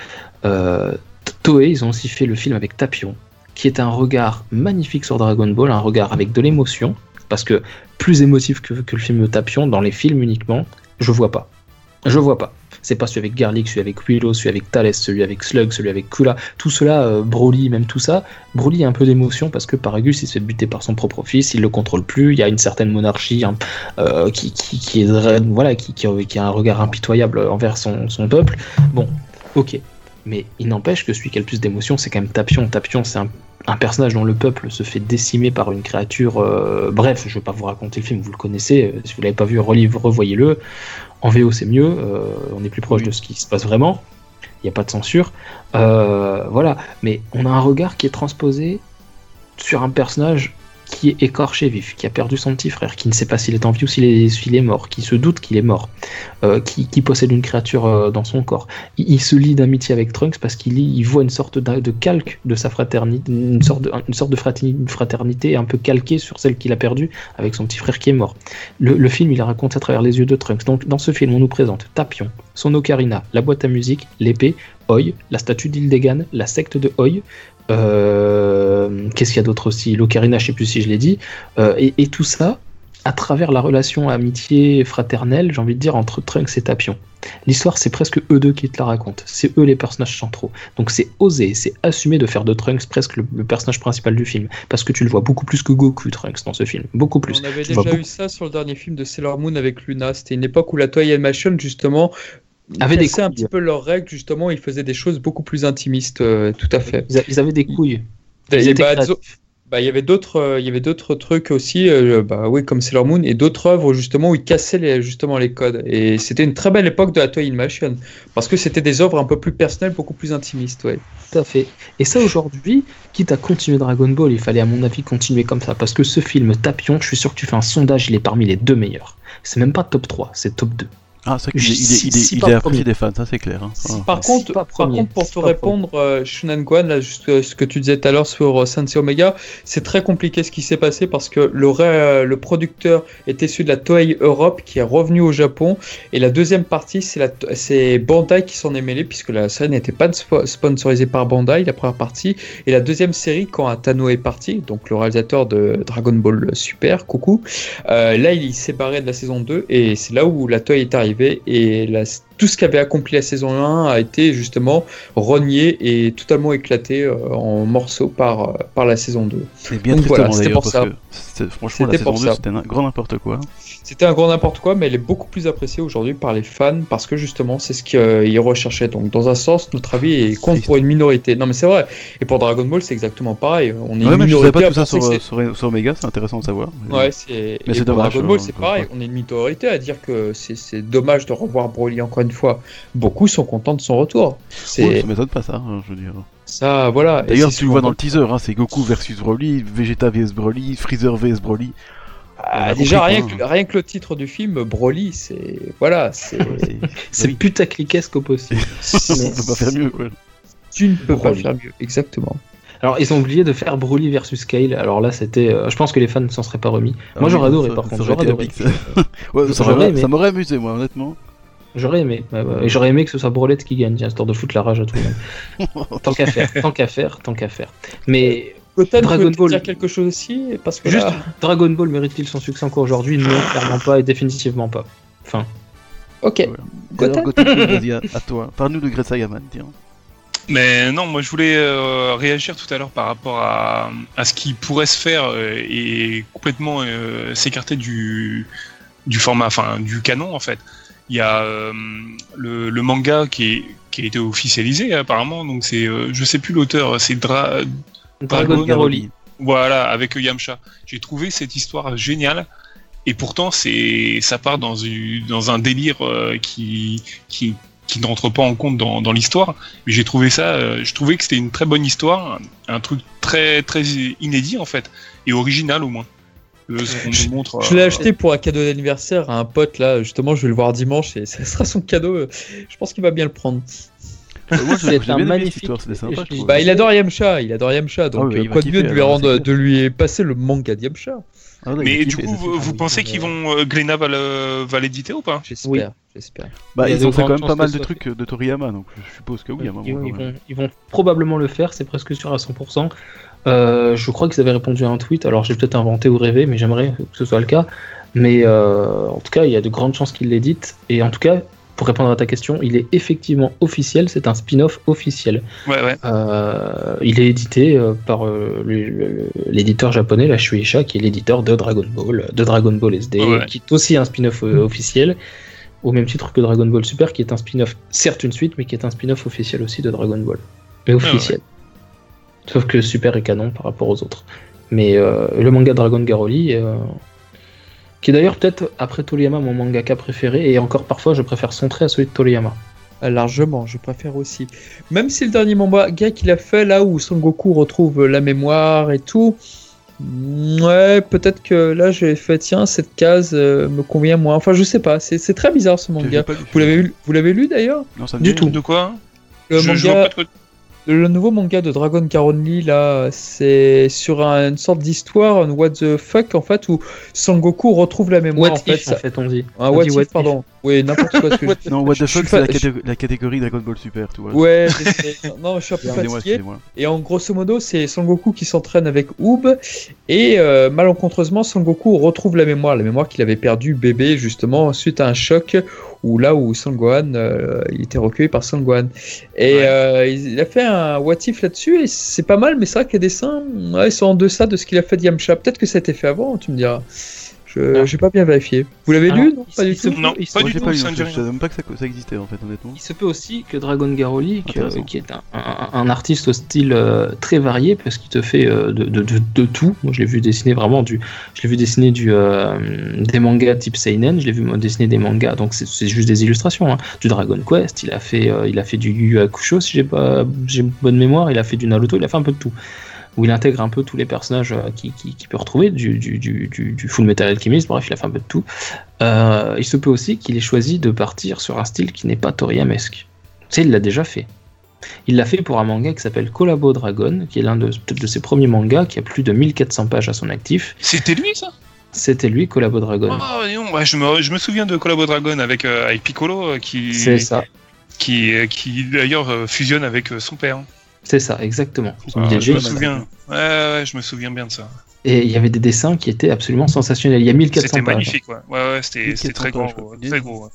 Euh, Toei, ils ont aussi fait le film avec Tapion, qui est un regard magnifique sur Dragon Ball, un regard avec de l'émotion, parce que plus émotif que, que le film de Tapion, dans les films uniquement, je vois pas. Je vois pas. C'est pas celui avec Garlic, celui avec Willow, celui avec Thales, celui avec Slug, celui avec Kula. Tout cela, euh, Broly, même tout ça. Broly a un peu d'émotion parce que Paragus il se fait buter par son propre fils, il le contrôle plus. Il y a une certaine monarchie hein, euh, qui, voilà, qui, qui, a un regard impitoyable envers son, peuple. Bon, ok. Mais il n'empêche que celui qui a le plus d'émotion, c'est quand même Tapion. Tapion, c'est un, personnage dont le peuple se fait décimer par une créature. Euh, bref, je ne vais pas vous raconter le film, vous le connaissez. Si vous l'avez pas vu, revoyez-le. En VO, c'est mieux, euh, on est plus proche de ce qui se passe vraiment. il n'y a pas de censure. Euh, voilà, mais on a un regard qui est transposé sur un personnage qui est écorché vif, qui a perdu son petit frère, qui ne sait pas s'il est en vie ou s'il est, mort, qui se doute qu'il est mort, euh, qui, possède une créature euh, dans son corps. Il, se lie d'amitié avec Trunks parce qu'il il voit une sorte de, calque de sa fraternité, une sorte de, fraternité un peu calquée sur celle qu'il a perdue avec son petit frère qui est mort. Le, le film, il la raconte à travers les yeux de Trunks. Donc, dans ce film, on nous présente Tapion, son ocarina, la boîte à musique, l'épée, Oi, la statue d'Ildegan, la secte de Oi. Euh, Qu'est-ce qu'il y a d'autre aussi? L'ocarina, je sais plus si je l'ai dit. Euh, et, et tout ça à travers la relation amitié fraternelle, j'ai envie de dire, entre Trunks et Tapion. L'histoire, c'est presque eux deux qui te la racontent. C'est eux les personnages centraux. Donc c'est osé, c'est assumé de faire de Trunks presque le, le personnage principal du film. Parce que tu le vois beaucoup plus que Goku, Trunks, dans ce film. Beaucoup plus. On avait Tu déjà eu beaucoup- ça sur le dernier film de Sailor Moon avec Luna. C'était une époque où la Toei Animation, justement, Avait des un petit peu leurs règles, justement. Ils faisaient des choses beaucoup plus intimistes, euh, tout à fait. Ils, a- ils avaient des couilles. Ils bah. Bah, il y avait d'autres, euh, il y avait d'autres trucs aussi, euh, bah oui, comme Sailor Moon et d'autres œuvres justement où ils cassaient les, justement les codes. Et c'était une très belle époque de la Toei Animation parce que c'était des œuvres un peu plus personnelles, beaucoup plus intimistes, ouais. Tout à fait. Et ça aujourd'hui, quitte à continuer Dragon Ball, il fallait à mon avis continuer comme ça. Parce que ce film, Tapion, je suis sûr que tu fais un sondage, il est parmi les deux meilleurs. C'est même pas top 3, c'est top 2. Ah, c'est qu'il est, il est, Si- il est, si il pas est premier. apprécié des fans, ça c'est clair. hein. Si, Ah. par, contre, par contre, pour te répondre, euh, Shunan Guan, là, juste, euh, ce que tu disais tout à l'heure sur euh, Sensei Omega, c'est très compliqué ce qui s'est passé parce que le, euh, le producteur est issu de la Toei Europe qui est revenu au Japon et la deuxième partie, c'est la- c'est Bandai qui s'en est mêlé puisque la série n'était pas spo- sponsorisée par Bandai, la première partie. Et la deuxième série, quand Atano est parti, donc le réalisateur de Dragon Ball Super, coucou, euh, là il s'est barré de la saison 2 et c'est là où la Toei est arrivée et la- tout ce qu'avait accompli la saison 1 a été justement renié et totalement éclaté euh, en morceaux par, euh, par la saison 2. C'est bien Donc voilà, c'était pour ça. franchement, la saison pour 2 ça. c'était un grand n'importe quoi. C'était un grand n'importe quoi, mais elle est beaucoup plus appréciée aujourd'hui par les fans parce que justement c'est ce qu'ils recherchaient. Donc dans un sens, notre avis est compte pour une minorité. Non mais c'est vrai. Et pour Dragon Ball, c'est exactement pareil. On est Ouais, une mais je minorité pas tout ça sur, euh, sur, sur Omega, c'est intéressant de savoir. Ouais, c'est. Mais c'est pour dommage, Dragon Ball, c'est pareil. On est une minorité à dire que c'est c'est dommage de revoir Broly encore une fois. Beaucoup sont contents de son retour. C'est Ouais, ça m'étonne pas ça, hein, je veux dire. ça, voilà. Et D'ailleurs, tu le vois dans le teaser, hein, c'est Goku versus Broly, Vegeta vs Broly, Freezer vs Broly. Ah, déjà, compris, rien que, rien que le titre du film, Broly, c'est. Voilà, c'est. Oui. putacliquesque au possible. On peut pas faire mieux, quoi. tu ne peux pas faire mieux. Exactement. Alors, ils ont oublié de faire Broly versus Kale. Alors là, c'était. euh, je pense que les fans ne s'en seraient pas remis. Ah Moi, oui, j'aurais adoré, ça- par ça contre. ça. Ouais, ça aimé. ça m'aurait amusé, moi, honnêtement. J'aurais aimé. ouais, ouais. Et j'aurais aimé que ce soit Brolette qui gagne, histoire de foutre la rage à tout le monde. tant qu'à faire, tant qu'à faire, tant qu'à faire. Mais Peut-être Dragon que Ball. dire quelque chose aussi, parce que juste, là- Dragon Ball mérite-t-il son succès encore aujourd'hui? Non, clairement pas et définitivement pas. Enfin, Ok. Vas-y, à, à toi. Parle-nous de Great Saiyaman, tiens. Mais non, moi je voulais euh, réagir tout à l'heure par rapport à, à ce qui pourrait se faire euh, et complètement euh, s'écarter du, du format, enfin du canon en fait. Il y a euh, le, le manga qui, est, qui a été officialisé apparemment, donc c'est, euh, je sais plus l'auteur, c'est Dra, Dragon Dragon Garoli. voilà, avec Yamcha. J'ai trouvé cette histoire géniale. Et pourtant, c'est, ça part dans, une- dans un délire euh, qui, qui, qui n'entre pas en compte dans, dans l'histoire. Mais j'ai trouvé ça, euh, je trouvais que c'était une très bonne histoire, un, un truc très, très inédit en fait, et original au moins. Euh, ce qu'on Je- nous montre. Je l'ai euh, acheté pour un cadeau d'anniversaire à un pote là, justement, je vais le voir dimanche et ça sera son cadeau. euh, Je pense qu'il va bien le prendre. Euh, Moi, j'ai C'est un magnifique- histoire, sympa, je. Bah, il adore Yamcha, il adore Yamcha, donc Ah oui, euh, il va quoi de mieux de lui, alors, rendre, de lui passer le manga de Yamcha Ah, Mais du coup, vous, pensez qu'ils vont, euh, Glénat va l'éditer ou pas? J'espère, Oui. j'espère. Bah, ils ont fait quand même pas mal de trucs euh, de Toriyama, donc je suppose que oui, à un moment. Vont, ils vont probablement le faire, c'est presque sûr à 100%. Euh, je crois qu'ils avaient répondu à un tweet, alors j'ai peut-être inventé ou rêvé, mais j'aimerais que ce soit le cas. Mais euh, en tout cas, il y a de grandes chances qu'ils l'éditent. Et en tout cas, pour répondre à ta question, il est effectivement officiel, c'est un spin-off officiel. Ouais, ouais. Euh, il est édité par l'éditeur japonais, la Shueisha, qui est l'éditeur de Dragon Ball, de Dragon Ball SD, Ouais. qui est aussi un spin-off officiel, au même titre que Dragon Ball Super, qui est un spin-off, certes une suite, mais qui est un spin-off officiel aussi de Dragon Ball. Mais officiel. Sauf que Super est canon par rapport aux autres. Mais euh, le manga Dragon Garoli, euh, qui est d'ailleurs peut-être après Toriyama mon mangaka préféré, et encore parfois je préfère son trait à celui de Toriyama. Euh, Largement, je préfère aussi. Même si le dernier manga qu'il a fait, là où Son Goku retrouve la mémoire et tout, mm, ouais, peut-être que là j'ai fait, tiens, cette case euh, me convient moins. Enfin, je sais pas, c'est très bizarre ce manga. Vous l'avez lu, vous l'avez lu d'ailleurs? Non, ça me Du dit tout. De quoi Le je, je vois manga, pas de quoi- le nouveau manga de Dragon Caronly, là, c'est sur un- une sorte d'histoire, un what the fuck, en fait, où Sangoku retrouve la mémoire. What en fait, if, ça- en fait, on dit. Un On what dit if, what if. pardon. Oui, n'importe quoi. ce que je- Non, what je- the fuck, c'est la, je- la catégorie Dragon Ball Super, tu vois. Ouais, non, je suis un peu fatigué. Et en grosso modo, c'est Sangoku qui s'entraîne avec Oob. Et euh, malencontreusement, Sangoku retrouve la mémoire. La mémoire qu'il avait perdue bébé, justement, suite à un choc. Où là où Sangohan, euh, il était recueilli par Sangohan. Et Ouais. euh, il a fait un what if là-dessus. Et c'est pas mal, mais c'est vrai que les dessins, ouais, ils sont en deçà de ce qu'il a fait de Yamcha. Peut-être que ça a été fait avant, tu me diras. Je Ah. j'ai pas bien vérifié. Vous l'avez lu Non, il- pas du il tout. Non, il pas du tout, pas dit je savais même pas que ça, ça existait, en fait, honnêtement. Il se peut aussi que Dragon Garoli, qui, est un, un- un artiste au style euh, très varié, parce qu'il te fait euh, de, de- de- de tout. Moi, je l'ai vu dessiner vraiment du, je l'ai vu dessiner du, euh, des mangas type seinen. Je l'ai vu dessiner des mangas, donc c'est juste des illustrations. hein. Du Dragon Quest, il a fait, euh, il a fait du Yu Yu Hakusho, si j'ai pas, j'ai bonne mémoire. Il a fait du Naruto, il a fait un peu de tout. Où il intègre un peu tous les personnages euh, qu'il qui, qui peut retrouver, du, du, du, du, Full Metal Alchemist, bref, il a fait un peu de tout. Euh, il se peut aussi qu'il ait choisi de partir sur un style qui n'est pas Toriyamesque. Tu sais, il l'a déjà fait. Il l'a fait pour un manga qui s'appelle Collabo Dragon, qui est l'un de, ses premiers mangas, qui a plus de 1400 pages à son actif. C'était lui ça? C'était lui, Collabo Dragon. Ah non, ouais, je, me, je me souviens de Collabo Dragon avec, euh, avec Piccolo qui, C'est ça, qui, qui d'ailleurs fusionne avec son père. C'est ça, exactement. Ah, je me souviens. Ouais, ouais, je me souviens bien de ça. Et il y avait des dessins qui étaient absolument sensationnels. Il y a 1400 C'était pages. magnifique, ouais. Ouais, ouais, c'était c'était 1400 très gros. pages, quoi. ouais, Très gros. ouais.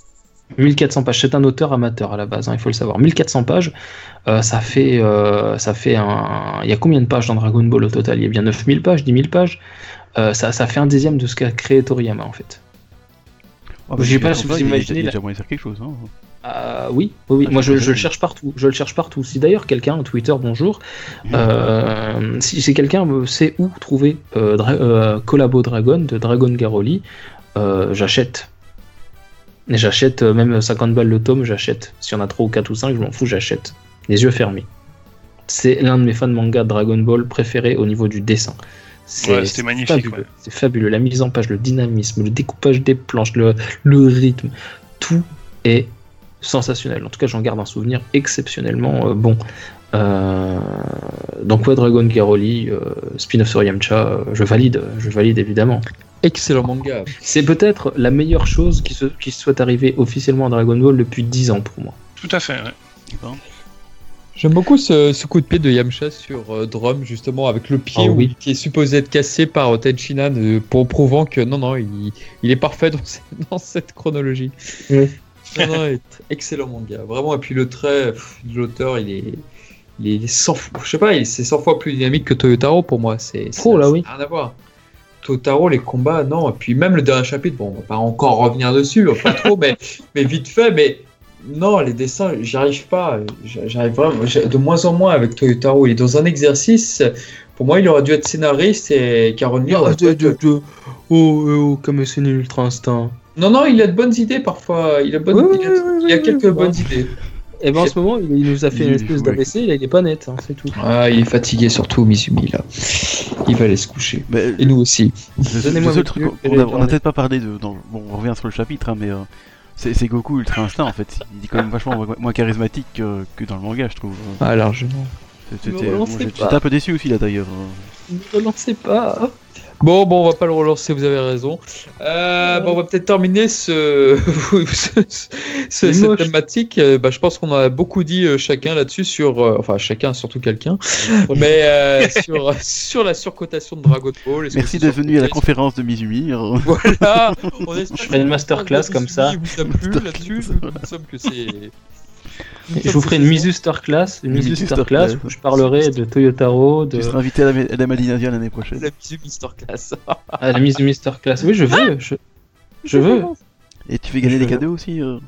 1400 pages. C'est un auteur amateur à la base, hein, il faut le savoir. 1400 pages, euh, ça fait, euh, ça fait un. Il y a combien de pages dans Dragon Ball au total? Il y a bien 9000 pages, 10 000 pages. Euh, ça, ça fait un dixième de ce qu'a créé Toriyama en fait. Bah, Je sais si pas si vous imaginez Il y a la- déjà moyen de faire quelque chose, hein. Ah oui, oui, oui. Ah, moi je le cherche partout. Je le cherche partout. Si d'ailleurs quelqu'un, Twitter, bonjour, euh, si, si quelqu'un sait où trouver euh, Dra- euh, Collabo Dragon de Dragon Garoli, euh, j'achète. J'achète euh, même 50 balles le tome, j'achète. S'il y en a 3 ou 4 ou 5, je m'en fous, j'achète. Les yeux fermés. C'est l'un de mes fans manga de Dragon Ball préférés au niveau du dessin. C'est Ouais, magnifique, fabuleux. ouais. C'est fabuleux. La mise en page, le dynamisme, le découpage des planches, le, le rythme, tout est sensationnel. En tout cas, j'en garde un souvenir exceptionnellement euh, bon. Euh, donc ouais, Dragon Garoli, euh, spin-off sur Yamcha, euh, je valide, je valide évidemment. Excellent manga. C'est peut-être la meilleure chose qui, se, qui soit arrivée officiellement à Dragon Ball depuis 10 ans pour moi. Tout à fait. ouais. Bon. J'aime beaucoup ce, ce coup de pied de Yamcha sur euh, Drum, justement, avec le pied Ah où- qui est supposé être cassé par Tenchinan, euh, pour prouvant que non, non, il, il est parfait dans, dans cette chronologie. Oui. Non, excellent manga, vraiment. Et puis le trait pff, de l'auteur, il est, il est 100 fois, je sais pas, c'est 100 fois plus dynamique que Toyotaro pour moi. C'est Oh, là, oui. Rien à voir. Totaro, les combats, non. Et puis même le dernier chapitre, bon, on va pas encore revenir dessus, pas trop, mais, mais vite fait, mais non, les dessins, j'y arrive pas. J'arrive vraiment de moins en moins avec Toyotaro. Il est dans un exercice. Pour moi, il aurait dû être scénariste et Caron dû être- Oh, oh, comme c'est une ultra instinct. Non, non, il a de bonnes idées parfois. Il a, bonne- Oui, il a, oui, oui, il a oui, quelques oui. bonnes idées. Et ben en ce moment, il, nous a fait Il- une espèce là il est pas net, hein, c'est tout. Ah, il est fatigué surtout, Mizumi, là. Il va aller se coucher. Mais Et nous aussi. Donnez-moi le truc, on et a, les on a journées. peut-être pas parlé de. dans- bon, on revient sur le chapitre, hein, mais euh, c'est Goku Ultra Instinct en fait. Il est quand même vachement moins- charismatique que, que dans le manga, je trouve. Ah, largement. Bon, J'étais un peu déçu aussi là d'ailleurs. Ne relancez pas. Bon, bon, on va pas le relancer, vous avez raison. Euh, bon, on va peut-être terminer ce, ce- ce- C'est cette thématique. Euh, bah, je pense qu'on a beaucoup dit euh, chacun là-dessus, sur, euh, enfin chacun, surtout quelqu'un, mais euh, sur, sur la surcotation de Dragon Ball. Merci d'être venu à la conférence de Mizumi. Voilà, on Je ferai une masterclass comme ça. Il vous a plu là-dessus. Nous nous sommes que c'est. Je vous ferai une Misu Star Class, une Star Class Class. où je parlerai de Toyotaro, de Tu seras invité à la, la Malinavia l'année prochaine. La Mizu Masterclass. à la Misu Star Class. Oui, je veux, je, je veux. Et tu fais gagner Je- des cadeaux aussi euh.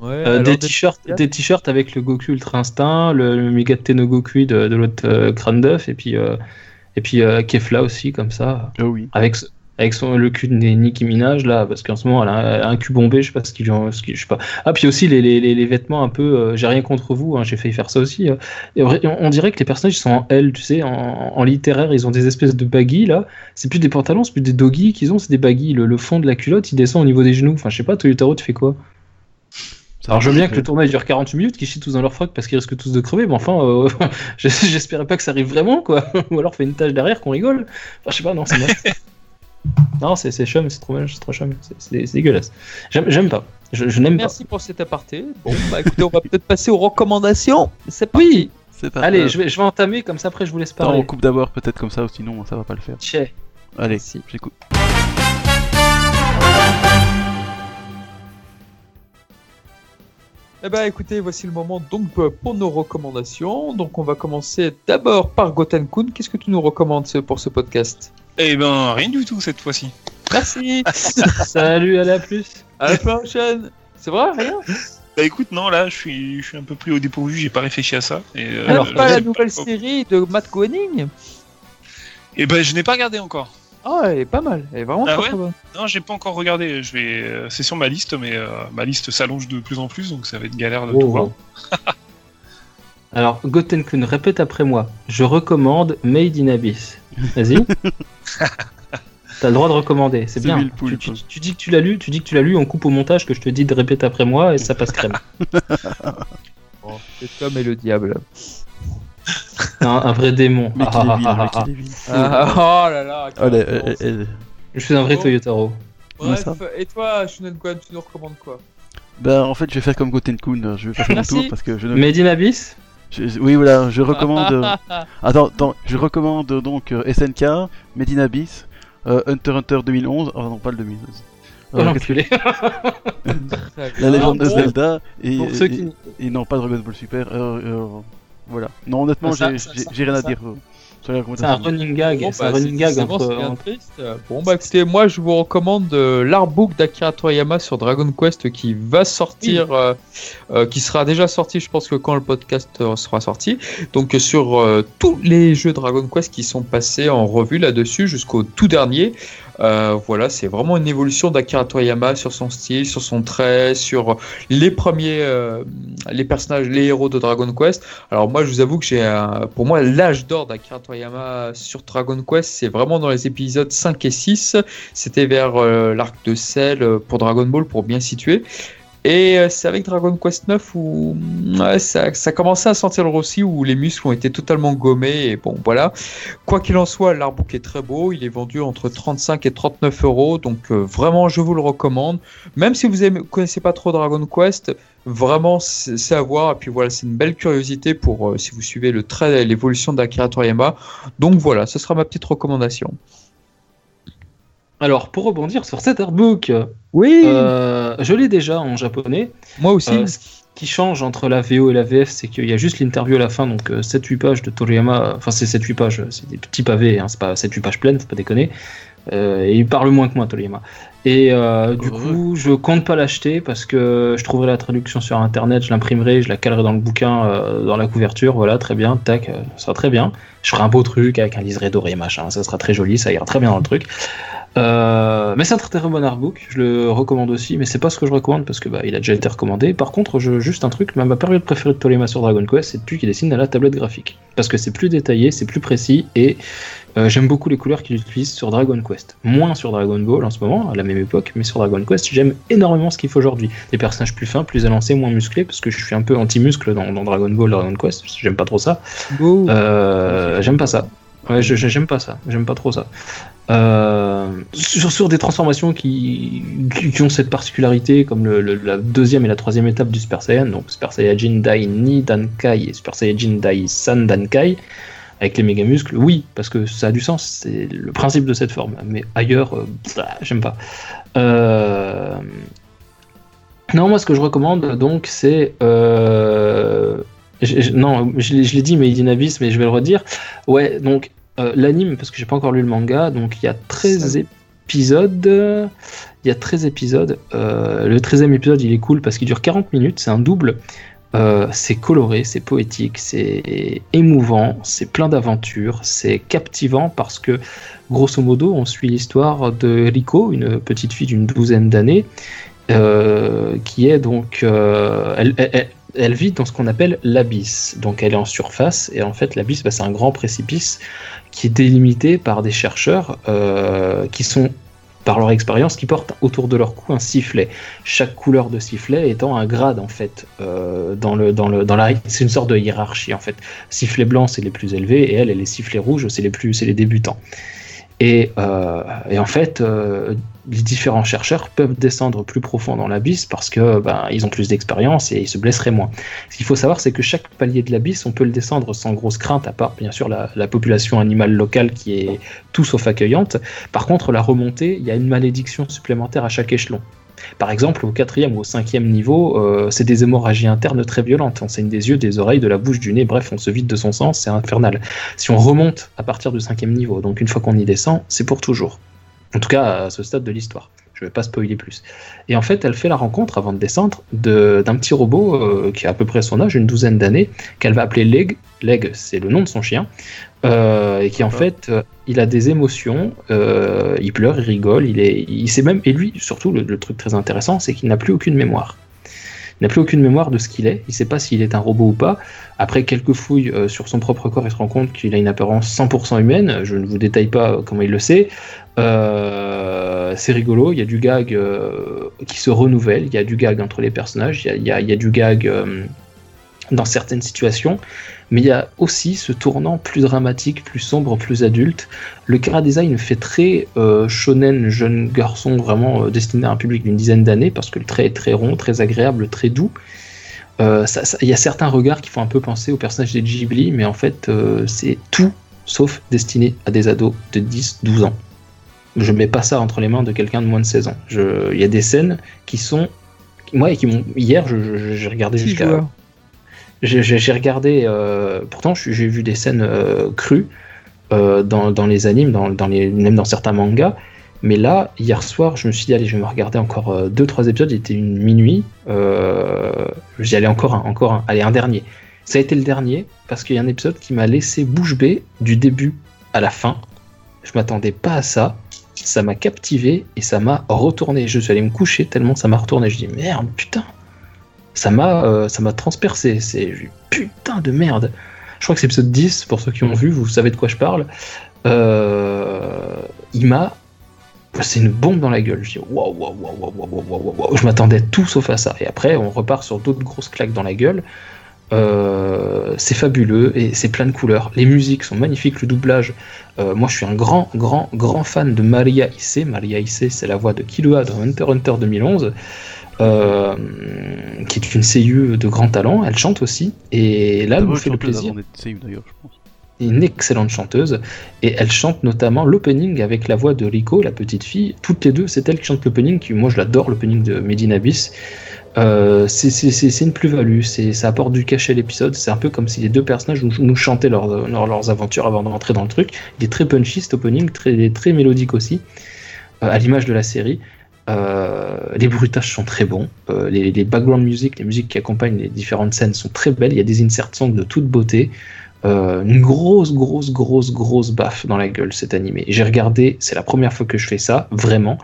Ouais, Euh, des t-shirts, des t-shirts avec le Goku Ultra Instinct, le, le Migate no Goku de, de l'autre euh, crâne d'œuf, et puis euh, et puis euh, Kefla aussi comme ça, Ah oui. avec ce- avec son, le cul de Nicki Minaj là, parce qu'en ce moment elle a, elle a un cul bombé, je sais pas ce qu'il en- je sais pas. Ah puis aussi les, les, les- vêtements un peu, euh, j'ai rien contre vous, hein, j'ai failli faire ça aussi. euh. Et on, on dirait que les personnages ils sont en L, tu sais, en, en littéraire ils ont des espèces de baggy là. C'est plus des pantalons, c'est plus des doggy qu'ils ont, c'est des baggy. Le, le fond de la culotte il descend au niveau des genoux. Enfin je sais pas, Toyotaro tu fais quoi? Alors je veux bien que le tournage dure 48 minutes, qu'ils chient tous dans leur froc parce qu'ils risquent tous de crever, mais enfin, euh, j'espérais pas que ça arrive vraiment, quoi. Ou alors fait une tâche derrière qu'on rigole. Enfin, je sais pas, non, c'est. non, c'est chum, c'est trop trop chum, c'est- dégueulasse. J'aime pas, je, je n'aime pas. Merci pour cet aparté. Bon, bah écoutez, on va peut-être passer aux recommandations. C'est parti. Oui, C'est pas allez, grave. je vais, je vais entamer, comme ça après je vous laisse parler. on coupe d'abord peut-être comme ça, ou sinon ça va pas le faire. Tchè. Allez, Merci. j'écoute. Eh ben écoutez, voici le moment donc euh, pour nos recommandations. Donc on va commencer d'abord par Goten Kun. Qu'est-ce que tu nous recommandes pour ce podcast? Eh ben, rien du tout cette fois-ci. Merci. Salut, à plus. à la prochaine. C'est vrai, rien? Bah écoute, non, là, je suis, je suis un peu plus au dépourvu, j'ai pas réfléchi à ça. Et, euh, Alors pas la nouvelle pas. série de Matt Groening? Eh ben, je n'ai pas regardé encore. Ah, elle est pas mal. Elle est vraiment Ah très, ouais? très bonne. Non, j'ai pas encore regardé. Je vais, euh, c'est sur ma liste, mais euh, ma liste s'allonge de plus en plus, donc ça va être galère de Oh, tout voir. oh. Alors, Gotenkun, répète après moi. Je recommande Made in Abyss. Vas-y. T'as le droit de recommander, c'est C'est bien. Tu, tu- tu dis que tu l'as lu, tu dis que tu l'as lu, on coupe au montage que je te dis de répéter après moi et ça passe crème. Cet homme et le diable. un, un vrai démon. Mais Ah, ah, est ah, ah. Ah, oh là là. euh, euh, Je suis un vrai Oh. Toyotaro. Bref, et toi, Shunen Kwan, tu nous recommandes quoi? Ben en fait je vais faire comme Gotenkun, je vais faire mon tour parce que je ne... Made in Abyss? Je- oui voilà, je recommande... euh, Attends, attends, je recommande donc euh, SNK, Medina Abyss, euh, Hunter Hunter 2011, oh non pas le 2011. Oh la légende de Ah, Zelda et, Pour ceux et- qui. et non pas Dragon Ball Super. euh, euh, voilà. Non honnêtement Ça, j'ai rien à dire C'est un running gag. Bon, c'est bah, un running gag entre. Bon, bah écoutez, moi je vous recommande euh, l'artbook d'Akira Toriyama sur Dragon Quest qui va sortir, euh, euh, qui sera déjà sorti, je pense que quand le podcast sera sorti. Donc sur tous les jeux Dragon Quest qui sont passés en revue là-dessus jusqu'au tout dernier. Euh, voilà, c'est vraiment une évolution d'Akira Toriyama sur son style, sur son trait, sur les premiers, euh, les personnages, les héros de Dragon Quest. Alors moi, je vous avoue que j'ai, pour moi, l'âge d'or d'Akira Toriyama sur Dragon Quest, c'est vraiment dans les épisodes 5 et 6. C'était vers euh, l'arc de euh, pour Dragon Ball, pour bien situer. Et euh, c'est avec Dragon Quest 9 où ça, ça commençait à sentir le rossi, où les muscles ont été totalement gommés. Et bon, voilà. Quoi qu'il en soit, l'artbook est très beau. Il est vendu entre 35 et 39 euros. Donc euh, vraiment, je vous le recommande. Même si vous ne connaissez pas trop Dragon Quest, vraiment, c'est c'est à voir. Et puis voilà, c'est une belle curiosité pour euh, si vous suivez le trait, l'évolution d'Akira Toriyama. Donc voilà, ce sera ma petite recommandation. Alors, pour rebondir sur cet artbook, Oui, euh, je l'ai déjà en japonais. moi aussi. Euh, ce qui change entre la VO et la VF, c'est qu'il y a juste l'interview à la fin, donc euh, 7-8 pages de Toriyama. Enfin, c'est 7-8 pages, c'est des petits pavés, hein, c'est pas 7-8 pages pleines, faut pas déconner. Euh, et il parle moins que moi, Toriyama. Et euh, du coup, je compte pas l'acheter parce que je trouverai la traduction sur internet, je l'imprimerai, je la calerai dans le bouquin, euh, dans la couverture, voilà, très bien, tac, euh, ça sera très bien. Je ferai un beau truc avec un liseré doré, machin, ça sera très joli, ça ira très bien dans le truc. Mais c'est un très, très bon artbook, je le recommande aussi, mais c'est pas ce que je recommande parce que bah, il a déjà été recommandé. Par contre, je, juste un truc, ma, période préférée de Toriyama sur Dragon Quest, c'est depuis qu'il dessine à la tablette graphique. Parce que c'est plus détaillé, c'est plus précis et euh, j'aime beaucoup les couleurs qu'il utilise sur Dragon Quest. Moins sur Dragon Ball en ce moment, à la même époque, mais sur Dragon Quest, j'aime énormément ce qu'il fait aujourd'hui. Des personnages plus fins, plus élancés, moins musclés, parce que je suis un peu anti-muscle dans, dans Dragon Ball, Dragon Quest, j'aime pas trop ça. Euh, j'aime pas ça. Ouais, j'aime pas ça. J'aime pas trop ça. Euh, sur, sur des transformations qui, qui, qui ont cette particularité, comme le, le- la deuxième et la troisième étape du Super Saiyan, donc Super Saiyajin Dai Ni Dankai et Super Saiyajin Dai San Dankai, avec les méga muscles, oui, parce que ça a du sens, c'est le principe de cette forme. Mais ailleurs, euh, bah, j'aime pas. Euh, Non, moi ce que je recommande donc c'est. euh, non, je, l'ai- je l'ai dit, mais in Abyss, mais je vais le redire. Ouais, donc l'anime, parce que j'ai pas encore lu le manga, donc il y a 13 épisodes. Il y a 13 épisodes. Le 13e épisode, il est cool parce qu'il dure 40 minutes, c'est un double. Euh, c'est coloré, c'est poétique, c'est émouvant, c'est plein d'aventures, c'est captivant parce que, grosso modo, on suit l'histoire de Rico, une petite fille d'une douzaine d'années, euh, qui est donc. euh, elle, vit dans ce qu'on appelle l'abysse. Donc elle est en surface, et en fait, l'abysse, bah, c'est un grand précipice qui est délimité par des chercheurs qui sont, par leur expérience, qui portent autour de leur cou un sifflet. Chaque couleur de sifflet étant un grade, en fait, euh, dans, le, dans, le, dans la. C'est une sorte de hiérarchie, en fait. Sifflet blanc, c'est les plus élevés, et elle, et les sifflets rouges, c'est les, plus, c'est les débutants. Et, euh, et en fait, euh, les différents chercheurs peuvent descendre plus profond dans l'abysse parce que ben, ils ont plus d'expérience et ils se blesseraient moins. Ce qu'il faut savoir, c'est que chaque palier de l'abysse, on peut le descendre sans grosse crainte, à part bien sûr la population animale locale qui est tout sauf accueillante. Par contre, la remontée, il y a une malédiction supplémentaire à chaque échelon. Par exemple, au quatrième ou au cinquième niveau, euh, c'est des hémorragies internes très violentes. On saigne des yeux, des oreilles, de la bouche, du nez, bref, on se vide de son sang, c'est infernal. Si on remonte à partir du cinquième niveau, donc une fois qu'on y descend, c'est pour toujours. En tout cas, à ce stade de l'histoire. Je ne vais pas spoiler plus. Et en fait, elle fait la rencontre, avant de descendre, de- d'un petit robot euh, qui a à peu près son âge, une douzaine d'années, qu'elle va appeler Leg. Leg, c'est le nom de son chien. Euh, et qui en fait, euh, il a des émotions, euh, il pleure, il rigole, il est, il sait même, et lui surtout, le, le truc très intéressant, c'est qu'il n'a plus aucune mémoire. Il n'a plus aucune mémoire de ce qu'il est, il ne sait pas s'il est un robot ou pas. Après quelques fouilles sur son propre corps, il se rend compte qu'il a une apparence 100% humaine, je ne vous détaille pas comment il le sait. C'est rigolo, il y a du gag qui se renouvelle, il y a du gag entre les personnages, il y a, il y a- il y a du gag dans certaines situations, mais il y a aussi ce tournant plus dramatique, plus sombre, plus adulte. Le chara design fait très euh, shonen, jeune garçon, vraiment euh, destiné à un public d'une dizaine d'années, parce que le trait est très rond, très agréable, très doux. Euh, Il y a certains regards qui font un peu penser au personnage des Ghibli, mais en fait, euh, c'est tout sauf destiné à des ados de 10-12 ans. Je mets pas ça entre les mains de quelqu'un de moins de 16 ans. Il y a des scènes qui sont. Moi, qui m'ont. Hier, je- je- j'ai regardé jusqu'à. J'ai regardé, euh, pourtant j'ai vu des scènes euh, crues euh, dans, les animes, même dans certains mangas. Mais là, hier soir, je me suis dit, allez, je vais me regarder encore 2-3 épisodes. Il était une minuit. J'y allais encore un, encore un, allez, un dernier. Ça a été le dernier parce qu'il y a un épisode qui m'a laissé bouche bée du début à la fin. Je m'attendais pas à ça. Ça m'a captivé et ça m'a retourné. Je suis allé me coucher tellement ça m'a retourné. Je dis merde, putain ça m'a euh, ça m'a transpercé. C'est putain de merde. Je crois que c'est l'épisode 10, pour ceux qui ont vu, vous savez de quoi je parle. Euh, il m'a. C'est une bombe dans la gueule. Je dis waouh, waouh, waouh, waouh, waouh, waouh. Je m'attendais tout sauf à ça. Et après, on repart sur d'autres grosses claques dans la gueule. Euh, c'est fabuleux et c'est plein de couleurs. Les musiques sont magnifiques, le doublage. euh, moi, je suis un grand, grand, grand fan de Maria Issei. Maria Issei, c'est la voix de Killua dans Hunter Hunter 2011 euh, qui est une seiyuu de grand talent. Elle chante aussi. Et là, elle nous fait le plaisir. d'ailleurs, je pense. Une excellente chanteuse. Et elle chante notamment l'opening avec la voix de Rico, la petite fille. Toutes les deux, c'est elle qui chante l'opening. Moi, je l'adore, l'opening de Medina Abyss. Euh, c'est- une plus-value, ça apporte du cachet à l'épisode. C'est un peu comme si les deux personnages nous, nous chantaient leurs aventures avant de rentrer dans le truc. Il est très punchy cet opening, très, très mélodique aussi, euh, à l'image de la série. Euh, les bruitages sont très bons. Euh, les, background music, les musiques qui accompagnent les différentes scènes sont très belles. Il y a des insert songs de toute beauté. Euh, une grosse, grosse, grosse, grosse baffe dans la gueule cet animé. J'ai regardé, c'est la première fois que je fais ça, vraiment,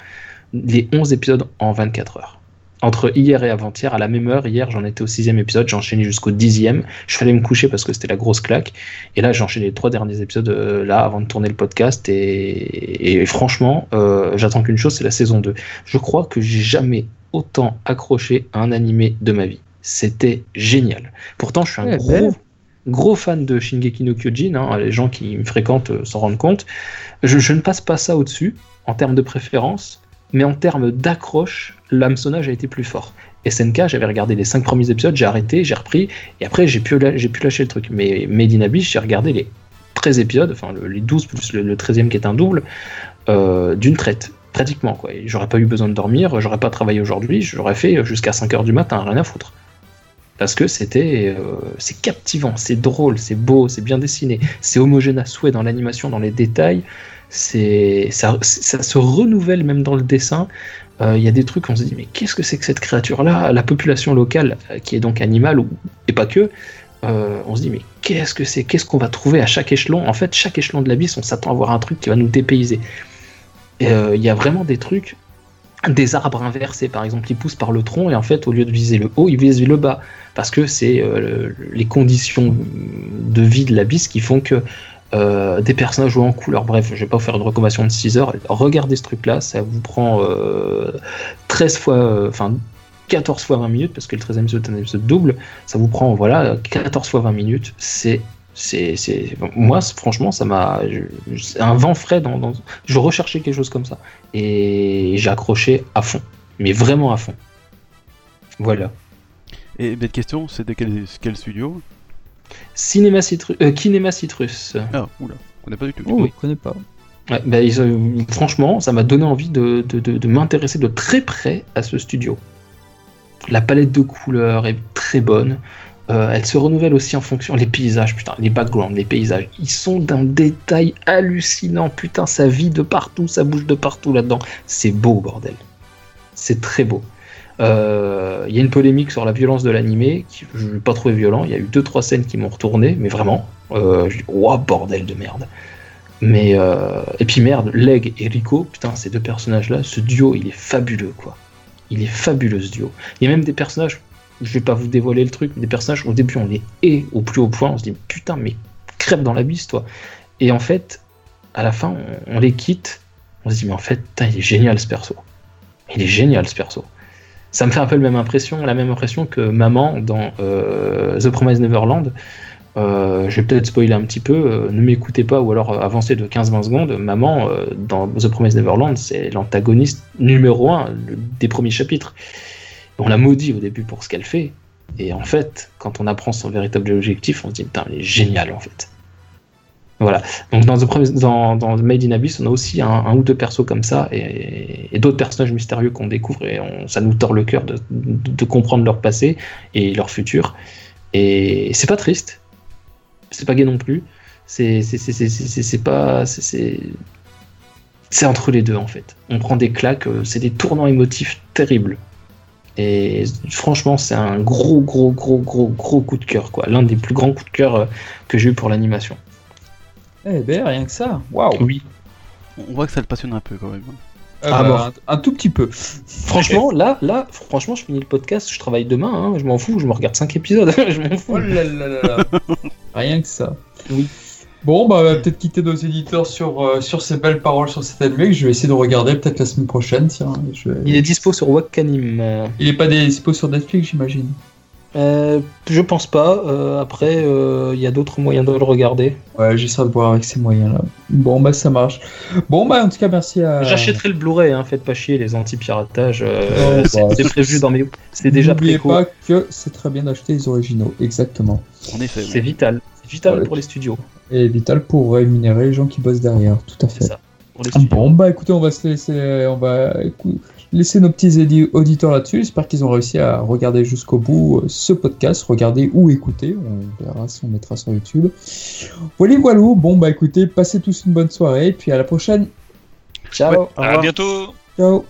les 11 épisodes en 24 heures. Entre hier et avant-hier, à la même heure, hier j'en étais au sixième épisode, j'ai enchaîné jusqu'au dixième. Je fallait me coucher parce que c'était la grosse claque. Et là, j'ai enchaîné les trois derniers épisodes euh, là avant de tourner le podcast. Et, et franchement, euh, j'attends qu'une chose, c'est la saison 2. Je crois que j'ai jamais autant accroché à un animé de ma vie. C'était génial. Pourtant, je suis un Ouais, gros, belle. gros fan de Shingeki no Kyojin. hein, les gens qui me fréquentent euh, s'en rendent compte. Je, je ne passe pas ça au-dessus en termes de préférence, mais en termes d'accroche, l'hameçonnage a été plus fort. SNK, j'avais regardé les 5 premiers épisodes, j'ai arrêté, j'ai repris, et après j'ai pu, lâcher le truc. Mais Made in j'ai regardé les 13 épisodes, enfin le- les 12 plus le, le 13e qui est un double, euh, d'une traite, pratiquement. quoi. J'aurais pas eu besoin de dormir, j'aurais pas travaillé aujourd'hui, j'aurais fait jusqu'à 5h du matin, rien à foutre. Parce que c'était, euh, c'est captivant, c'est drôle, c'est beau, c'est bien dessiné, c'est homogène à souhait dans l'animation, dans les détails. C'est, ça, ça se renouvelle même dans le dessin. Euh, Il y a des trucs, on se dit, mais qu'est-ce que c'est que cette créature-là? La population locale, euh, qui est donc animale, et pas que, euh, on se dit, mais qu'est-ce que c'est? Qu'est-ce qu'on va trouver à chaque échelon? En fait, chaque échelon de l'abysse, on s'attend à voir un truc qui va nous dépayser. Euh, il y a vraiment des trucs, des arbres inversés, par exemple, qui poussent par le tronc, et en fait, au lieu de viser le haut, ils visent le bas. Parce que c'est euh, le- les conditions de vie de l'abysse qui font que euh, des personnages jouent en couleur. Bref, je vais pas vous faire une recommandation de 6 heures. Regardez ce truc-là, ça vous prend euh, 13 fois, euh, enfin 14 fois 20 minutes, parce que le 13e épisode est un épisode double. Ça vous prend, voilà, 14 fois 20 minutes. C'est. C'est, moi, franchement, ça m'a. un vent frais dans, Je recherchais quelque chose comme ça. Et j'ai accroché à fond. Mais vraiment à fond. Voilà. Et bête question, c'est de quel studio? Cinéma Citrus. euh, Kinema Citrus. Ah, oula, on n'est pas du tout. Oh, je connais pas. Ouais, bah, ils, euh, franchement, ça m'a donné envie de, de- de- de m'intéresser de très près à ce studio. La palette de couleurs est très bonne. Euh, elle se renouvelle aussi en fonction. Les paysages, putain, les backgrounds, les paysages, ils sont d'un détail hallucinant. Putain, ça vit de partout, ça bouge de partout là-dedans. C'est beau, bordel. C'est très beau. Euh, Il y a une polémique sur la violence de l'animé, qui je l'ai pas trouvé violent. Il y a eu deux trois scènes qui m'ont retourné, mais vraiment, euh, je dis, Ouah, bordel de merde. Mais euh, et puis merde, Leg et Rico, putain, ces deux personnages-là, ce duo, il est fabuleux, quoi. Il est fabuleux ce duo. Il y a même des personnages, je vais pas vous dévoiler le truc, mais des personnages au début on les hait au plus haut point, on se dit putain, mais crève dans la bise, toi. Et en fait, à la fin, on, les quitte, on se dit mais en fait, il est génial ce perso. Il est génial ce perso. Ça me fait un peu la même impression, la même impression que Maman dans euh, The Promised Neverland. Euh, je vais peut-être spoiler un petit peu, euh, ne m'écoutez pas ou alors euh, avancez de 15-20 secondes. Maman, dans The Promised Neverland, c'est l'antagoniste numéro un le- des premiers chapitres. On la maudit au début pour ce qu'elle fait. Et en fait, quand on apprend son véritable objectif, on se dit putain, elle est géniale en fait. Donc dans, The Made in Abyss, on a aussi un, ou deux persos comme ça et, d'autres personnages mystérieux qu'on découvre et ça nous tord le cœur de, comprendre leur passé et leur futur. Et c'est pas triste, c'est pas gay non plus. C'est pas c'est entre les deux en fait. On prend des claques, euh, c'est des tournants émotifs terribles. Et franchement, c'est un gros gros gros gros gros coup de cœur quoi. L'un des plus grands coups de cœur euh, que j'ai eu pour l'animation. Eh ben, rien que ça. Waouh. Oui. On voit que ça le passionne un peu quand même. Ah Ah bah, bon. un, un tout petit peu. Franchement, là, là, franchement, je finis le podcast, je travaille demain, hein, je m'en fous, je me regarde 5 épisodes, je m'en fous. Oh là là là là. Rien que ça. Oui. Bon, bah, on va peut-être quitter nos éditeurs sur, euh, sur ces belles paroles sur cet animé que je vais essayer de regarder peut-être la semaine prochaine. Tiens, je vais- Il est dispo sur Wakanim. euh, Il est pas dispo sur Netflix, j'imagine. Euh, je pense pas. euh, après, euh, il y a d'autres moyens de le regarder. Ouais, j'essaie de voir avec ces moyens-là. Bon, bah, ça marche. Bon, bah, en tout cas, merci à. J'achèterai le Blu-ray, hein, faites pas chier les anti-piratages. euh, c'est bah, prévu dans mes. C'est déjà N'oubliez pas que c'est très bien d'acheter les originaux, exactement. En effet. C'est vital. C'est vital Ouais. pour les studios. Et vital pour rémunérer les gens qui bossent derrière, tout à C'est fait. ça. Pour les studios. Bon, bah écoutez, on va se laisser, on va laisser nos petits auditeurs là-dessus. J'espère qu'ils ont réussi à regarder jusqu'au bout euh, ce podcast, regarder ou écouter. On verra si on mettra sur YouTube. Voilà, voilà. Bon, bah écoutez, passez tous une bonne soirée, puis à la prochaine. Ciao. Ouais. À bientôt Ciao.